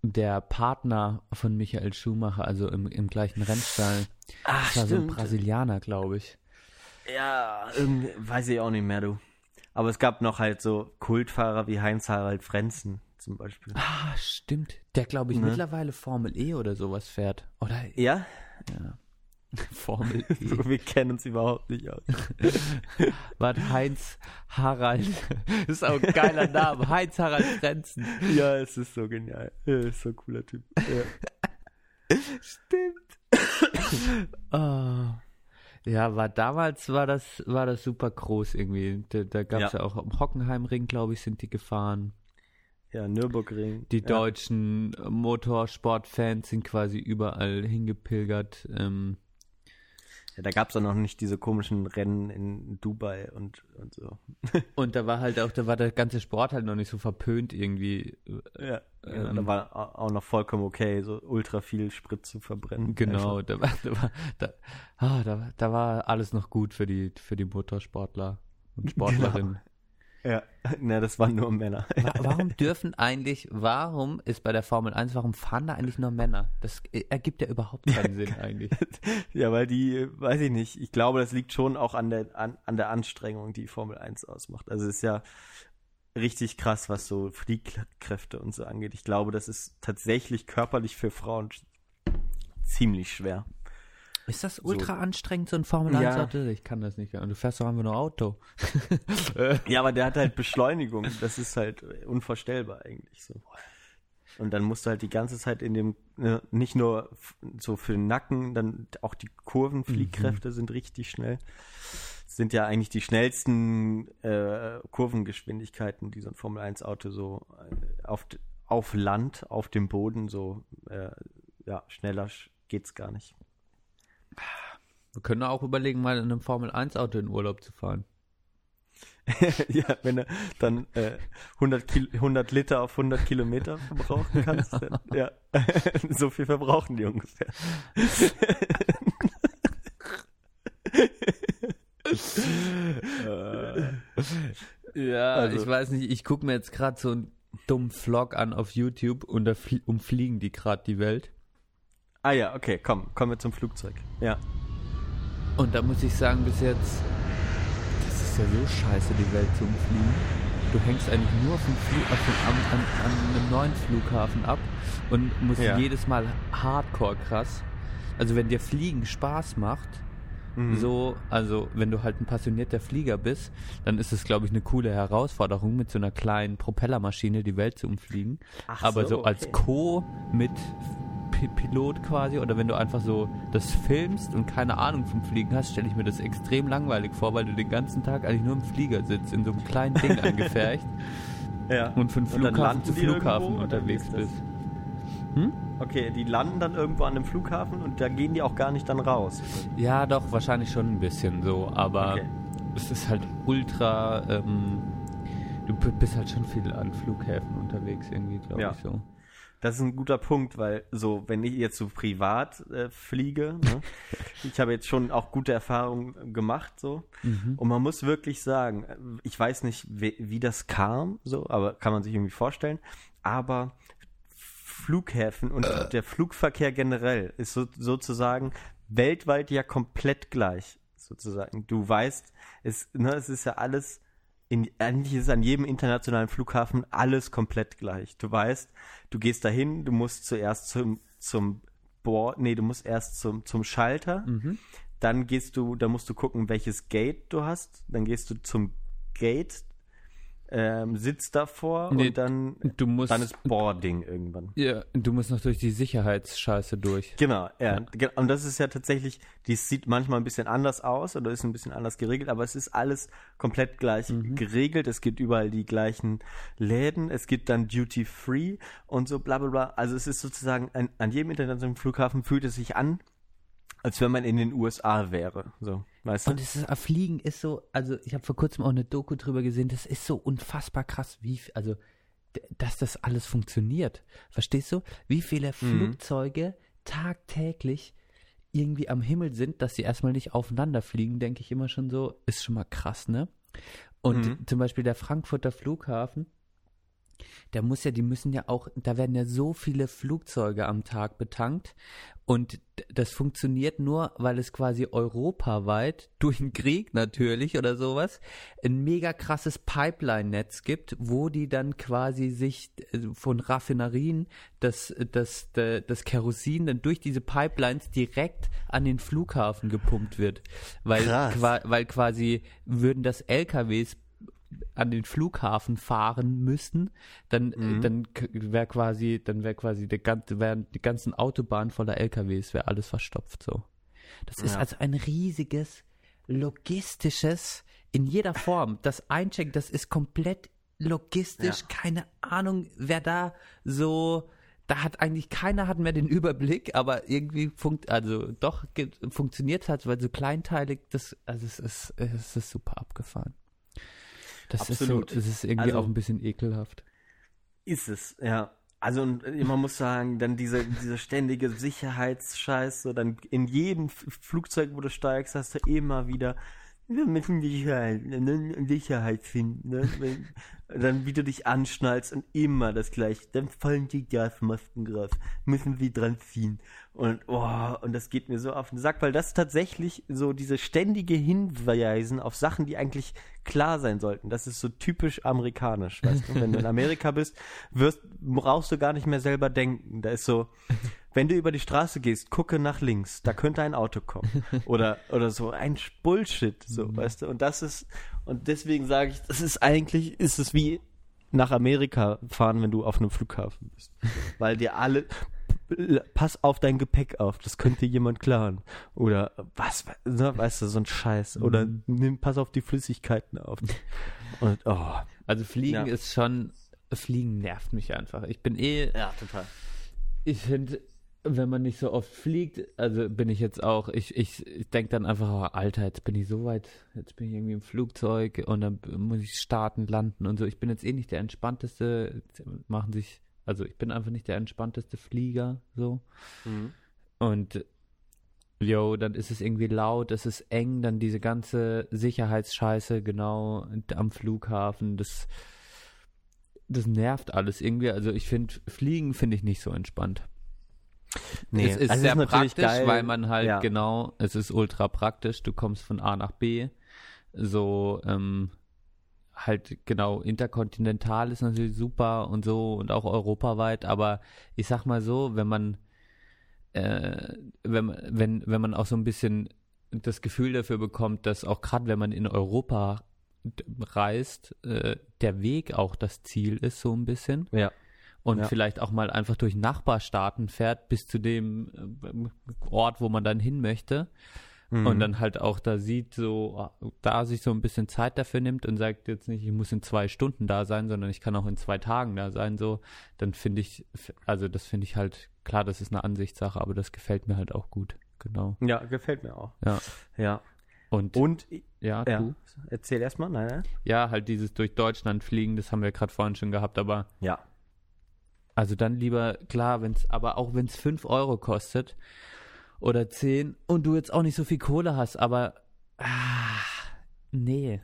der Partner von Michael Schumacher, also im, im gleichen Rennstall? Ach, Das war so ein stimmt. Brasilianer, glaube ich. Ja, irgendwie, weiß ich auch nicht mehr, du. Aber es gab noch halt so Kultfahrer wie Heinz-Harald Frenzen zum Beispiel. Ah, stimmt. Der, glaube ich, Ne? mittlerweile Formel E oder sowas fährt. Oder Ja? Formel E. Wir kennen uns überhaupt nicht aus. War Heinz Harald. Das ist auch ein geiler Name. Heinz Harald Frenzen. ja, es ist so genial. Er ist so ein cooler Typ. Ja. Stimmt. Ah. Ja, war damals war das war das super groß irgendwie. Da, da gab es ja. Ja. auch am Hockenheimring, glaube ich, sind die gefahren. ja, Nürburgring. Die ja. deutschen Motorsportfans sind quasi überall hingepilgert. Ähm, Ja, da gab es auch noch nicht diese komischen Rennen in Dubai und, und so. Und da war halt auch, da war der ganze Sport halt noch nicht so verpönt irgendwie. Ja, genau, Ähm. da war au- auch noch vollkommen okay, so ultra viel Sprit zu verbrennen. Genau, da war, da war, da, ah, da, da war alles noch gut für die, für die Motorsportler und Sportlerinnen. Ja, na, das waren nur Männer. Wa- Warum dürfen eigentlich, warum ist bei der Formel 1, warum fahren da eigentlich nur Männer? Das ergibt ja überhaupt keinen Sinn eigentlich. Ja, weil die, weiß ich nicht, ich glaube, das liegt schon auch an der, an, an der Anstrengung, die Formel 1 ausmacht. Also es ist ja richtig krass, was so Fliehkräfte und so angeht. Ich glaube, das ist tatsächlich körperlich für Frauen ziemlich schwer. Ist das ultra anstrengend, so ein Formel 1 Ja. Auto? Ich kann das nicht. Und du fährst doch einfach nur Auto. Ja, aber der hat halt Beschleunigung. Das ist halt unvorstellbar eigentlich so. Und dann musst du halt die ganze Zeit in dem, ne, nicht nur so für den Nacken, dann auch die Kurvenfliehkräfte sind richtig schnell. Das sind ja eigentlich die schnellsten äh, Kurvengeschwindigkeiten, die so ein Formel 1 Auto so äh, auf, auf Land, auf dem Boden so, äh, ja, schneller sch- geht's gar nicht. Wir können auch überlegen, mal in einem Formel 1 Auto in Urlaub zu fahren. ja, wenn du dann äh, 100, Kil 100 Liter auf 100 Kilometer verbrauchen kannst, dann, ja, so viel verbrauchen die ungefähr. Ja, Also- ich weiß nicht, ich gucke mir jetzt gerade so einen dummen Vlog an auf YouTube und da flie- umfliegen die gerade die Welt. Ah ja, okay, komm, kommen wir zum Flugzeug. Ja. Und da muss ich sagen, bis jetzt, das ist ja so scheiße, die Welt zu umfliegen. Du hängst eigentlich nur vom Flie auf dem, an, an, an einem neuen Flughafen ab und musst Ja. jedes Mal hardcore krass. Also wenn dir Fliegen Spaß macht, Mhm. so, also wenn du halt ein passionierter Flieger bist, dann ist es, glaube ich, eine coole Herausforderung, mit so einer kleinen Propellermaschine die Welt zu umfliegen. Ach Aber so, so, als okay. Co mit P Pilot quasi oder wenn du einfach so das filmst und keine Ahnung vom Fliegen hast, stelle ich mir das extrem langweilig vor, weil du den ganzen Tag eigentlich nur im Flieger sitzt, in so einem kleinen Ding angefercht ja. und von Flughafen landen zu Flughafen irgendwo, unterwegs bist. Okay, die landen dann irgendwo an dem Flughafen und da gehen die auch gar nicht dann raus. Ja, doch, wahrscheinlich schon ein bisschen so, aber Okay. es ist halt ultra, ähm, du bist halt schon viel an Flughäfen unterwegs irgendwie, glaube Ja. ich so. Das ist ein guter Punkt, weil so, wenn ich jetzt so privat äh, fliege, ne, ich habe jetzt schon auch gute Erfahrungen gemacht, so. Und man muss wirklich sagen, äh, ich weiß nicht, wie, wie das kam, so, aber kann man sich irgendwie vorstellen. Aber Flughäfen und der Flugverkehr generell ist so, sozusagen weltweit ja komplett gleich, sozusagen. Du weißt, es, ne, es ist ja alles in, eigentlich ist an jedem internationalen Flughafen alles komplett gleich. Du weißt, du gehst dahin, du musst zuerst zum, zum Board, nee, du musst erst zum, zum Schalter, dann gehst du, da musst du gucken, welches Gate du hast, dann gehst du zum Gate, ähm, sitzt davor Nee, und dann, Du musst, dann ist Boarding irgendwann. ja, du musst noch durch die Sicherheitsscheiße durch. Genau, ja. Ge- Und das ist ja tatsächlich, die sieht manchmal ein bisschen anders aus oder ist ein bisschen anders geregelt, aber es ist alles komplett gleich geregelt. Es gibt überall die gleichen Läden, es gibt dann Duty Free und so bla bla bla. Also es ist sozusagen, an, an jedem internationalen Flughafen fühlt es sich an, als wenn man in den USA wäre. So, weißt du? Und ist, äh, Fliegen ist so, also ich habe vor kurzem auch eine Doku drüber gesehen, das ist so unfassbar krass, wie, also, dass das alles funktioniert. Verstehst du? Wie viele Flugzeuge tagtäglich irgendwie am Himmel sind, dass sie erstmal nicht aufeinander fliegen, denke ich immer schon so, ist schon mal krass, ne? Und zum Beispiel der Frankfurter Flughafen, der muss ja, die müssen ja auch, da werden ja so viele Flugzeuge am Tag betankt und das funktioniert nur, weil es quasi europaweit durch den Krieg natürlich oder sowas ein mega krasses Pipeline-Netz gibt, wo die dann quasi sich äh, von Raffinerien das, das, das, Kerosin dann durch diese Pipelines direkt an den Flughafen gepumpt wird. Weil, qua, weil quasi würden das LKWs an den Flughafen fahren müssten, dann Mhm. äh, dann wäre quasi dann wäre quasi der ganze wären die ganzen Autobahnen voller LKWs wäre alles verstopft so. Das ist Ja. also ein riesiges logistisches in jeder Form. Das Einchecken, das ist komplett logistisch. Ja. Keine Ahnung, wer da so da hat eigentlich keiner hat mehr den Überblick, aber irgendwie funkt, also doch funktioniert hat, weil so kleinteilig, das, also es ist, es ist super abgefahren. Das Absolut. ist so, das ist irgendwie Also- auch ein bisschen ekelhaft. Ist es, ja. Also und man muss sagen, dann diese, diese ständige Sicherheitsscheiß, so dann in jedem Flugzeug, wo du steigst, hast du immer wieder, wir müssen Sicherheit, ne, Sicherheit finden, ne? Wenn- Dann wie du dich anschnallst und immer das gleiche, dann fallen die Gasmasken raus, müssen sie dran ziehen. Und oh, und das geht mir so auf den Sack, weil das tatsächlich so diese ständige Hinweisen auf Sachen, die eigentlich klar sein sollten. Das ist so typisch amerikanisch, weißt du? Wenn du in Amerika bist, wirst, brauchst du gar nicht mehr selber denken. Da ist so, wenn du über die Straße gehst, gucke nach links, da könnte ein Auto kommen. Oder, oder so ein Bullshit, so, weißt du? Und das ist, und deswegen sage ich, das ist eigentlich, ist es wie nach Amerika fahren, wenn du auf einem Flughafen bist. Weil dir alle, pass auf dein Gepäck auf, das könnte jemand klauen. Oder was, ne, weißt du, so ein Scheiß. Oder nimm, pass auf die Flüssigkeiten auf. Und, oh. Also Fliegen Ja. ist schon, Fliegen nervt mich einfach. Ich bin eh, Ja, total. ich finde, wenn man nicht so oft fliegt, also bin ich jetzt auch, ich, ich, ich denke dann einfach, oh, Alter, jetzt bin ich so weit, jetzt bin ich irgendwie im Flugzeug und dann muss ich starten, landen und so. Ich bin jetzt eh nicht der entspannteste, machen sich, also ich bin einfach nicht der entspannteste Flieger, so. Mhm. Und yo, dann ist es irgendwie laut, es ist eng, dann diese ganze Sicherheitsscheiße genau am Flughafen, das das nervt alles irgendwie. Also ich finde, Fliegen finde ich nicht so entspannt. Nee, es ist also sehr natürlich praktisch, geil. weil man halt Ja. genau, es ist ultra praktisch, du kommst von A nach B, so ähm, halt genau interkontinental ist natürlich super und so und auch europaweit, aber ich sag mal so, wenn man äh, wenn, man- wenn, wenn man auch so ein bisschen das Gefühl dafür bekommt, dass auch gerade wenn man in Europa reist, äh, der Weg auch das Ziel ist, so ein bisschen. Ja. Und Ja. vielleicht auch mal einfach durch Nachbarstaaten fährt bis zu dem äh, Ort, wo man dann hin möchte. Mhm. Und dann halt auch da sieht, so, da sich so ein bisschen Zeit dafür nimmt und sagt jetzt nicht, ich muss in zwei Stunden da sein, sondern ich kann auch in zwei Tagen da sein, so, dann finde ich, also das finde ich halt, klar, das ist eine Ansichtssache, aber das gefällt mir halt auch gut. Genau. Ja, gefällt mir auch. Ja. Ja. Und, Und, ja, ja, du? erzähl erstmal, nein, nein. Ja, halt dieses durch Deutschland fliegen, das haben wir gerade vorhin schon gehabt, aber Ja. Also dann lieber, klar, wenn's, aber auch wenn es 5 Euro kostet oder 10 und du jetzt auch nicht so viel Kohle hast, aber ah, nee.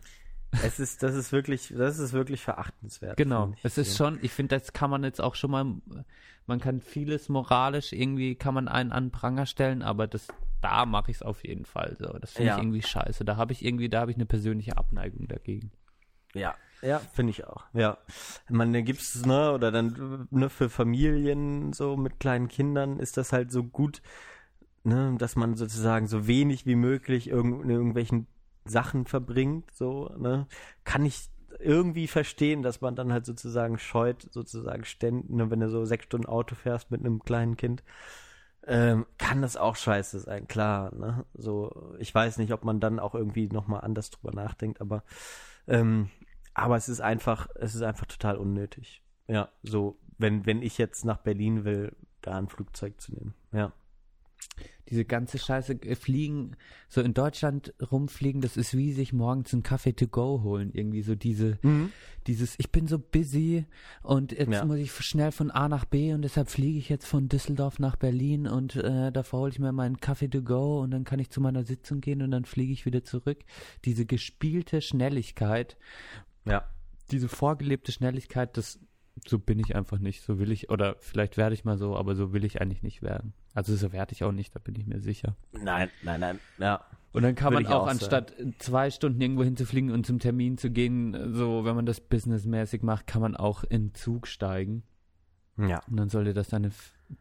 Es ist, das ist wirklich, das ist wirklich verachtenswert. Genau. Es ist schon, ich finde, das kann man jetzt auch schon mal, man kann vieles moralisch irgendwie, kann man einen an Pranger stellen, aber das, da mache ich es auf jeden Fall so. Das finde Ja. ich irgendwie scheiße. Da habe ich irgendwie, da habe ich eine persönliche Abneigung dagegen. Ja, ja, finde ich auch. Ja, man da gibt's ne oder dann ne für Familien so mit kleinen Kindern ist das halt so gut, ne, dass man sozusagen so wenig wie möglich irgend, in irgendwelchen Sachen verbringt, so ne, kann ich irgendwie verstehen, dass man dann halt sozusagen scheut, sozusagen ständig, ne, wenn du so sechs Stunden Auto fährst mit einem kleinen Kind. Ähm, kann das auch scheiße sein, klar, ne? So, ich weiß nicht, ob man dann auch irgendwie nochmal anders drüber nachdenkt, aber ähm, aber es ist einfach, es ist einfach total unnötig. Ja, so, wenn, wenn ich jetzt nach Berlin will, da ein Flugzeug zu nehmen. Ja. Diese ganze Scheiße äh, fliegen, so in Deutschland rumfliegen, das ist wie sich morgens einen Kaffee to go holen. Irgendwie so diese, dieses, ich bin so busy und jetzt Ja. muss ich schnell von A nach B und deshalb fliege ich jetzt von Düsseldorf nach Berlin und äh, davor hole ich mir meinen Kaffee to go und dann kann ich zu meiner Sitzung gehen und dann fliege ich wieder zurück. Diese gespielte Schnelligkeit, Ja. diese vorgelebte Schnelligkeit, das so bin ich einfach nicht, so will ich, oder vielleicht werde ich mal so, aber so will ich eigentlich nicht werden. Also so werde ich auch nicht, da bin ich mir sicher. Nein, nein, nein. Ja. Und dann kann Würde man auch, auch anstatt zwei Stunden irgendwo hinzufliegen und zum Termin zu gehen, so wenn man das businessmäßig macht, kann man auch in den Zug steigen. Ja. Und dann soll dir das deine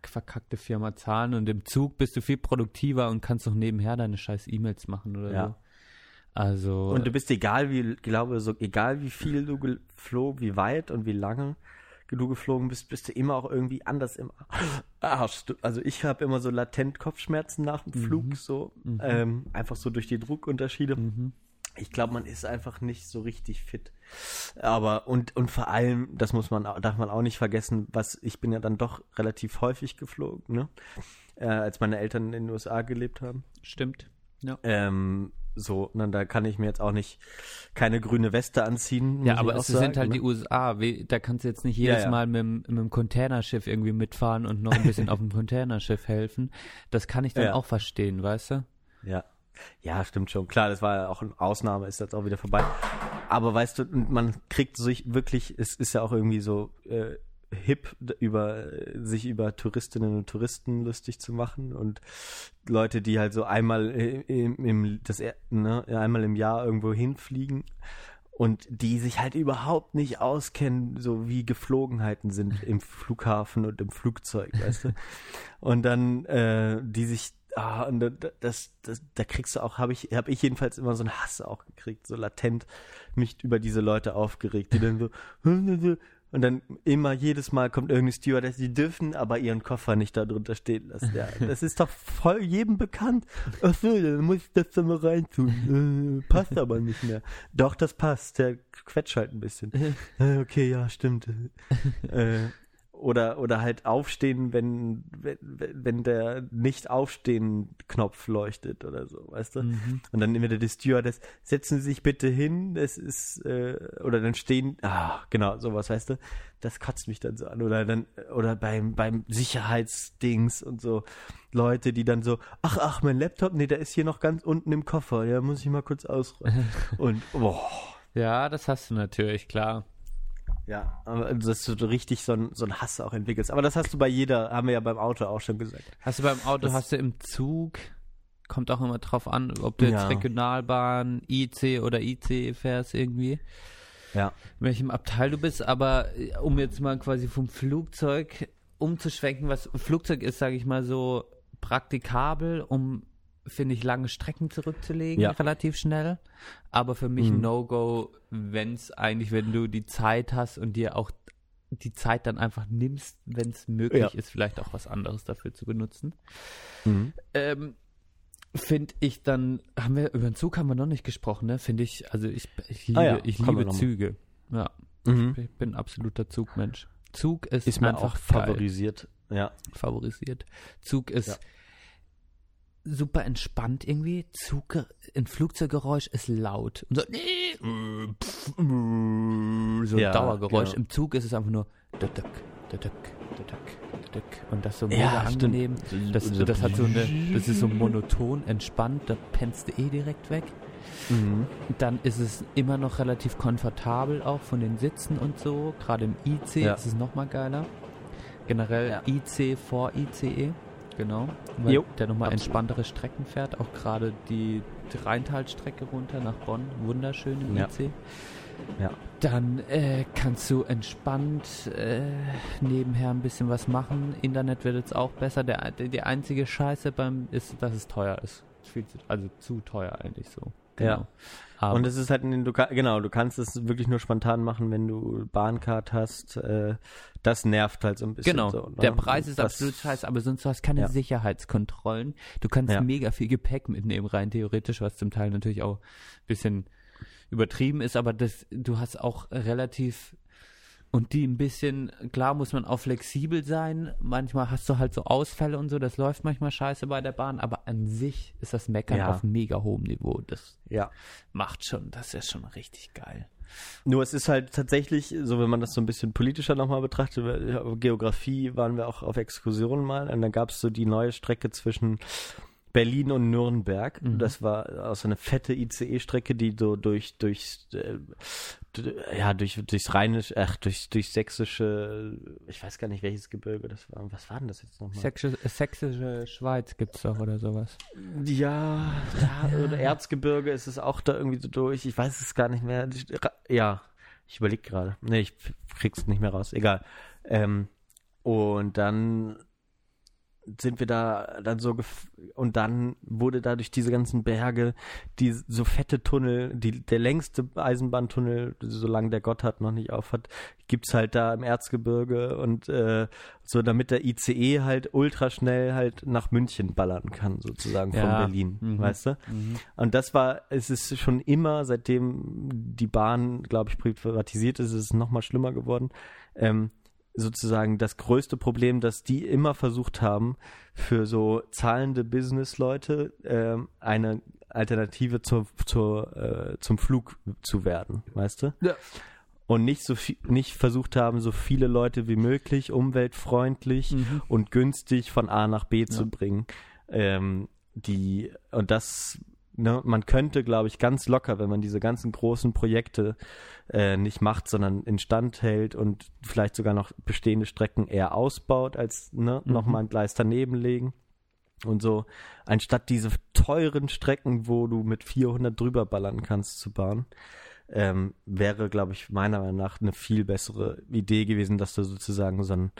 verkackte Firma zahlen und im Zug bist du viel produktiver und kannst noch nebenher deine scheiß E-Mails machen oder Ja. so. Also Und du bist egal wie, glaube so, egal wie viel du geflogen, wie weit und wie lange du geflogen bist, bist du immer auch irgendwie anders im Arsch. Du- Also ich habe immer so latent Kopfschmerzen nach dem Flug, so ähm, einfach so durch die Druckunterschiede. mhm. ich glaube, man ist einfach nicht so richtig fit. Aber und und vor allem, das muss man darf man auch nicht vergessen, was ich bin ja dann doch relativ häufig geflogen, ne? Äh, als meine Eltern in den USA gelebt haben. Stimmt. Ja. Ähm, so, na, da kann ich mir jetzt auch nicht keine grüne Weste anziehen. Ja, aber es sagen, sind halt ne? die USA. Da kannst du jetzt nicht jedes ja. Mal mit, dem- mit dem Containerschiff irgendwie mitfahren und noch ein bisschen auf dem Containerschiff helfen. Das kann ich dann Ja. auch verstehen, weißt du? Ja. Ja, stimmt schon. Klar, das war ja auch eine Ausnahme, ist jetzt auch wieder vorbei. Aber weißt du, und man kriegt sich wirklich, es ist ja auch irgendwie so äh, hip, über äh, sich über Touristinnen und Touristen lustig zu machen und Leute, die halt so einmal im, im das ne, einmal im Jahr irgendwo hinfliegen und die sich halt überhaupt nicht auskennen, so wie Geflogenheiten sind im Flughafen und im Flugzeug, weißt du? Und dann äh, die sich ah, und da- da- das, das da kriegst du auch habe ich habe ich jedenfalls immer so einen Hass auch gekriegt, so latent mich über diese Leute aufgeregt, die dann so und dann immer jedes Mal kommt irgendeine Stewardess, die dürfen aber ihren Koffer nicht da drunter stehen lassen. Ja, das ist doch voll jedem bekannt. Ach so, dann muss ich das dann mal reintun. Äh, passt aber nicht mehr. Doch, das passt. Der quetscht halt ein bisschen. Äh, okay, ja, stimmt. äh, oder, oder halt aufstehen, wenn, wenn, wenn der Nicht-Aufstehen-Knopf leuchtet oder so, weißt du? Mhm. Und dann immer der Stewardess, setzen Sie sich bitte hin, es ist, äh, oder dann stehen, ah, genau, sowas, weißt du? Das kotzt mich dann so an. Oder dann, oder beim, beim Sicherheitsdings und so, Leute, die dann so, ach, ach, mein Laptop, nee, der ist hier noch ganz unten im Koffer, ja, muss ich mal kurz ausräumen. und, boah. Ja, das hast du natürlich, klar. Ja, dass du richtig so ein, so ein Hass auch entwickelst. Aber das hast du bei jeder, haben wir ja beim Auto auch schon gesagt. Hast du beim Auto, Das- hast du im Zug, kommt auch immer drauf an, ob du jetzt Ja. Regionalbahn, IC oder IC fährst irgendwie, Ja. in welchem Abteil du bist, aber äh, um jetzt mal quasi vom Flugzeug umzuschwenken, was Flugzeug ist, sage ich mal so, praktikabel, um finde ich lange Strecken zurückzulegen, Ja. relativ schnell. Aber für mich Mhm. No-Go, wenn es eigentlich, wenn du die Zeit hast und dir auch die Zeit dann einfach nimmst, wenn es möglich Ja. ist, vielleicht auch was anderes dafür zu benutzen. Mhm. Ähm, finde ich dann, haben wir, über den Zug haben wir noch nicht gesprochen, ne? Finde ich, also ich, ich liebe, Ah ja, ich liebe. Züge. Ja, Mhm. ich bin ein absoluter Zugmensch. Zug ist, Ist mir einfach auch geil, favorisiert. Ja. favorisiert. Zug ist. Super entspannt irgendwie. Zug, ein Flugzeuggeräusch ist laut. Und so, so Ja, ein Dauergeräusch. genau. Im Zug ist es einfach nur und das so Ja, mega stimmt. angenehm. Das, das hat so eine, das ist so monoton, entspannt, da pennst du eh direkt weg. Mhm. Dann ist es immer noch relativ komfortabel auch von den Sitzen und so. Gerade im IC Ja. ist es nochmal geiler. Generell Ja. IC vor ICE, genau. Weil Jo, der nochmal entspanntere Strecken fährt. Auch gerade die Rheintalstrecke runter nach Bonn. Wunderschön im Ja. IC. Ja. Dann äh, kannst du entspannt äh, nebenher ein bisschen was machen. Internet wird jetzt auch besser. Der, die einzige Scheiße beim ist, dass es teuer ist. Viel zu, also zu teuer eigentlich so. Genau. Ja. Aber, Und es ist halt, ein- du genau, du kannst es wirklich nur spontan machen, wenn du Bahncard hast. Äh, das nervt halt so ein bisschen. Genau, so, ne? der Preis ist Das- absolut scheiße, aber sonst du hast keine Ja. Sicherheitskontrollen. Du kannst Ja. mega viel Gepäck mitnehmen, rein theoretisch, was zum Teil natürlich auch ein bisschen übertrieben ist, aber das, du hast auch relativ und die ein bisschen, klar muss man auch flexibel sein. Manchmal hast du halt so Ausfälle und so, das läuft manchmal scheiße bei der Bahn, aber an sich ist das Meckern Ja. auf mega hohem Niveau. Das Ja. macht schon, das ist schon richtig geil. Nur es ist halt tatsächlich, so wenn man das so ein bisschen politischer nochmal betrachtet, Geografie waren wir auch auf Exkursionen mal und dann gab es so die neue Strecke zwischen Berlin und Nürnberg. Mhm. Das war auch so eine fette ICE-Strecke, die so durch, durch, äh, ja, durch, durchs Rheinisch, ach, durch, durch sächsische, ich weiß gar nicht welches Gebirge das war. Was war denn das jetzt nochmal? Sächsische, sächsische Schweiz gibt's doch oder sowas. Ja, da, oder Erzgebirge ist es auch da irgendwie so durch. Ich weiß es gar nicht mehr. Ja, ich überlege gerade. Nee, ich krieg's nicht mehr raus. Egal. Ähm, und dann sind wir da dann so gef und dann wurde dadurch diese ganzen Berge, die so fette Tunnel, die der längste Eisenbahntunnel, solange der Gotthard noch nicht auf hat, gibt's halt da im Erzgebirge und äh, so damit der ICE halt ultraschnell halt nach München ballern kann sozusagen von Ja. Berlin, Mhm. weißt du? Und das war, es ist schon immer, seitdem die Bahn, glaube ich, privatisiert ist, ist es nochmal schlimmer geworden. Ähm, sozusagen das größte Problem, dass die immer versucht haben, für so zahlende Business-Leute ähm, eine Alternative zur, zur, äh, zum Flug zu werden, weißt du? Ja. Und nicht so viel, nicht versucht haben, so viele Leute wie möglich umweltfreundlich Mhm. und günstig von A nach B zu bringen. Ähm, die, und das, ne, man könnte, glaube ich, ganz locker, wenn man diese ganzen großen Projekte äh, nicht macht, sondern instand hält und vielleicht sogar noch bestehende Strecken eher ausbaut, als ne, Mhm. nochmal ein Gleis daneben legen. Und so, anstatt diese teuren Strecken, wo du mit 400 drüber ballern kannst, zu bauen, ähm, wäre, glaube ich, meiner Meinung nach eine viel bessere Idee gewesen, dass du sozusagen so, ein,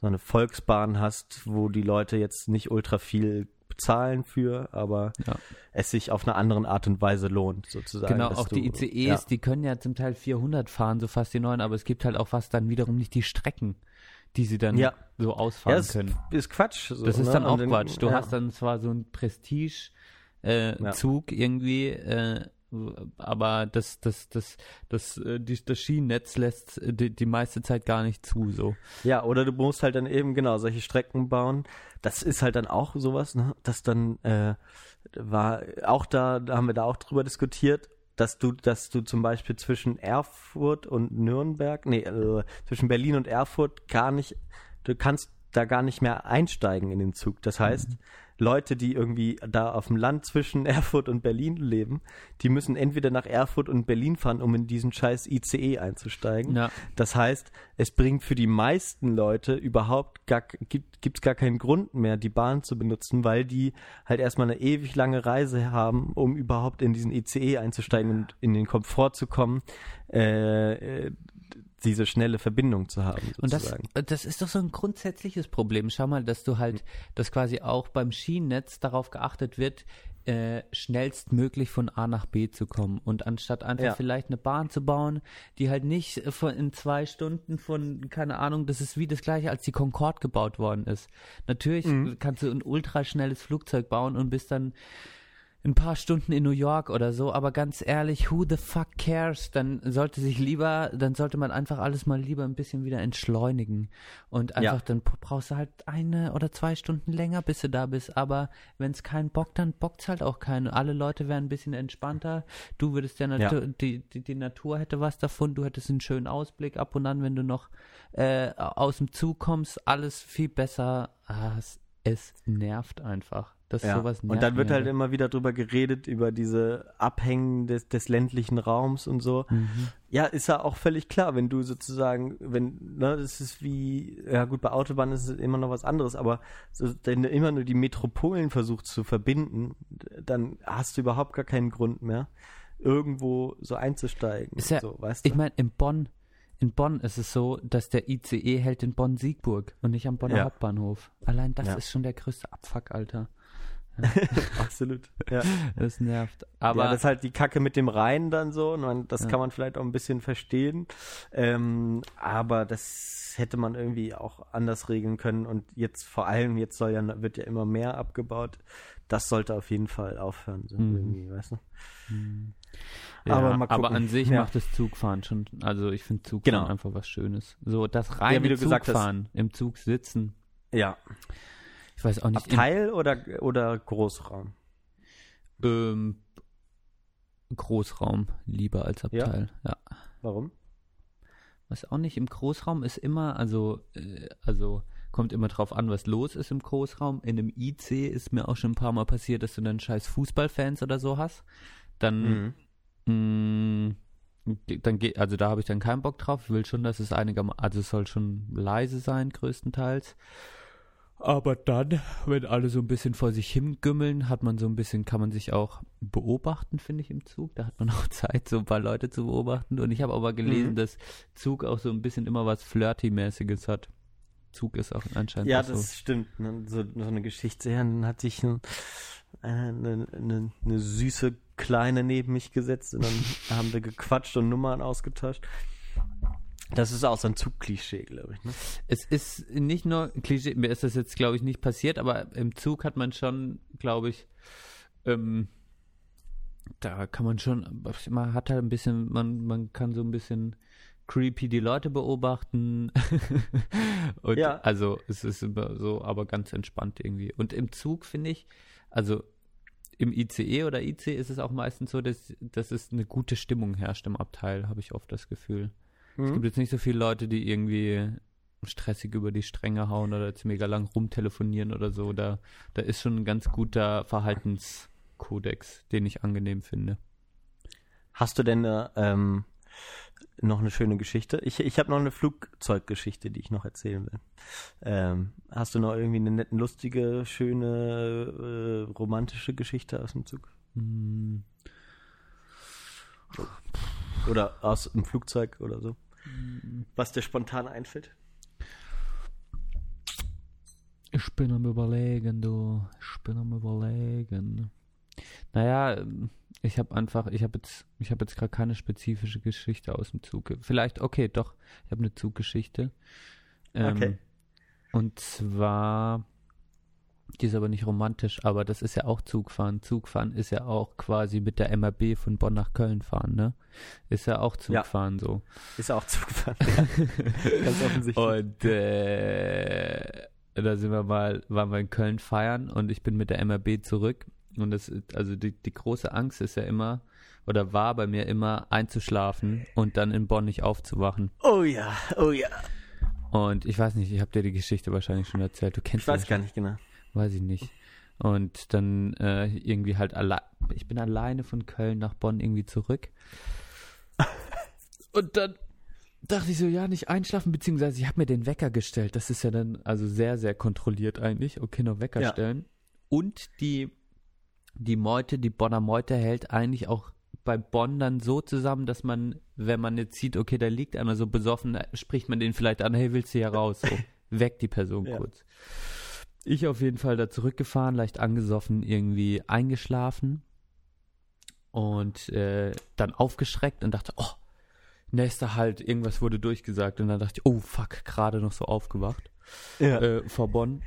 so eine Volksbahn hast, wo die Leute jetzt nicht ultra viel bezahlen für, aber Ja. es sich auf eine andere Art und Weise lohnt, sozusagen. Genau, auch du, die ICEs, ja. die können ja zum Teil 400 fahren, so fast die neuen, aber es gibt halt auch fast dann wiederum nicht die Strecken, die sie dann Ja. so Ja, ausfahren das können. ist Quatsch. So, Das ist ne? dann auch Und Quatsch. Du hast dann zwar so einen Prestige äh, irgendwie, äh, aber das, das, das, das, äh, die, das Schienennetz lässt äh, die, die meiste Zeit gar nicht zu, so. Ja, oder du musst halt dann eben genau solche Strecken bauen. Das ist halt dann auch sowas, ne? Das dann äh, war auch da, da haben wir da auch drüber diskutiert, dass du, dass du zum Beispiel zwischen Erfurt und Nürnberg, nee, äh, zwischen Berlin und Erfurt gar nicht, du kannst da gar nicht mehr einsteigen in den Zug. Das heißt, Leute, die irgendwie da auf dem Land zwischen Erfurt und Berlin leben, die müssen entweder nach Erfurt und Berlin fahren, um in diesen scheiß ICE einzusteigen. Ja. Das heißt, es bringt für die meisten Leute überhaupt gar, gibt gibt's gar keinen Grund mehr, die Bahn zu benutzen, weil die halt erstmal eine ewig lange Reise haben, um überhaupt in diesen ICE einzusteigen und in den Komfort zu kommen, äh, äh, diese schnelle Verbindung zu haben, Und das, sozusagen. äh, das ist doch so ein grundsätzliches Problem. Schau mal, dass du halt, dass quasi auch beim Schienennetz darauf geachtet wird, äh, schnellstmöglich von A nach B zu kommen. Und anstatt einfach Ja. vielleicht eine Bahn zu bauen, die halt nicht äh, von, in zwei Stunden von, keine Ahnung, das ist wie das gleiche, als die Concorde gebaut worden ist. Natürlich Mhm. kannst du ein ultraschnelles Flugzeug bauen und bist dann ein paar Stunden in New York oder so, aber ganz ehrlich, who the fuck cares? Dann sollte sich lieber, dann sollte man einfach alles mal lieber ein bisschen wieder entschleunigen und einfach, Ja. dann brauchst du halt eine oder zwei Stunden länger, bis du da bist, aber wenn es keinen Bock, dann bockt's halt auch keinen. Alle Leute wären ein bisschen entspannter, du würdest ja, Ja. Natu Die, die, die Natur hätte was davon, du hättest einen schönen Ausblick ab und an, wenn du noch äh, aus dem Zug kommst, alles viel besser. Ah, es, es nervt einfach. Das Ja. sowas Und dann wird halt immer wieder drüber geredet, über diese Abhängen des, des ländlichen Raums und so. Mhm. Ja, ist ja auch völlig klar, wenn du sozusagen, wenn, ne, das ist wie, ja gut, bei Autobahnen ist es immer noch was anderes, aber so, wenn du immer nur die Metropolen versuchst zu verbinden, dann hast du überhaupt gar keinen Grund mehr, irgendwo so einzusteigen. Ist ja, so, weißt du? ich meine, in Bonn, in Bonn ist es so, dass der ICE hält in Bonn-Siegburg und nicht am Bonner Ja. Hauptbahnhof. Allein das Ja. ist schon der größte Abfuck, Alter. Absolut. Ja. Das nervt. Aber ja, das ist halt die Kacke mit dem Rhein dann so. Man, das Ja. kann man vielleicht auch ein bisschen verstehen. Ähm, aber das hätte man irgendwie auch anders regeln können. Und jetzt vor allem, jetzt soll ja, wird ja immer mehr abgebaut. Das sollte auf jeden Fall aufhören. So Mhm. irgendwie, weißt du? ja, aber mal aber an sich Ja. macht das Zugfahren schon, also ich finde Zugfahren Genau. einfach was Schönes. So das reine du gesagt hast. Zugfahren, im Zug sitzen. Ja. Ich weiß auch nicht. Abteil oder, oder Großraum? ähm, Großraum lieber als Ja? Abteil. ja. Warum? Was auch nicht im Großraum ist immer, also, äh, also kommt immer drauf an, was los ist im Großraum. In einem IC ist mir auch schon ein paar Mal passiert, dass du dann scheiß Fußballfans oder so hast. Dann, Mhm. mh, dann geht, also da habe ich dann keinen Bock drauf. Ich will schon, dass es einigermaßen, also es soll schon leise sein, größtenteils. Aber dann, wenn alle so ein bisschen vor sich hingümmeln, hat man so ein bisschen, kann man sich auch beobachten, finde ich, im Zug. Da hat man auch Zeit, so ein paar Leute zu beobachten. Und ich habe aber gelesen, Mhm. dass Zug auch so ein bisschen immer was Flirty-mäßiges hat. Zug ist auch anscheinend Ja, auch das so. stimmt. Ne? So, so eine Geschichte. Ja, dann hat sich ein, äh, eine, eine, eine süße Kleine neben mich gesetzt und dann haben wir gequatscht und Nummern ausgetauscht. Das ist auch so ein Zugklischee, glaube ich. Ne? Es ist nicht nur Klischee, mir ist das jetzt, glaube ich, nicht passiert, aber im Zug hat man schon, glaube ich, ähm, da kann man schon, man hat halt ein bisschen, man, man kann so ein bisschen creepy die Leute beobachten. Und Ja. also es ist immer so, aber ganz entspannt irgendwie. Und im Zug finde ich, also im ICE oder IC ist es auch meistens so, dass, dass es eine gute Stimmung herrscht im Abteil, habe ich oft das Gefühl. Es Mhm. gibt jetzt nicht so viele Leute, die irgendwie stressig über die Stränge hauen oder jetzt mega lang rumtelefonieren oder so. Da, da ist schon ein ganz guter Verhaltenskodex, den ich angenehm finde. Hast du denn äh, ähm, noch eine schöne Geschichte? Ich, ich habe noch eine Flugzeuggeschichte, die ich noch erzählen will. Ähm, hast du noch irgendwie eine nette, lustige, schöne, äh, romantische Geschichte aus dem Zug? Hm, Oder aus dem Flugzeug oder so? Was dir spontan einfällt? Ich bin am überlegen, du. Ich bin am überlegen. Naja, ich habe einfach, ich habe jetzt, ich habe jetzt gerade keine spezifische Geschichte aus dem Zug. Vielleicht, okay, doch, ich habe eine Zuggeschichte. Ähm, Okay. Und zwar, die ist aber nicht romantisch, aber das ist ja auch Zugfahren. Zugfahren ist ja auch quasi mit der MRB von Bonn nach Köln fahren, ne? Ist ja auch Ja. Zugfahren so. Ist auch Zugfahren. ja. Ganz offensichtlich. Und äh, da sind wir mal, waren wir in Köln feiern und ich bin mit der MRB zurück. Und das ist, also die, die große Angst ist ja immer, oder war bei mir immer, einzuschlafen und dann in Bonn nicht aufzuwachen. Oh ja, oh ja. Und ich weiß nicht, ich habe dir die Geschichte wahrscheinlich schon erzählt. Du kennst Ich weiß gar nicht genau. Weiß ich nicht. Und dann äh, irgendwie halt allein, ich bin alleine von Köln nach Bonn irgendwie zurück. Und dann dachte ich so, ja, nicht einschlafen, beziehungsweise ich habe mir den Wecker gestellt. Das ist ja dann also sehr, sehr kontrolliert eigentlich. Okay, noch Wecker Ja. stellen. Und die, die Meute, die Bonner Meute hält eigentlich auch bei Bonn dann so zusammen, dass man, wenn man jetzt sieht, okay, da liegt einer so besoffen, spricht man den vielleicht an, hey, willst du hier raus? So, weckt die Person Ja. kurz. Ich auf jeden Fall da zurückgefahren, leicht angesoffen, irgendwie eingeschlafen und äh, dann aufgeschreckt und dachte, oh, nächster Halt, irgendwas wurde durchgesagt und dann dachte ich, oh fuck, gerade noch so aufgewacht Ja. äh, vor Bonn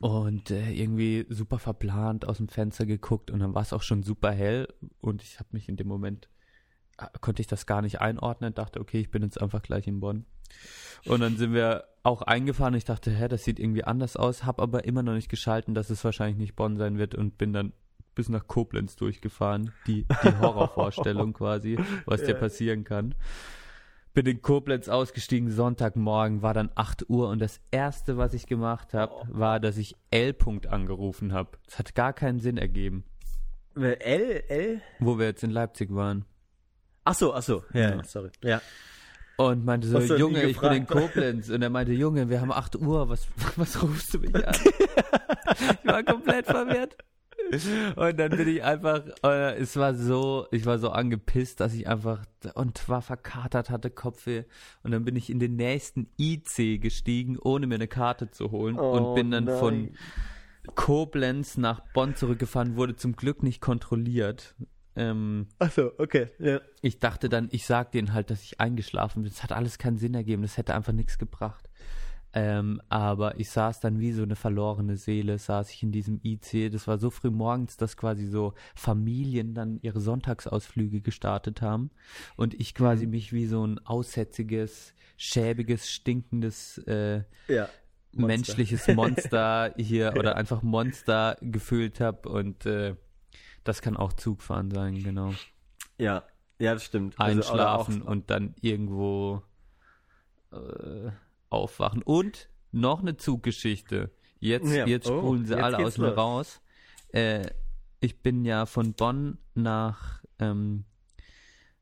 und äh, irgendwie super verplant aus dem Fenster geguckt und dann war es auch schon super hell und ich habe mich in dem Moment konnte ich das gar nicht einordnen, dachte, okay, ich bin jetzt einfach gleich in Bonn. Und dann sind wir auch eingefahren. Ich dachte, hä, das sieht irgendwie anders aus, habe aber immer noch nicht geschalten, dass es wahrscheinlich nicht Bonn sein wird und bin dann bis nach Koblenz durchgefahren. Die, die Horrorvorstellung quasi, was dir passieren kann. Bin in Koblenz ausgestiegen, Sonntagmorgen, war dann 8 Uhr und das erste, was ich gemacht habe, war, dass ich L. -Punkt angerufen habe. Das hat gar keinen Sinn ergeben, L, L? wo wir jetzt in Leipzig waren. Ach so, ach so. Ja, Ja. ja. sorry. Ja. Und meinte so, Junge, ich bin in? Koblenz. Und er meinte, Junge, wir haben 8 Uhr, was, was rufst du mich an? ich war komplett verwirrt. Und dann bin ich einfach, äh, es war so, ich war so angepisst, dass ich einfach, und war verkatert, hatte Kopfweh. Und dann bin ich in den nächsten IC gestiegen, ohne mir eine Karte zu holen. und Oh bin dann nein. von Koblenz nach Bonn zurückgefahren, wurde zum Glück nicht kontrolliert. Ähm, Ach so, okay. Ja. ich dachte dann, ich sag denen halt, dass ich eingeschlafen bin. Das hat alles keinen Sinn ergeben. Das hätte einfach nichts gebracht. Ähm, aber ich saß dann wie so eine verlorene Seele, saß ich in diesem IC. Das war so früh morgens, dass quasi so Familien dann ihre Sonntagsausflüge gestartet haben. Und ich quasi mich wie so ein aussätziges, schäbiges, stinkendes äh, Ja. Monster. menschliches Monster hier oder einfach Monster gefühlt habe. Und äh, das kann auch Zugfahren sein, genau Ja. Ja, das stimmt. Also, einschlafen auch- und dann irgendwo äh, aufwachen. Und noch eine Zuggeschichte. Jetzt, Ja. jetzt Oh, spulen sie jetzt alle aus mir raus. Äh, ich bin ja von Bonn nach ähm,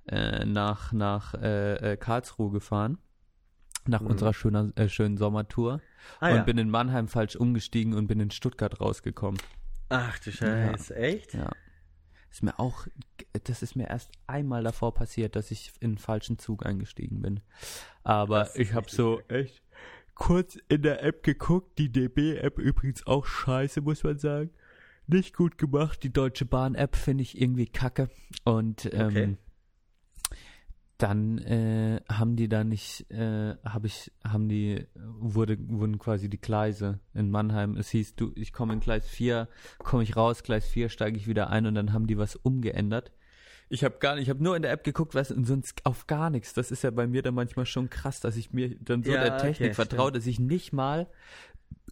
äh, nach nach äh, äh, Karlsruhe gefahren nach Mhm. unserer schöner, äh, schönen Sommertour Ah, und ja. bin in Mannheim falsch umgestiegen und bin in Stuttgart rausgekommen. Ach du Scheiße, echt? Ja. Ist mir auch, das ist mir erst einmal davor passiert, dass ich in den falschen Zug eingestiegen bin. Aber ich habe so echt kurz in der App geguckt. Die DB-App übrigens auch scheiße, muss man sagen. Nicht gut gemacht. Die Deutsche Bahn-App finde ich irgendwie kacke. Und ähm, Okay. Dann äh, haben die da nicht, äh, habe ich, haben die, wurde, wurden quasi die Gleise in Mannheim. Es hieß, du, ich komme in Gleis 4, komme ich raus, Gleis 4 steige ich wieder ein und dann haben die was umgeändert. Ich habe gar nicht, ich habe nur in der App geguckt, was und sonst auf gar nichts. Das ist ja bei mir dann manchmal schon krass, dass ich mir dann so Ja, der Technik okay, vertraue, dass ich nicht mal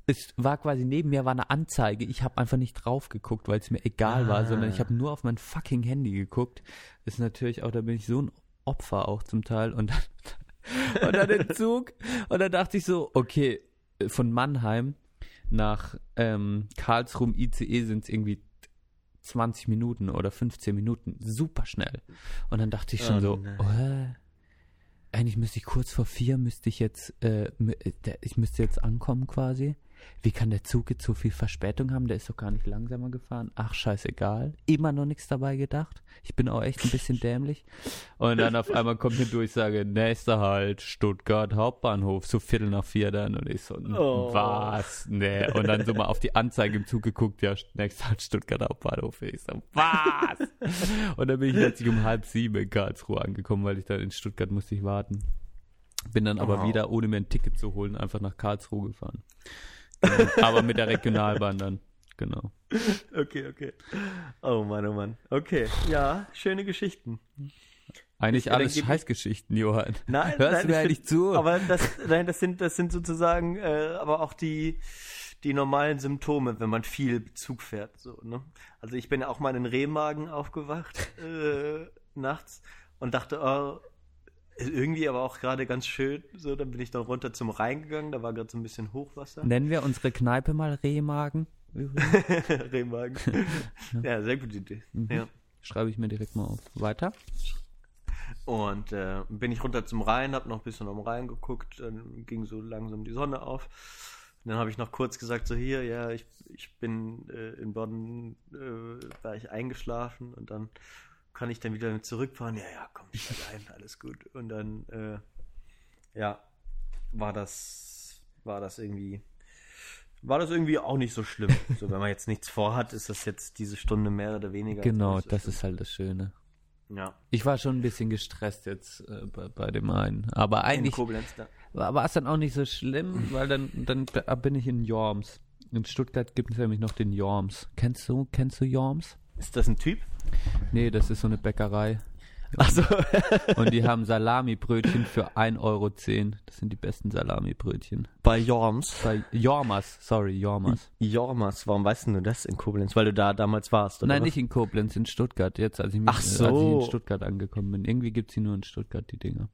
es war quasi neben mir war eine Anzeige. Ich habe einfach nicht drauf geguckt, weil es mir egal war, Ah. sondern ich habe nur auf mein fucking Handy geguckt. Ist natürlich auch, da bin ich so ein Opfer auch zum Teil. Und dann, und dann den Zug. Und dann dachte ich so, okay, von Mannheim nach ähm, Karlsruhe ICE sind es irgendwie 20 Minuten oder 15 Minuten, super schnell. Und dann dachte ich schon Oh so, oh, äh, eigentlich müsste ich kurz vor vier müsste ich jetzt, äh, äh, ich müsste jetzt ankommen quasi. Wie kann der Zug jetzt so viel Verspätung haben? Der ist doch gar nicht langsamer gefahren. Ach, scheißegal. Immer noch nichts dabei gedacht. Ich bin auch echt ein bisschen dämlich. Und dann auf einmal kommt eine Durchsage, nächster Halt, Stuttgart Hauptbahnhof, so Viertel nach vier dann. Und ich so, Oh. was? Nee. Und dann so mal auf die Anzeige im Zug geguckt, ja, nächster Halt, Stuttgart Hauptbahnhof. Ich so, was? Und dann bin ich letztlich um halb sieben in Karlsruhe angekommen, weil ich dann in Stuttgart musste ich warten. Bin dann aber Oh. wieder, ohne mir ein Ticket zu holen, einfach nach Karlsruhe gefahren. Aber mit der Regionalbahn dann. Genau. Okay, okay. Oh Mann, oh Mann. Okay, ja, schöne Geschichten. Eigentlich dann alles ich- Scheißgeschichten, Johann. Nein, Hörst nein, du mir ich eigentlich find- zu? Aber das, nein, das sind, das sind sozusagen, äh, aber auch die, die normalen Symptome, wenn man viel Zug fährt. So, ne? Also ich bin auch mal in Rehmagen aufgewacht äh, nachts und dachte, oh, irgendwie aber auch gerade ganz schön. So, dann bin ich dann runter zum Rhein gegangen, da war gerade so ein bisschen Hochwasser. Nennen wir unsere Kneipe mal Rehmagen? Rehmagen. ja, sehr gute Idee. Mhm. Ja. Schreibe ich mir direkt mal auf. Weiter? Und äh, bin ich runter zum Rhein, hab noch ein bisschen am Rhein geguckt, dann ging so langsam die Sonne auf. Und dann habe ich noch kurz gesagt, so hier, ja, ich, ich bin äh, in Bonn, äh, war ich eingeschlafen und dann kann ich dann wieder zurückfahren. Ja, ja, komm, ich allein, alles gut. Und dann, äh, ja, war das, war das irgendwie, war das irgendwie auch nicht so schlimm. So, wenn man jetzt nichts vorhat, ist das jetzt diese Stunde mehr oder weniger. Genau, nicht das schlimm. ist halt das Schöne. ja. Ich war schon ein bisschen gestresst jetzt äh, bei, bei dem einen. Aber eigentlich Koblenz da. war war es dann auch nicht so schlimm, weil dann, dann bin ich in Jorms. In Stuttgart gibt es nämlich noch den Jorms. Kennst du, kennst du Jorms? Ist das ein Typ? Nee, das ist so eine Bäckerei. Achso. Und die haben Salamibrötchen für 1,10 Euro. Das sind die besten Salamibrötchen. Bei Jorms. Bei Jormas, sorry, Jormas. Jormas, warum weißt du das in Koblenz? Weil du da damals warst, oder? Nein, nicht in Koblenz, in Stuttgart. Jetzt, als ich, mich, Ach so. als ich in Stuttgart angekommen bin. Irgendwie gibt es sie nur in Stuttgart, die Dinger.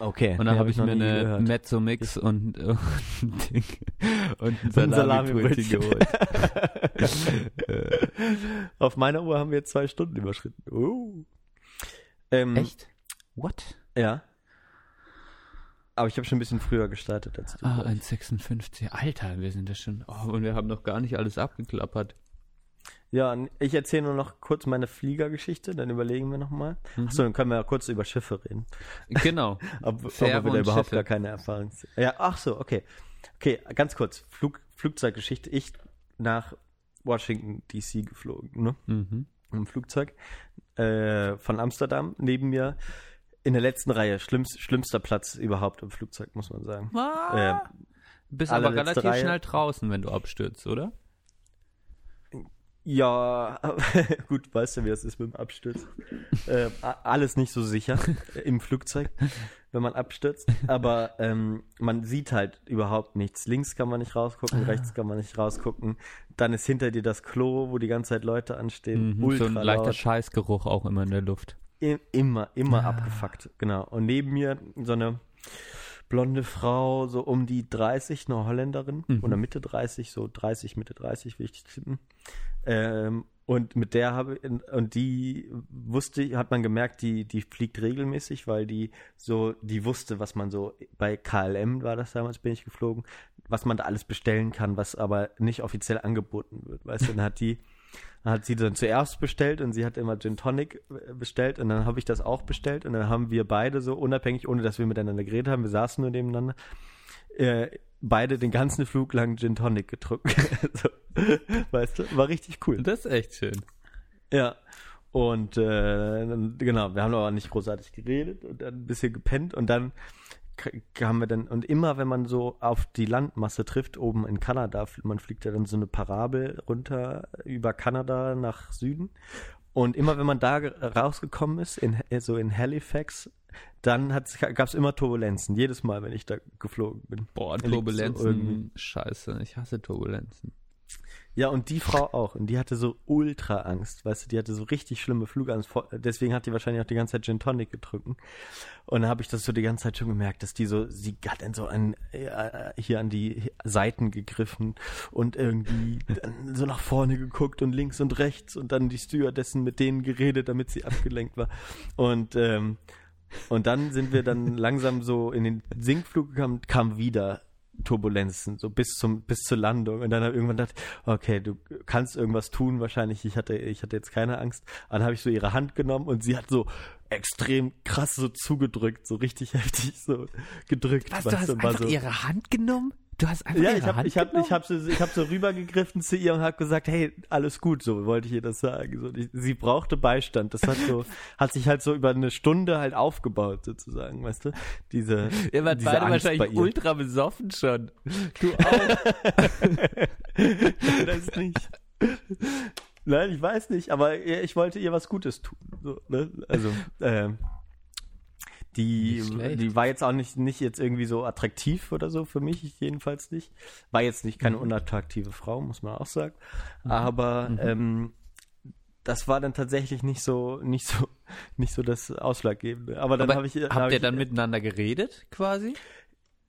Okay. Und dann nee, habe ich noch mir eine gehört. Mezzo-Mix und, und, Ding, und ein Salamibrötchen Salamibrötchen. geholt. Auf meiner Uhr haben wir zwei Stunden überschritten. Oh. Ähm, Echt? What? Ja. Aber ich habe schon ein bisschen früher gestartet als du. Ah, glaub ich. 1,56. Alter, wir sind das schon. Oh, und wir haben noch gar nicht alles abgeklappert. Ja, ich erzähle nur noch kurz meine Fliegergeschichte, dann überlegen wir nochmal. Mhm. Achso, dann können wir ja kurz über Schiffe reden. Genau. Ob, ob wir da überhaupt Schiffe. gar keine Erfahrung Ja, ach so, okay. Okay, ganz kurz. Flug, Flugzeuggeschichte. Ich nach Washington DC geflogen, ne? Mhm. Im Flugzeug. Äh, von Amsterdam. Neben mir in der letzten Reihe. Schlimmst, schlimmster Platz überhaupt im Flugzeug, muss man sagen. Äh, Bist aber relativ Reihe. schnell draußen, wenn du abstürzt, oder? Ja, gut, weißt du, wie das ist mit dem Absturz. äh, alles nicht so sicher im Flugzeug, wenn man abstürzt. Aber ähm, man sieht halt überhaupt nichts. Links kann man nicht rausgucken, rechts kann man nicht rausgucken. Dann ist hinter dir das Klo, wo die ganze Zeit Leute anstehen. Mhm. Ultra So ein leichter laut. Scheißgeruch auch immer in der Luft. I immer, immer Ah. abgefuckt, genau. Und neben mir so eine blonde Frau, so um die 30, eine Holländerin, Mhm. oder Mitte 30, so 30, Mitte 30, will ich tippen. Ähm, und mit der habe und die wusste, hat man gemerkt, die, die fliegt regelmäßig, weil die so, die wusste, was man so, bei KLM war das damals, bin ich geflogen, was man da alles bestellen kann, was aber nicht offiziell angeboten wird. Weißt du, dann hat die, dann hat sie dann zuerst bestellt und sie hat immer Gin Tonic äh, bestellt und dann habe ich das auch bestellt und dann haben wir beide so unabhängig, ohne dass wir miteinander geredet haben, wir saßen nur nebeneinander, äh, beide den ganzen Flug lang Gin Tonic getrunken. so, weißt du, war richtig cool. Das ist echt schön. Ja. Und äh, genau, wir haben aber nicht großartig geredet und dann ein bisschen gepennt und dann haben wir dann, und immer wenn man so auf die Landmasse trifft, oben in Kanada, man fliegt ja dann so eine Parabel runter über Kanada nach Süden. Und immer wenn man da ge- rausgekommen ist, in, so in Halifax, dann gab es immer Turbulenzen. Jedes Mal, wenn ich da geflogen bin. Boah, Da liegt's so. Turbulenzen. Scheiße, ich hasse Turbulenzen. Ja, und die Frau auch. Und die hatte so ultra Angst, weißt du, die hatte so richtig schlimme Flugangst. Deswegen hat die wahrscheinlich auch die ganze Zeit Gin Tonic getrunken. Und dann habe ich das so die ganze Zeit schon gemerkt, dass die so, sie hat dann so an, äh, hier an die Seiten gegriffen und irgendwie so nach vorne geguckt und links und rechts und dann die Stewardessen mit denen geredet, damit sie abgelenkt war. Und, ähm, und dann sind wir dann langsam so in den Sinkflug gekommen, kam wieder Turbulenzen, so bis zum, bis zur Landung. Und dann habe ich irgendwann gedacht, okay, du kannst irgendwas tun, wahrscheinlich. Ich hatte, ich hatte jetzt keine Angst. Dann habe ich so ihre Hand genommen und sie hat so extrem krass so zugedrückt, so richtig heftig so gedrückt. Was, du hast einfach so, ihre Hand genommen? Du hast einfach ja, ihre ich habe Hand ich hab, genommen? ich hab so, ich hab so rübergegriffen zu ihr und habe gesagt, hey, alles gut, so wollte ich ihr das sagen. So, die, sie brauchte Beistand. Das hat so, hat sich halt so über eine Stunde halt aufgebaut, sozusagen, weißt du? Diese, Ihr wart diese beide Angst bei wahrscheinlich ihr. ultra besoffen schon. Du auch. das nicht. Nein, ich weiß nicht, aber ich wollte ihr was Gutes tun. So, ne? Also, ähm, die, die war jetzt auch nicht, nicht jetzt irgendwie so attraktiv oder so, für mich jedenfalls nicht. War jetzt nicht Mhm. keine unattraktive Frau, muss man auch sagen. Aber ähm, das war dann tatsächlich nicht so, nicht so, nicht so das Ausschlaggebende. Aber dann habe ich. hab habt ihr ich, dann miteinander geredet, quasi?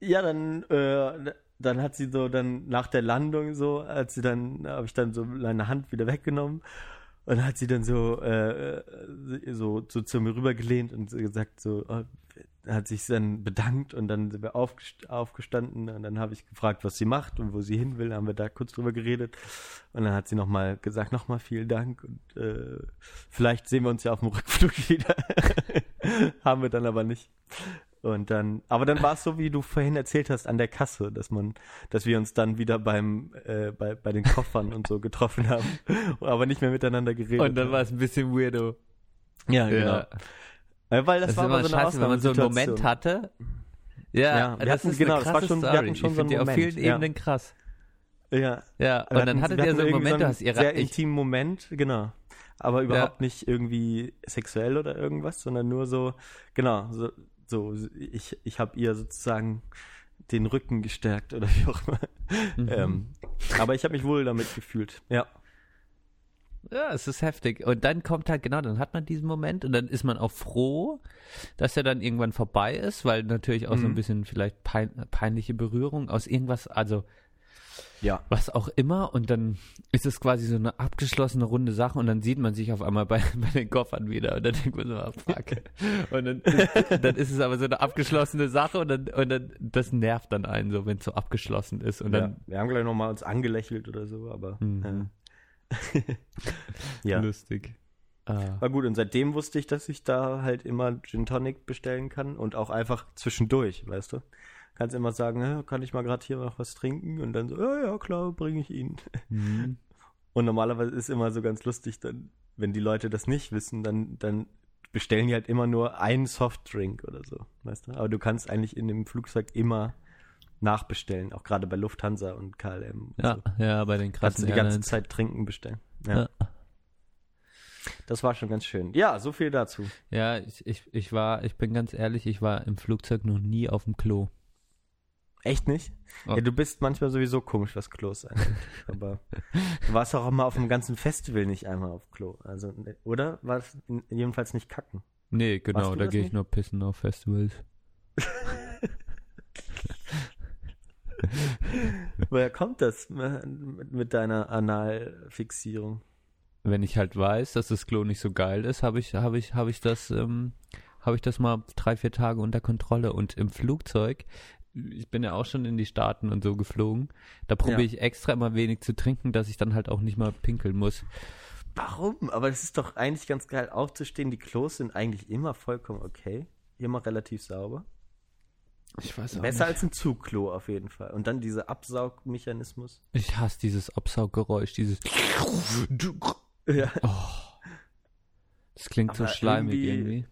Ja, dann, äh, dann hat sie so dann nach der Landung so, als sie dann, habe ich dann so meine Hand wieder weggenommen und hat sie dann so, äh, äh, so, so zu mir rübergelehnt und gesagt so, äh, hat sich dann bedankt und dann sind wir aufgest aufgestanden und dann habe ich gefragt, was sie macht und wo sie hin will, haben wir da kurz drüber geredet und dann hat sie nochmal gesagt, nochmal vielen Dank und äh, vielleicht sehen wir uns ja auf dem Rückflug wieder. haben wir dann aber nicht. Und dann, aber dann war es so, wie du vorhin erzählt hast, an der Kasse, dass man, dass wir uns dann wieder beim, äh, bei, bei den Koffern und so getroffen haben, aber nicht mehr miteinander geredet Und dann war es ein bisschen weirdo. Ja, genau. Äh, weil das, Das, war immer mal so eine scheiße, wenn man so einen. Moment hatte. Ja, Ja, wir das hatten- ist genau, das war schon- wir Story. hatten schon ich so einen die auf Moment, vielen ja. Ebenen krass. Ja. Ja, Wir und dann hattet wir ihr so einen Moment, du einen hast ihre sehr intimen Moment, genau. Aber überhaupt nicht irgendwie sexuell oder irgendwas, sondern nur so, genau, so, so ich, ich habe ihr sozusagen den Rücken gestärkt oder wie auch immer. Mhm. Ähm, aber ich habe mich wohl damit gefühlt. Ja. Ja, es ist heftig. Und dann kommt halt, genau, dann hat man diesen Moment und dann ist man auch froh, dass er dann irgendwann vorbei ist, weil natürlich auch so ein Mhm. bisschen vielleicht pein peinliche Berührung aus irgendwas, also Ja. was auch immer. Und dann ist es quasi so eine abgeschlossene runde Sache und dann sieht man sich auf einmal bei, bei den Koffern wieder und dann denkt man so, ah, fuck. Und dann, ist- dann ist es aber so eine abgeschlossene Sache und dann, und dann das nervt dann einen so, wenn es so abgeschlossen ist. Und ja. dann Wir haben gleich nochmal uns angelächelt oder so, aber Mhm. äh, ja. lustig. Ah. War gut, und seitdem wusste ich, dass ich da halt immer Gin Tonic bestellen kann und auch einfach zwischendurch, weißt du? Kannst immer sagen, "Ja, kann ich mal gerade hier noch was trinken? Und dann so, ja, ja, klar, bringe ich Ihnen. Mhm. Und normalerweise ist immer so ganz lustig, dann, wenn die Leute das nicht wissen, dann, dann bestellen die halt immer nur einen Softdrink oder so, weißt du? Aber du kannst eigentlich in dem Flugzeug immer nachbestellen, auch gerade bei Lufthansa und KLM. Und Ja, so. ja, bei den Kannst krassen du die ganze. Zeit trinken bestellen. Ja. Ja. Das war schon ganz schön. Ja, so viel dazu. Ja, ich, ich, ich war, ich bin ganz ehrlich, ich war im Flugzeug noch nie auf dem Klo. Echt nicht? Ja. Ja, du bist manchmal sowieso komisch, was Klos angeht. Aber du warst auch mal auf dem ganzen Festival nicht einmal auf Klo. Also, oder? War es jedenfalls nicht kacken? Nee, Warst genau, da gehe ich nur pissen auf Festivals. Woher kommt das mit, mit deiner Analfixierung? Wenn ich halt weiß, dass das Klo nicht so geil ist, habe ich, habe ich, habe ich das, ähm, habe ich das mal drei, vier Tage unter Kontrolle. Und im Flugzeug, ich bin ja auch schon in die Staaten und so geflogen, da probiere Ja. ich extra immer wenig zu trinken, dass ich dann halt auch nicht mal pinkeln muss. Warum? Aber es ist doch eigentlich ganz geil aufzustehen. Die Klos sind eigentlich immer vollkommen okay. Immer relativ sauber. Ich weiß auch Besser nicht. als ein Zugklo auf jeden Fall. Und dann dieser Absaugmechanismus. Ich hasse dieses Absauggeräusch, dieses. Ja. Das klingt so Aber schleimig irgendwie- irgendwie.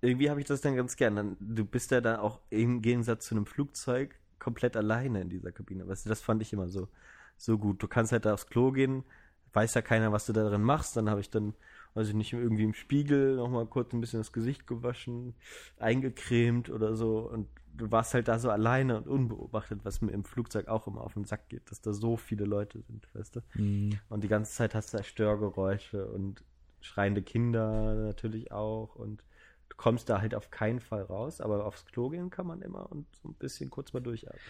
Irgendwie habe ich das dann ganz gern. Dann, du bist ja dann auch im Gegensatz zu einem Flugzeug komplett alleine in dieser Kabine. Weißt du, das fand ich immer so, so gut. Du kannst halt da aufs Klo gehen, weiß ja keiner, was du da drin machst. Dann habe ich dann, weiß ich nicht, irgendwie im Spiegel nochmal kurz ein bisschen das Gesicht gewaschen, eingecremt oder so. Und du warst halt da so alleine und unbeobachtet, was mir im Flugzeug auch immer auf den Sack geht, dass da so viele Leute sind, weißt du. Mhm. Und die ganze Zeit hast du da Störgeräusche und schreiende Kinder natürlich auch. Und kommst da halt auf keinen Fall raus, aber aufs Klo gehen kann man immer und so ein bisschen kurz mal durchatmen.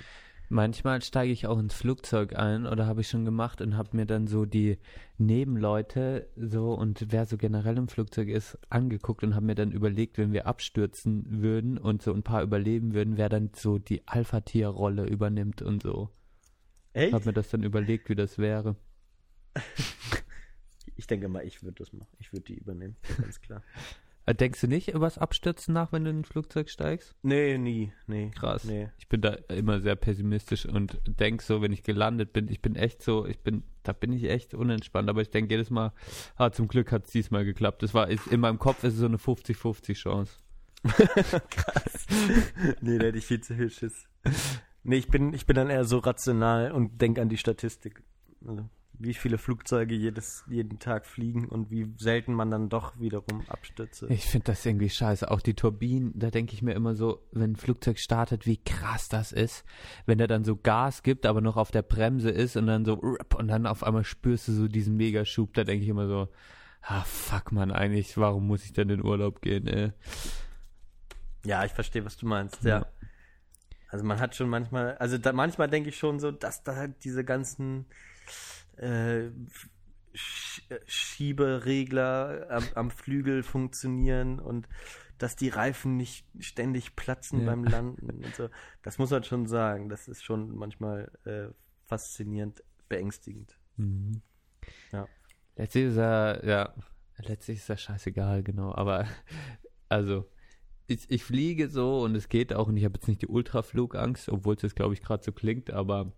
Manchmal steige ich auch ins Flugzeug ein oder habe ich schon gemacht und habe mir dann so die Nebenleute so und wer so generell im Flugzeug ist angeguckt und habe mir dann überlegt, wenn wir abstürzen würden und so ein paar überleben würden, wer dann so die Alpha-Tier-Rolle übernimmt und so. Echt? Habe mir das dann überlegt, wie das wäre. Ich denke mal, ich würde das machen. Ich würde die übernehmen, ganz klar. Äh, Denkst du nicht über das Abstürzen nach, wenn du in ein Flugzeug steigst? Nee, nie, nee. Krass. Nee. Ich bin da immer sehr pessimistisch und denk so, wenn ich gelandet bin, ich bin echt so, ich bin, da bin ich echt unentspannt, aber ich denke jedes Mal, ah, zum Glück hat es diesmal geklappt. Das war, ist, in meinem Kopf ist es so eine 50-50 Chance. nee, da hätte ich viel zu viel Schiss. Nee, ich bin, ich bin dann eher so rational und denke an die Statistik. Also, wie viele Flugzeuge jedes, jeden Tag fliegen und wie selten man dann doch wiederum abstürze. Ich finde das irgendwie scheiße. Auch die Turbinen, da denke ich mir immer so, wenn ein Flugzeug startet, wie krass das ist. Wenn er dann so Gas gibt, aber noch auf der Bremse ist und dann so und dann auf einmal spürst du so diesen Megaschub, da denke ich immer so, ah fuck man, eigentlich, warum muss ich denn in Urlaub gehen, ey? Ja, ich verstehe, was du meinst, ja. Also man hat schon manchmal, also da, manchmal denke ich schon so, dass da halt diese ganzen äh, Sch Schieberegler am, am Flügel funktionieren und dass die Reifen nicht ständig platzen Ja. beim Landen und so. Das muss man schon sagen. Das ist schon manchmal äh, faszinierend, beängstigend. Mhm. Ja. Letztlich ist er, ja, letztlich ist er scheißegal, genau. Aber, also, ich, ich fliege so und es geht auch und ich habe jetzt nicht die Ultraflugangst, obwohl es jetzt, glaube ich, gerade so klingt, aber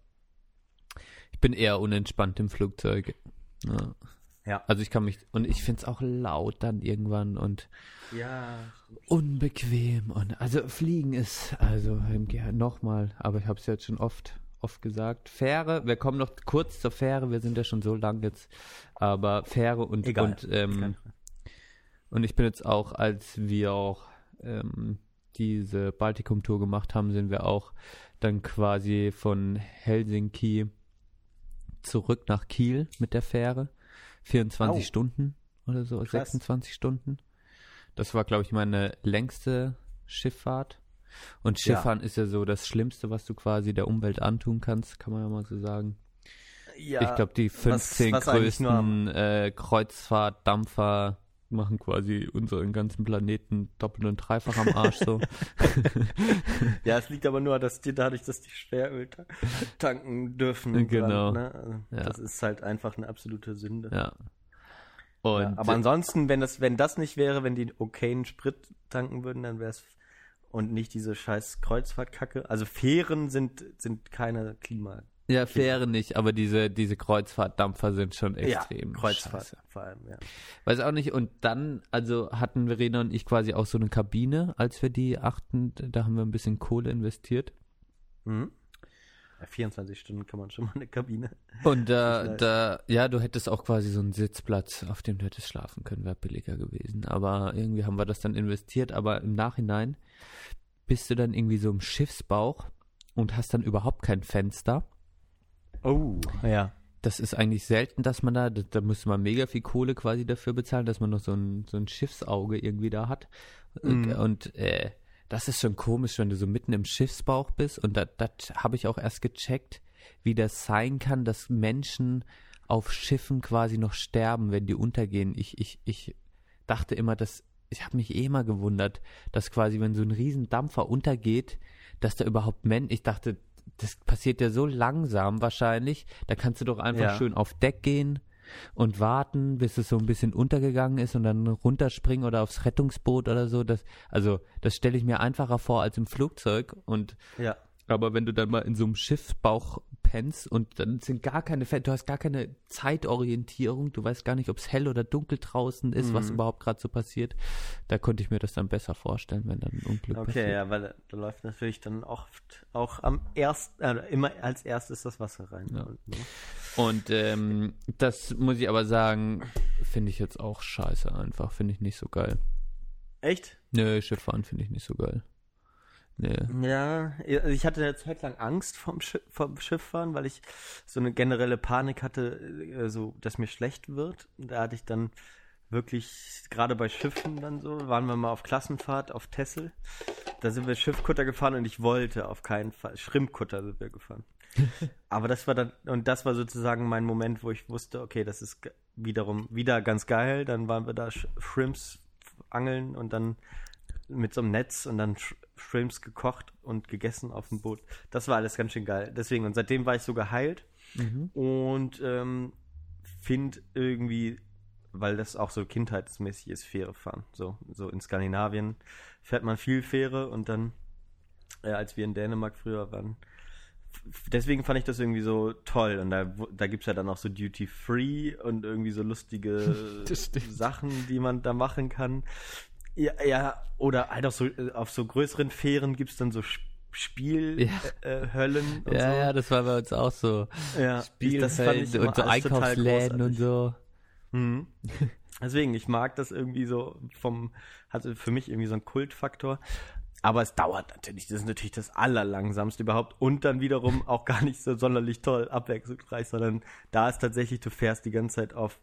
bin eher unentspannt im Flugzeug. Ja. Ja. Also ich kann mich, und ich finde es auch laut dann irgendwann und Ja. unbequem und, also Fliegen ist, also nochmal, aber ich habe es jetzt schon oft, oft gesagt. Fähre, wir kommen noch kurz zur Fähre, wir sind ja schon so lang jetzt, aber Fähre und, Egal. und, ähm, und ich bin jetzt auch, als wir auch ähm, diese Baltikum-Tour gemacht haben, sind wir auch dann quasi von Helsinki zurück nach Kiel mit der Fähre. 24 Au. Stunden oder so, Krass. 26 Stunden. Das war, glaube ich, meine längste Schifffahrt. Und Ja. Schifffahren ist ja so das Schlimmste, was du quasi der Umwelt antun kannst, kann man ja mal so sagen. ja. ich glaube, die 15 was am- größten äh, Kreuzfahrtdampfer machen quasi unseren ganzen Planeten doppelt und dreifach am Arsch so. Ja, es liegt aber nur, dass die dadurch, dass die Schweröl ta- tanken dürfen. Genau. ne? also, Ja. Das ist halt einfach eine absolute Sünde. ja. Und Ja, aber ansonsten, wenn das, wenn das nicht wäre, wenn die okayen Sprit tanken würden, dann wäre es und nicht diese scheiß Kreuzfahrtkacke. Also Fähren sind, sind keine Klima. Ja, Fähre nicht, aber diese, diese Kreuzfahrtdampfer sind schon extrem ja, Kreuzfahrt scheiße. vor allem, ja. Weiß auch nicht. Und dann, also hatten Verena und ich quasi auch so eine Kabine, als wir die achten, da haben wir ein bisschen Kohle investiert. Mhm. ja 24 Stunden kann man schon mal eine Kabine. Und da, nice. da, ja, du hättest auch quasi so einen Sitzplatz, auf dem du hättest schlafen können, wäre billiger gewesen. Aber irgendwie haben wir das dann investiert. Aber im Nachhinein bist du dann irgendwie so im Schiffsbauch und hast dann überhaupt kein Fenster. Oh, ja. Das ist eigentlich selten, dass man da, da, da müsste man mega viel Kohle quasi dafür bezahlen, dass man noch so ein, so ein Schiffsauge irgendwie da hat. Und, Mhm. und äh, das ist schon komisch, wenn du so mitten im Schiffsbauch bist. Und das, habe ich auch erst gecheckt, wie das sein kann, dass Menschen auf Schiffen quasi noch sterben, wenn die untergehen. Ich, ich, ich dachte immer, dass, ich habe mich eh mal gewundert, dass quasi, wenn so ein Riesendampfer untergeht, dass da überhaupt Menschen, ich dachte, das passiert ja so langsam wahrscheinlich, da kannst du doch einfach Ja. schön auf Deck gehen und warten, bis es so ein bisschen untergegangen ist und dann runterspringen oder aufs Rettungsboot oder so. Das, also das stelle ich mir einfacher vor als im Flugzeug. Und Ja. aber wenn du dann mal in so einem Schiffsbauch pennst und dann sind gar keine, du hast gar keine Zeitorientierung, du weißt gar nicht, ob es hell oder dunkel draußen ist, was Mhm. überhaupt gerade so passiert. Da konnte ich mir das dann besser vorstellen, wenn dann ein Unglück Okay, passiert. ja, weil da läuft natürlich dann oft auch am ersten, äh, immer als erstes das Wasser rein. Ja. Und, ne? Und ähm, das muss ich aber sagen, finde ich jetzt auch scheiße einfach, finde ich nicht so geil. Echt? Nö, Schifffahren finde ich nicht so geil. Nee. Ja, also ich hatte eine Zeit lang Angst vom, Schiff, vom Schifffahren, weil ich so eine generelle Panik hatte, äh, so, dass mir schlecht wird. Da hatte ich dann wirklich, gerade bei Schiffen dann so, waren wir mal auf Klassenfahrt auf Tessel. Da sind wir Schiffkutter gefahren und ich wollte auf keinen Fall, Schrimpkutter sind wir gefahren. Aber das war dann, und das war sozusagen mein Moment, wo ich wusste, okay, das ist wiederum wieder ganz geil. Dann waren wir da Shrimps angeln und dann mit so einem Netz und dann Sh Shrimps gekocht und gegessen auf dem Boot. Das war alles ganz schön geil. Deswegen, und seitdem war ich so geheilt und ähm, finde irgendwie, weil das auch so kindheitsmäßig ist, Fähre fahren. So, so in Skandinavien fährt man viel Fähre und dann, äh, als wir in Dänemark früher waren, deswegen fand ich das irgendwie so toll. Und da, da gibt es ja dann auch so Duty Free und irgendwie so lustige. Sachen, die man da machen kann. Ja, ja, oder halt auch so äh, auf so größeren Fähren gibt es dann so Sp- Spielhöllen Ja. äh, Höllen und Ja, so. ja, das war bei uns auch so. ja, immer und so Einkaufsläden und so. Mhm. Deswegen, ich mag das irgendwie so vom, hatte für mich irgendwie so einen Kultfaktor. Aber es dauert natürlich. Das ist natürlich das Allerlangsamste überhaupt. Und dann wiederum auch gar nicht so sonderlich toll abwechslungsreich, sondern da ist tatsächlich, du fährst die ganze Zeit auf,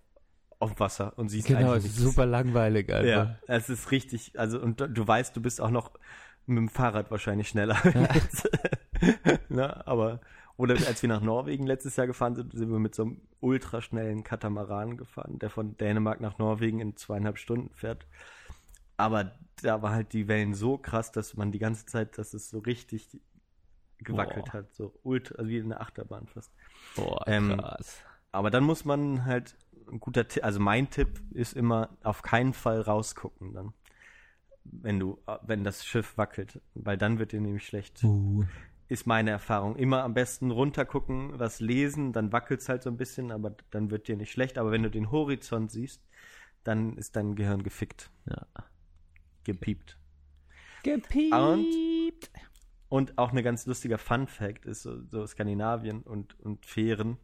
auf Wasser und siehst Genau, ist nichts. super langweilig einfach. Ja, es ist richtig. Also, und du- du weißt, du bist auch noch mit dem Fahrrad wahrscheinlich schneller. ne? Aber, oder als wir nach Norwegen letztes Jahr gefahren sind, sind wir mit so einem ultraschnellen Katamaran gefahren, der von Dänemark nach Norwegen in zweieinhalb Stunden fährt. Aber da war halt die Wellen so krass, dass man die ganze Zeit, dass es so richtig gewackelt Boah. hat, so ultra, also wie eine Achterbahn fast. Boah, Ähm, krass. Aber dann muss man halt, ein guter Tipp, also mein Tipp ist immer, auf keinen Fall rausgucken dann. Wenn du, wenn das Schiff wackelt, weil dann wird dir nämlich schlecht. Uh. Ist meine Erfahrung. Immer am besten runtergucken, was lesen, dann wackelt's halt so ein bisschen, aber dann wird dir nicht schlecht. Aber wenn du den Horizont siehst, dann ist dein Gehirn gefickt, Ja. gepiept. Gepiept. Und auch eine ganz lustiger Fun Fact ist so, so Skandinavien und, und Fähren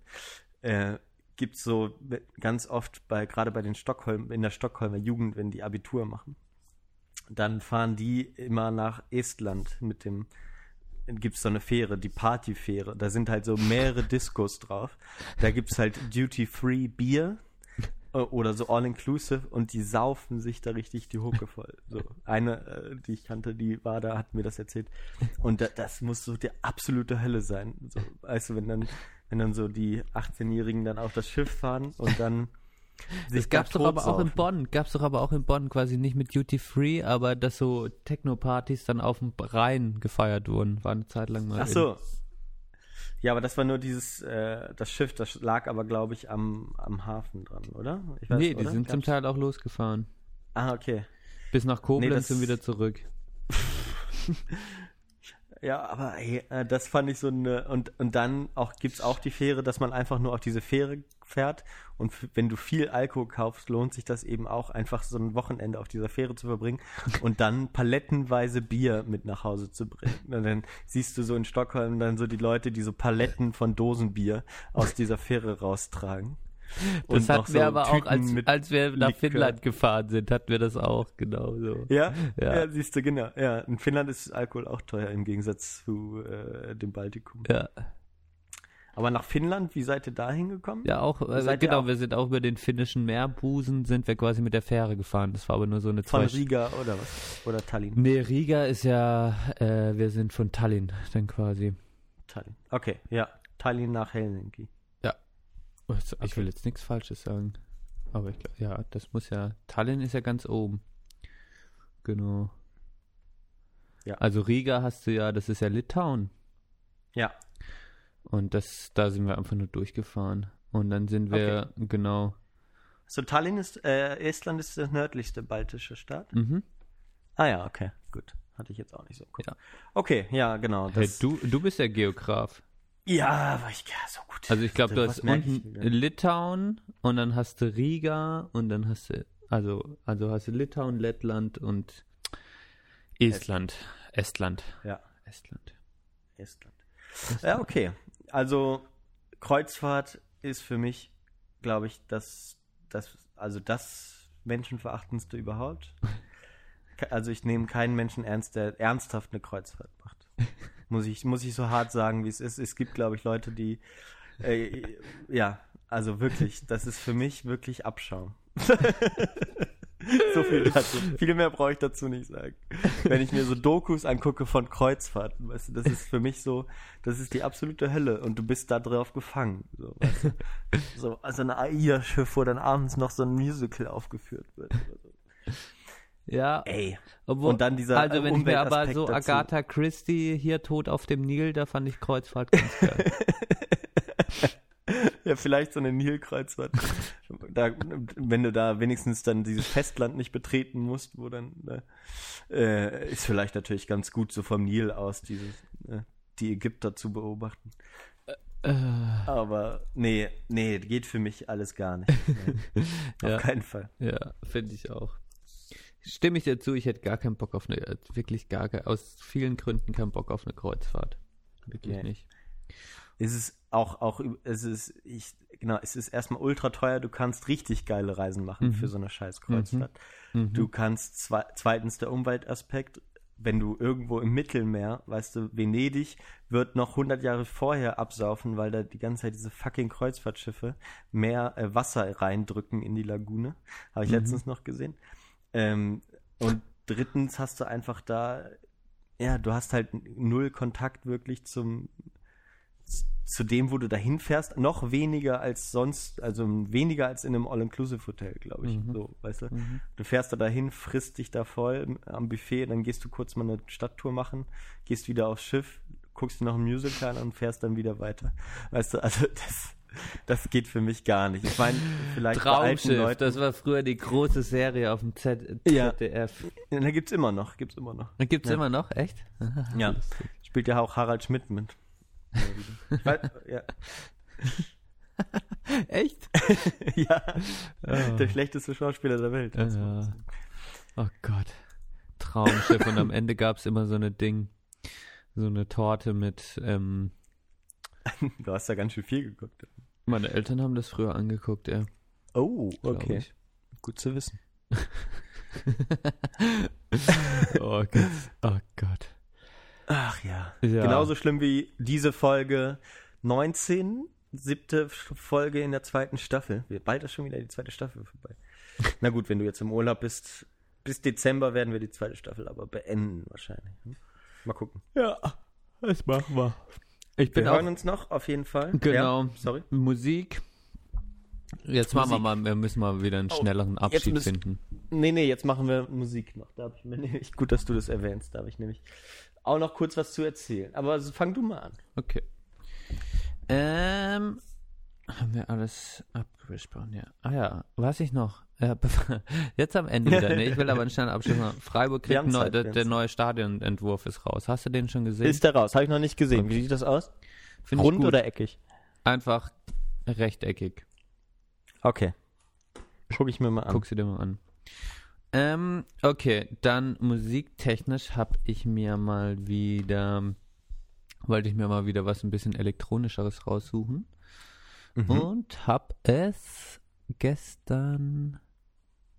äh, gibt so ganz oft bei, gerade bei den Stockholm, in der Stockholmer Jugend, wenn die Abitur machen, dann fahren die immer nach Estland mit dem, gibt es so eine Fähre, die Partyfähre. Da sind halt so mehrere Diskos drauf. Da gibt es halt Duty-Free Bier äh, oder so All-Inclusive und die saufen sich da richtig die Hucke voll. So eine, äh, die ich kannte, die war da, hat mir das erzählt. Und da, das muss so die absolute Hölle sein. So, weißt du, wenn dann, wenn dann so die 18-Jährigen dann auf das Schiff fahren und dann Das gab's da doch aber auch in. Bonn. Gab's doch aber auch in Bonn quasi nicht mit Duty Free, aber dass so Techno-Partys dann auf dem Rhein gefeiert wurden. War eine Zeit lang mal. Ach so. Ja, aber das war nur dieses, äh, das Schiff, das lag aber, glaube ich, am, am Hafen dran, oder? Ich In, nee, die oder? sind zum Teil auch losgefahren. Ah, okay. Bis nach Koblenz das- und wieder zurück. Ja, aber ey, äh, das fand ich so eine und und dann auch gibt's auch die Fähre, dass man einfach nur auf diese Fähre fährt und wenn du viel Alkohol kaufst, lohnt sich das eben auch einfach so ein Wochenende auf dieser Fähre zu verbringen und dann palettenweise Bier mit nach Hause zu bringen. Und dann siehst du so in Stockholm dann so die Leute, die so Paletten von Dosenbier aus dieser Fähre raustragen. Das hatten wir so aber auch, Tüten als, mit als wir nach Likör. Finnland gefahren sind, hatten wir das auch, genau so. Ja, Ja. ja. siehst du, genau. Ja, in Finnland ist Alkohol auch teuer im Gegensatz zu äh, dem Baltikum. Ja, Aber nach Finnland, wie seid ihr da hingekommen? ja auch, also genau, auch- wir sind auch über den finnischen Meerbusen, sind wir quasi mit der Fähre gefahren. Das war aber nur so eine Von zwei Riga oder was? Oder Tallinn? Nee, Riga ist ja, äh, wir sind von Tallinn dann quasi. Tallinn. Okay, ja. Tallinn nach Helsinki. Ich Okay. will jetzt nichts Falsches sagen. Aber ich glaube, ja, das muss ja. Tallinn ist ja ganz oben. Genau. Ja. Also Riga hast du ja, das ist ja Litauen. Ja. Und das, da sind wir einfach nur durchgefahren. Und dann sind wir, genau. So, Tallinn ist, äh, Estland ist der nördlichste baltische Staat? Mhm. Ah ja, okay, gut. Hatte ich jetzt auch nicht so. Cool. Ja. Okay, ja, genau. Hey, das- du, du bist der Geograf. Ja, aber ich ja, so gut. Also ich glaube, du Was hast unten? Litauen und dann hast du Riga und dann hast du, also, also hast du Litauen, Lettland und Estland. Estland. Ja, Estland. Estland. Ja, okay. Also Kreuzfahrt ist für mich, glaube ich, das, das, also das menschenverachtendste überhaupt. Also ich nehme keinen Menschen ernst, der ernsthaft eine Kreuzfahrt macht. Muss ich, muss ich so hart sagen, wie es ist. Es gibt, glaube ich, Leute, die, äh, ja, also wirklich, das ist für mich wirklich Abschaum. so viel dazu. Viel mehr brauche ich dazu nicht sagen. Wenn ich mir so Dokus angucke von Kreuzfahrten, weißt du, das ist für mich so, das ist die absolute Hölle und du bist da drauf gefangen. So, weißt du? so also ein AIDA-Schiff, wo dann abends noch so ein Musical aufgeführt wird. Oder so. Ja, Ey. obwohl, und dann dieser also wenn ich mir aber so dazu. Agatha Christie hier tot auf dem Nil, da fand ich Kreuzfahrt ganz geil. Ja, vielleicht so eine Nilkreuzfahrt. da, wenn du da wenigstens dann dieses Festland nicht betreten musst, wo dann äh, ist vielleicht natürlich ganz gut so vom Nil aus dieses äh, die Ägypter zu beobachten. äh, Aber nee, nee, geht für mich alles gar nicht. Nee, Ja. Auf keinen Fall. ja, finde ich auch. Stimme ich dir zu, ich hätte gar keinen Bock auf eine, wirklich gar kein, aus vielen Gründen keinen Bock auf eine Kreuzfahrt. Wirklich Nee. nicht. Es ist auch, auch, es ist, ich, genau, es ist erstmal ultra teuer. Du kannst richtig geile Reisen machen Mhm. für so eine scheiß Kreuzfahrt. Mhm. Du kannst zwe zweitens der Umweltaspekt, wenn du irgendwo im Mittelmeer, weißt du, Venedig wird noch 100 Jahre vorher absaufen, weil da die ganze Zeit diese fucking Kreuzfahrtschiffe mehr äh, Wasser reindrücken in die Lagune. Habe ich Mhm. letztens noch gesehen. Ähm, und drittens hast du einfach da, ja, du hast halt null Kontakt wirklich zum zu dem, wo du dahin fährst, noch weniger als sonst, also weniger als in einem All-Inclusive-Hotel, glaube ich. Mhm. So, weißt du? Mhm. Du fährst da dahin, frisst dich da voll am Buffet, dann gehst du kurz mal eine Stadttour machen, gehst wieder aufs Schiff, guckst dir noch ein Musical an und fährst dann wieder weiter. Weißt du, also das, das geht für mich gar nicht. Ich meine, vielleicht Traumschiff, Leuten, das war früher die große Serie auf dem Z Ja. ZDF. Ja, da gibt's immer noch, gibt's immer noch. Gibt's Ja. immer noch, echt? Ja, spielt ja auch Harald Schmidt mit. Ja. Echt? ja, Oh. der schlechteste Schauspieler der Welt. Ja. Oh Gott. Traumschiff. Und am Ende gab's immer so eine Ding, so eine Torte mit, ähm, Du hast da ganz schön viel geguckt. Meine Eltern haben das früher angeguckt, ja. Oh, okay. ich. Gut zu wissen. Oh Gott. Oh Gott. Ach ja. Ja. Genauso schlimm wie diese Folge 19, siebte Folge in der zweiten Staffel. Wir- Bald ist schon wieder die zweite Staffel vorbei. Na gut, wenn du jetzt im Urlaub bist, bis Dezember werden wir die zweite Staffel aber beenden wahrscheinlich. hm? Mal gucken. Ja, das machen wir. Ich bin Wir auch hören uns noch auf jeden Fall. Genau. Ja, sorry. Musik. Jetzt machen wir mal, wir müssen mal wieder einen Oh, schnelleren jetzt Abschied müssen- finden. Nee, nee, jetzt machen wir Musik noch. Da habe ich mir nämlich, gut, dass du das erwähnst, da habe ich nämlich auch noch kurz was zu erzählen. Aber so, fang du mal an. Okay. Ähm, haben wir alles abgesprochen, ja. Ah ja, weiß ich noch. Ja, jetzt am Ende wieder, ne? Ich will aber einen schnellen Abschluss machen. Freiburg kriegt neu, der, der neue Stadionentwurf ist raus. Hast du den schon gesehen? Ist der raus? Habe ich noch nicht gesehen. Wie sieht das aus? Find Rund oder eckig? Einfach rechteckig. Okay. Guck ich mir mal an. Guck sie dir mal an. Ähm, okay, dann musiktechnisch habe ich mir mal wieder, wollte ich mir mal wieder was ein bisschen elektronischeres raussuchen Mhm. und hab es gestern,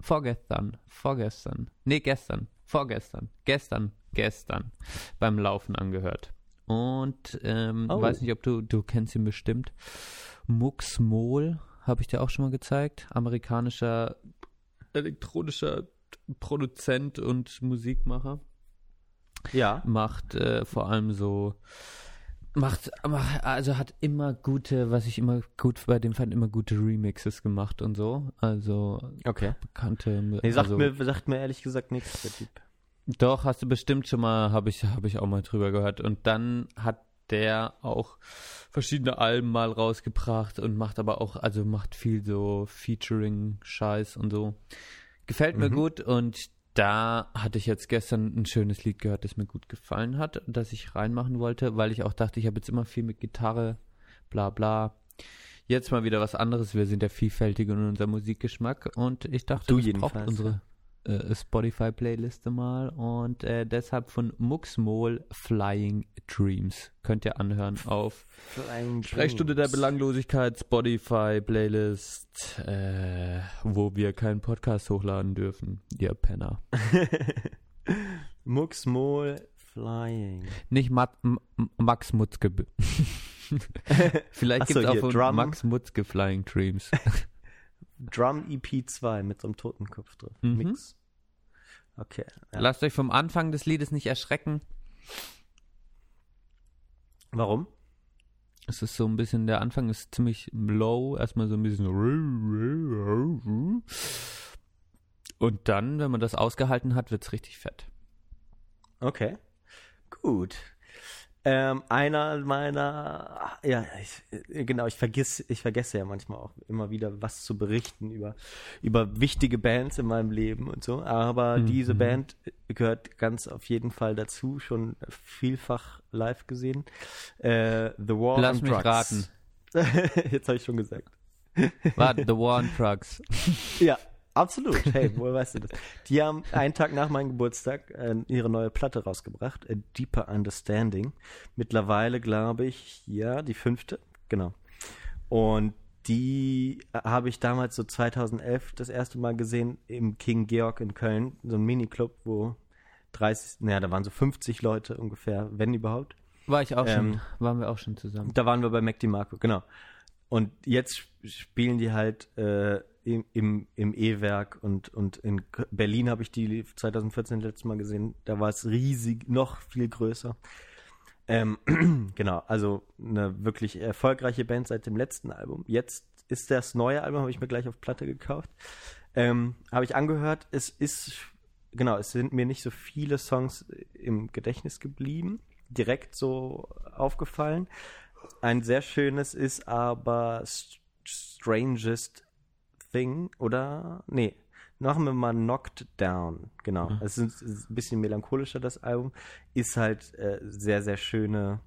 vorgestern, vorgestern, nee, gestern, vorgestern, gestern, gestern beim Laufen angehört. Und ähm, Oh. weiß nicht, ob du, du kennst ihn bestimmt. Mux Mol habe ich dir auch schon mal gezeigt. Amerikanischer elektronischer Produzent und Musikmacher Ja. macht äh, vor allem so macht, macht also hat immer gute was ich immer gut bei dem fand immer gute Remixes gemacht und so also Okay. bekannte Nee, sagt, also, mir, sagt mir ehrlich gesagt nichts, der Typ. doch hast du bestimmt schon mal habe ich habe ich auch mal drüber gehört und dann hat der auch verschiedene Alben mal rausgebracht und macht aber auch, also macht viel so Featuring-Scheiß und so. Gefällt mir Mhm. gut und da hatte ich jetzt gestern ein schönes Lied gehört, das mir gut gefallen hat, das ich reinmachen wollte, weil ich auch dachte, ich habe jetzt immer viel mit Gitarre, bla bla. Jetzt mal wieder was anderes. Wir sind ja vielfältig in unserem Musikgeschmack und ich dachte, Du das jedenfalls, braucht unsere äh, Spotify-Playliste mal und äh, deshalb von Muxmol Flying Dreams. Könnt ihr anhören auf Sprechstunde der Belanglosigkeit, Spotify, Playlist, äh, wo wir keinen Podcast hochladen dürfen, ihr Penner. Muxmol Flying. Nicht Mat M Max Mutzke. Vielleicht so, gibt es auch hier, von Drum. Max Mutzke Flying Dreams. Drum EP 2 mit so einem Totenkopf drauf. Mhm. Mix. Okay. Ja. Lasst euch vom Anfang des Liedes nicht erschrecken. Warum? Es ist so ein bisschen, der Anfang ist ziemlich low, erstmal so ein bisschen. Und dann, wenn man das ausgehalten hat, wird's richtig fett. Okay. Gut. Ähm, einer meiner, ja, ich, genau, ich vergiss, ich vergesse ja manchmal auch immer wieder was zu berichten über, über wichtige Bands in meinem Leben und so. Aber Mhm. diese Band gehört ganz auf jeden Fall dazu, schon vielfach live gesehen. Äh, The War Lass on mich Drugs. raten. Jetzt habe ich schon gesagt. War The War on Trucks. Ja, absolut. Hey, woher weißt du das? Die haben einen Tag nach meinem Geburtstag äh, ihre neue Platte rausgebracht, A Deeper Understanding. Mittlerweile, glaube ich, ja, die fünfte, genau. Und die äh, habe ich damals so 2011 das erste Mal gesehen im King Georg in Köln, so ein Miniclub, wo 30, naja, da waren so 50 Leute ungefähr, wenn überhaupt. War ich auch schon, Ähm, waren wir auch schon zusammen. Da waren wir bei Mac DiMarco, genau. Und jetzt sp- spielen die halt äh, im, im, E-Werk und, und in Berlin habe ich die 2014 letztes Mal gesehen. Da war es riesig, noch viel größer. Ähm, genau, also eine wirklich erfolgreiche Band seit dem letzten Album. Jetzt ist das neue Album, habe ich mir gleich auf Platte gekauft. Ähm, habe ich angehört. Es ist, genau, es sind mir nicht so viele Songs im Gedächtnis geblieben, direkt so aufgefallen. Ein sehr schönes ist aber St- Strangest Thing, oder? Nee, machen wir mal Knocked Down, genau. Es ist, ist ein bisschen melancholischer, das Album. Ist halt äh, sehr, sehr schöne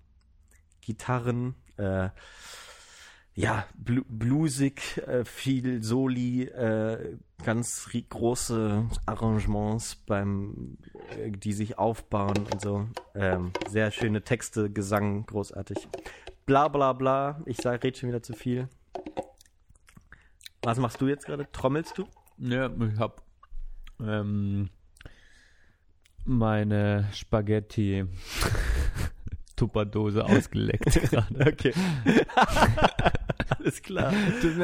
Gitarren, äh, ja, blu bluesig, äh, viel Soli, äh, ganz große Arrangements beim, äh, die sich aufbauen und so. Ähm, sehr schöne Texte, Gesang, großartig. Bla bla bla. Ich sag, red schon wieder zu viel. Was machst du jetzt gerade? Trommelst du? Ja, ich hab ähm, meine Spaghetti Tupperdose ausgeleckt gerade. Okay. Alles klar.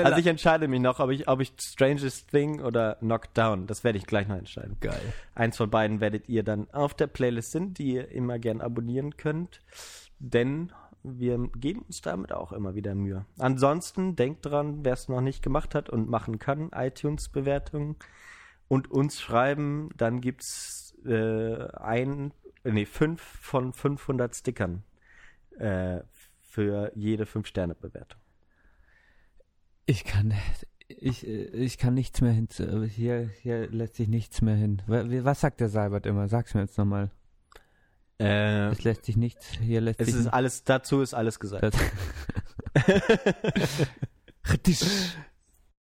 Also ich entscheide mich noch, ob ich, ob ich Strangest Thing oder Knocked Down. Das werde ich gleich noch entscheiden. Geil. Eins von beiden werdet ihr dann auf der Playlist sind, die ihr immer gern abonnieren könnt. Denn wir geben uns damit auch immer wieder Mühe. Ansonsten denkt dran, wer es noch nicht gemacht hat und machen kann, iTunes-Bewertungen und uns schreiben, dann gibt's äh, ein, nee, fünf von 500 Stickern äh, für jede 5-Sterne-Bewertung. Ich kann, ich, ich kann nichts mehr hin. Hier, hier lässt sich nichts mehr hin. Was sagt der Seibert immer? Sag's mir jetzt nochmal. Äh, Es lässt sich nichts, hier lässt es sich ist alles, dazu ist alles gesagt.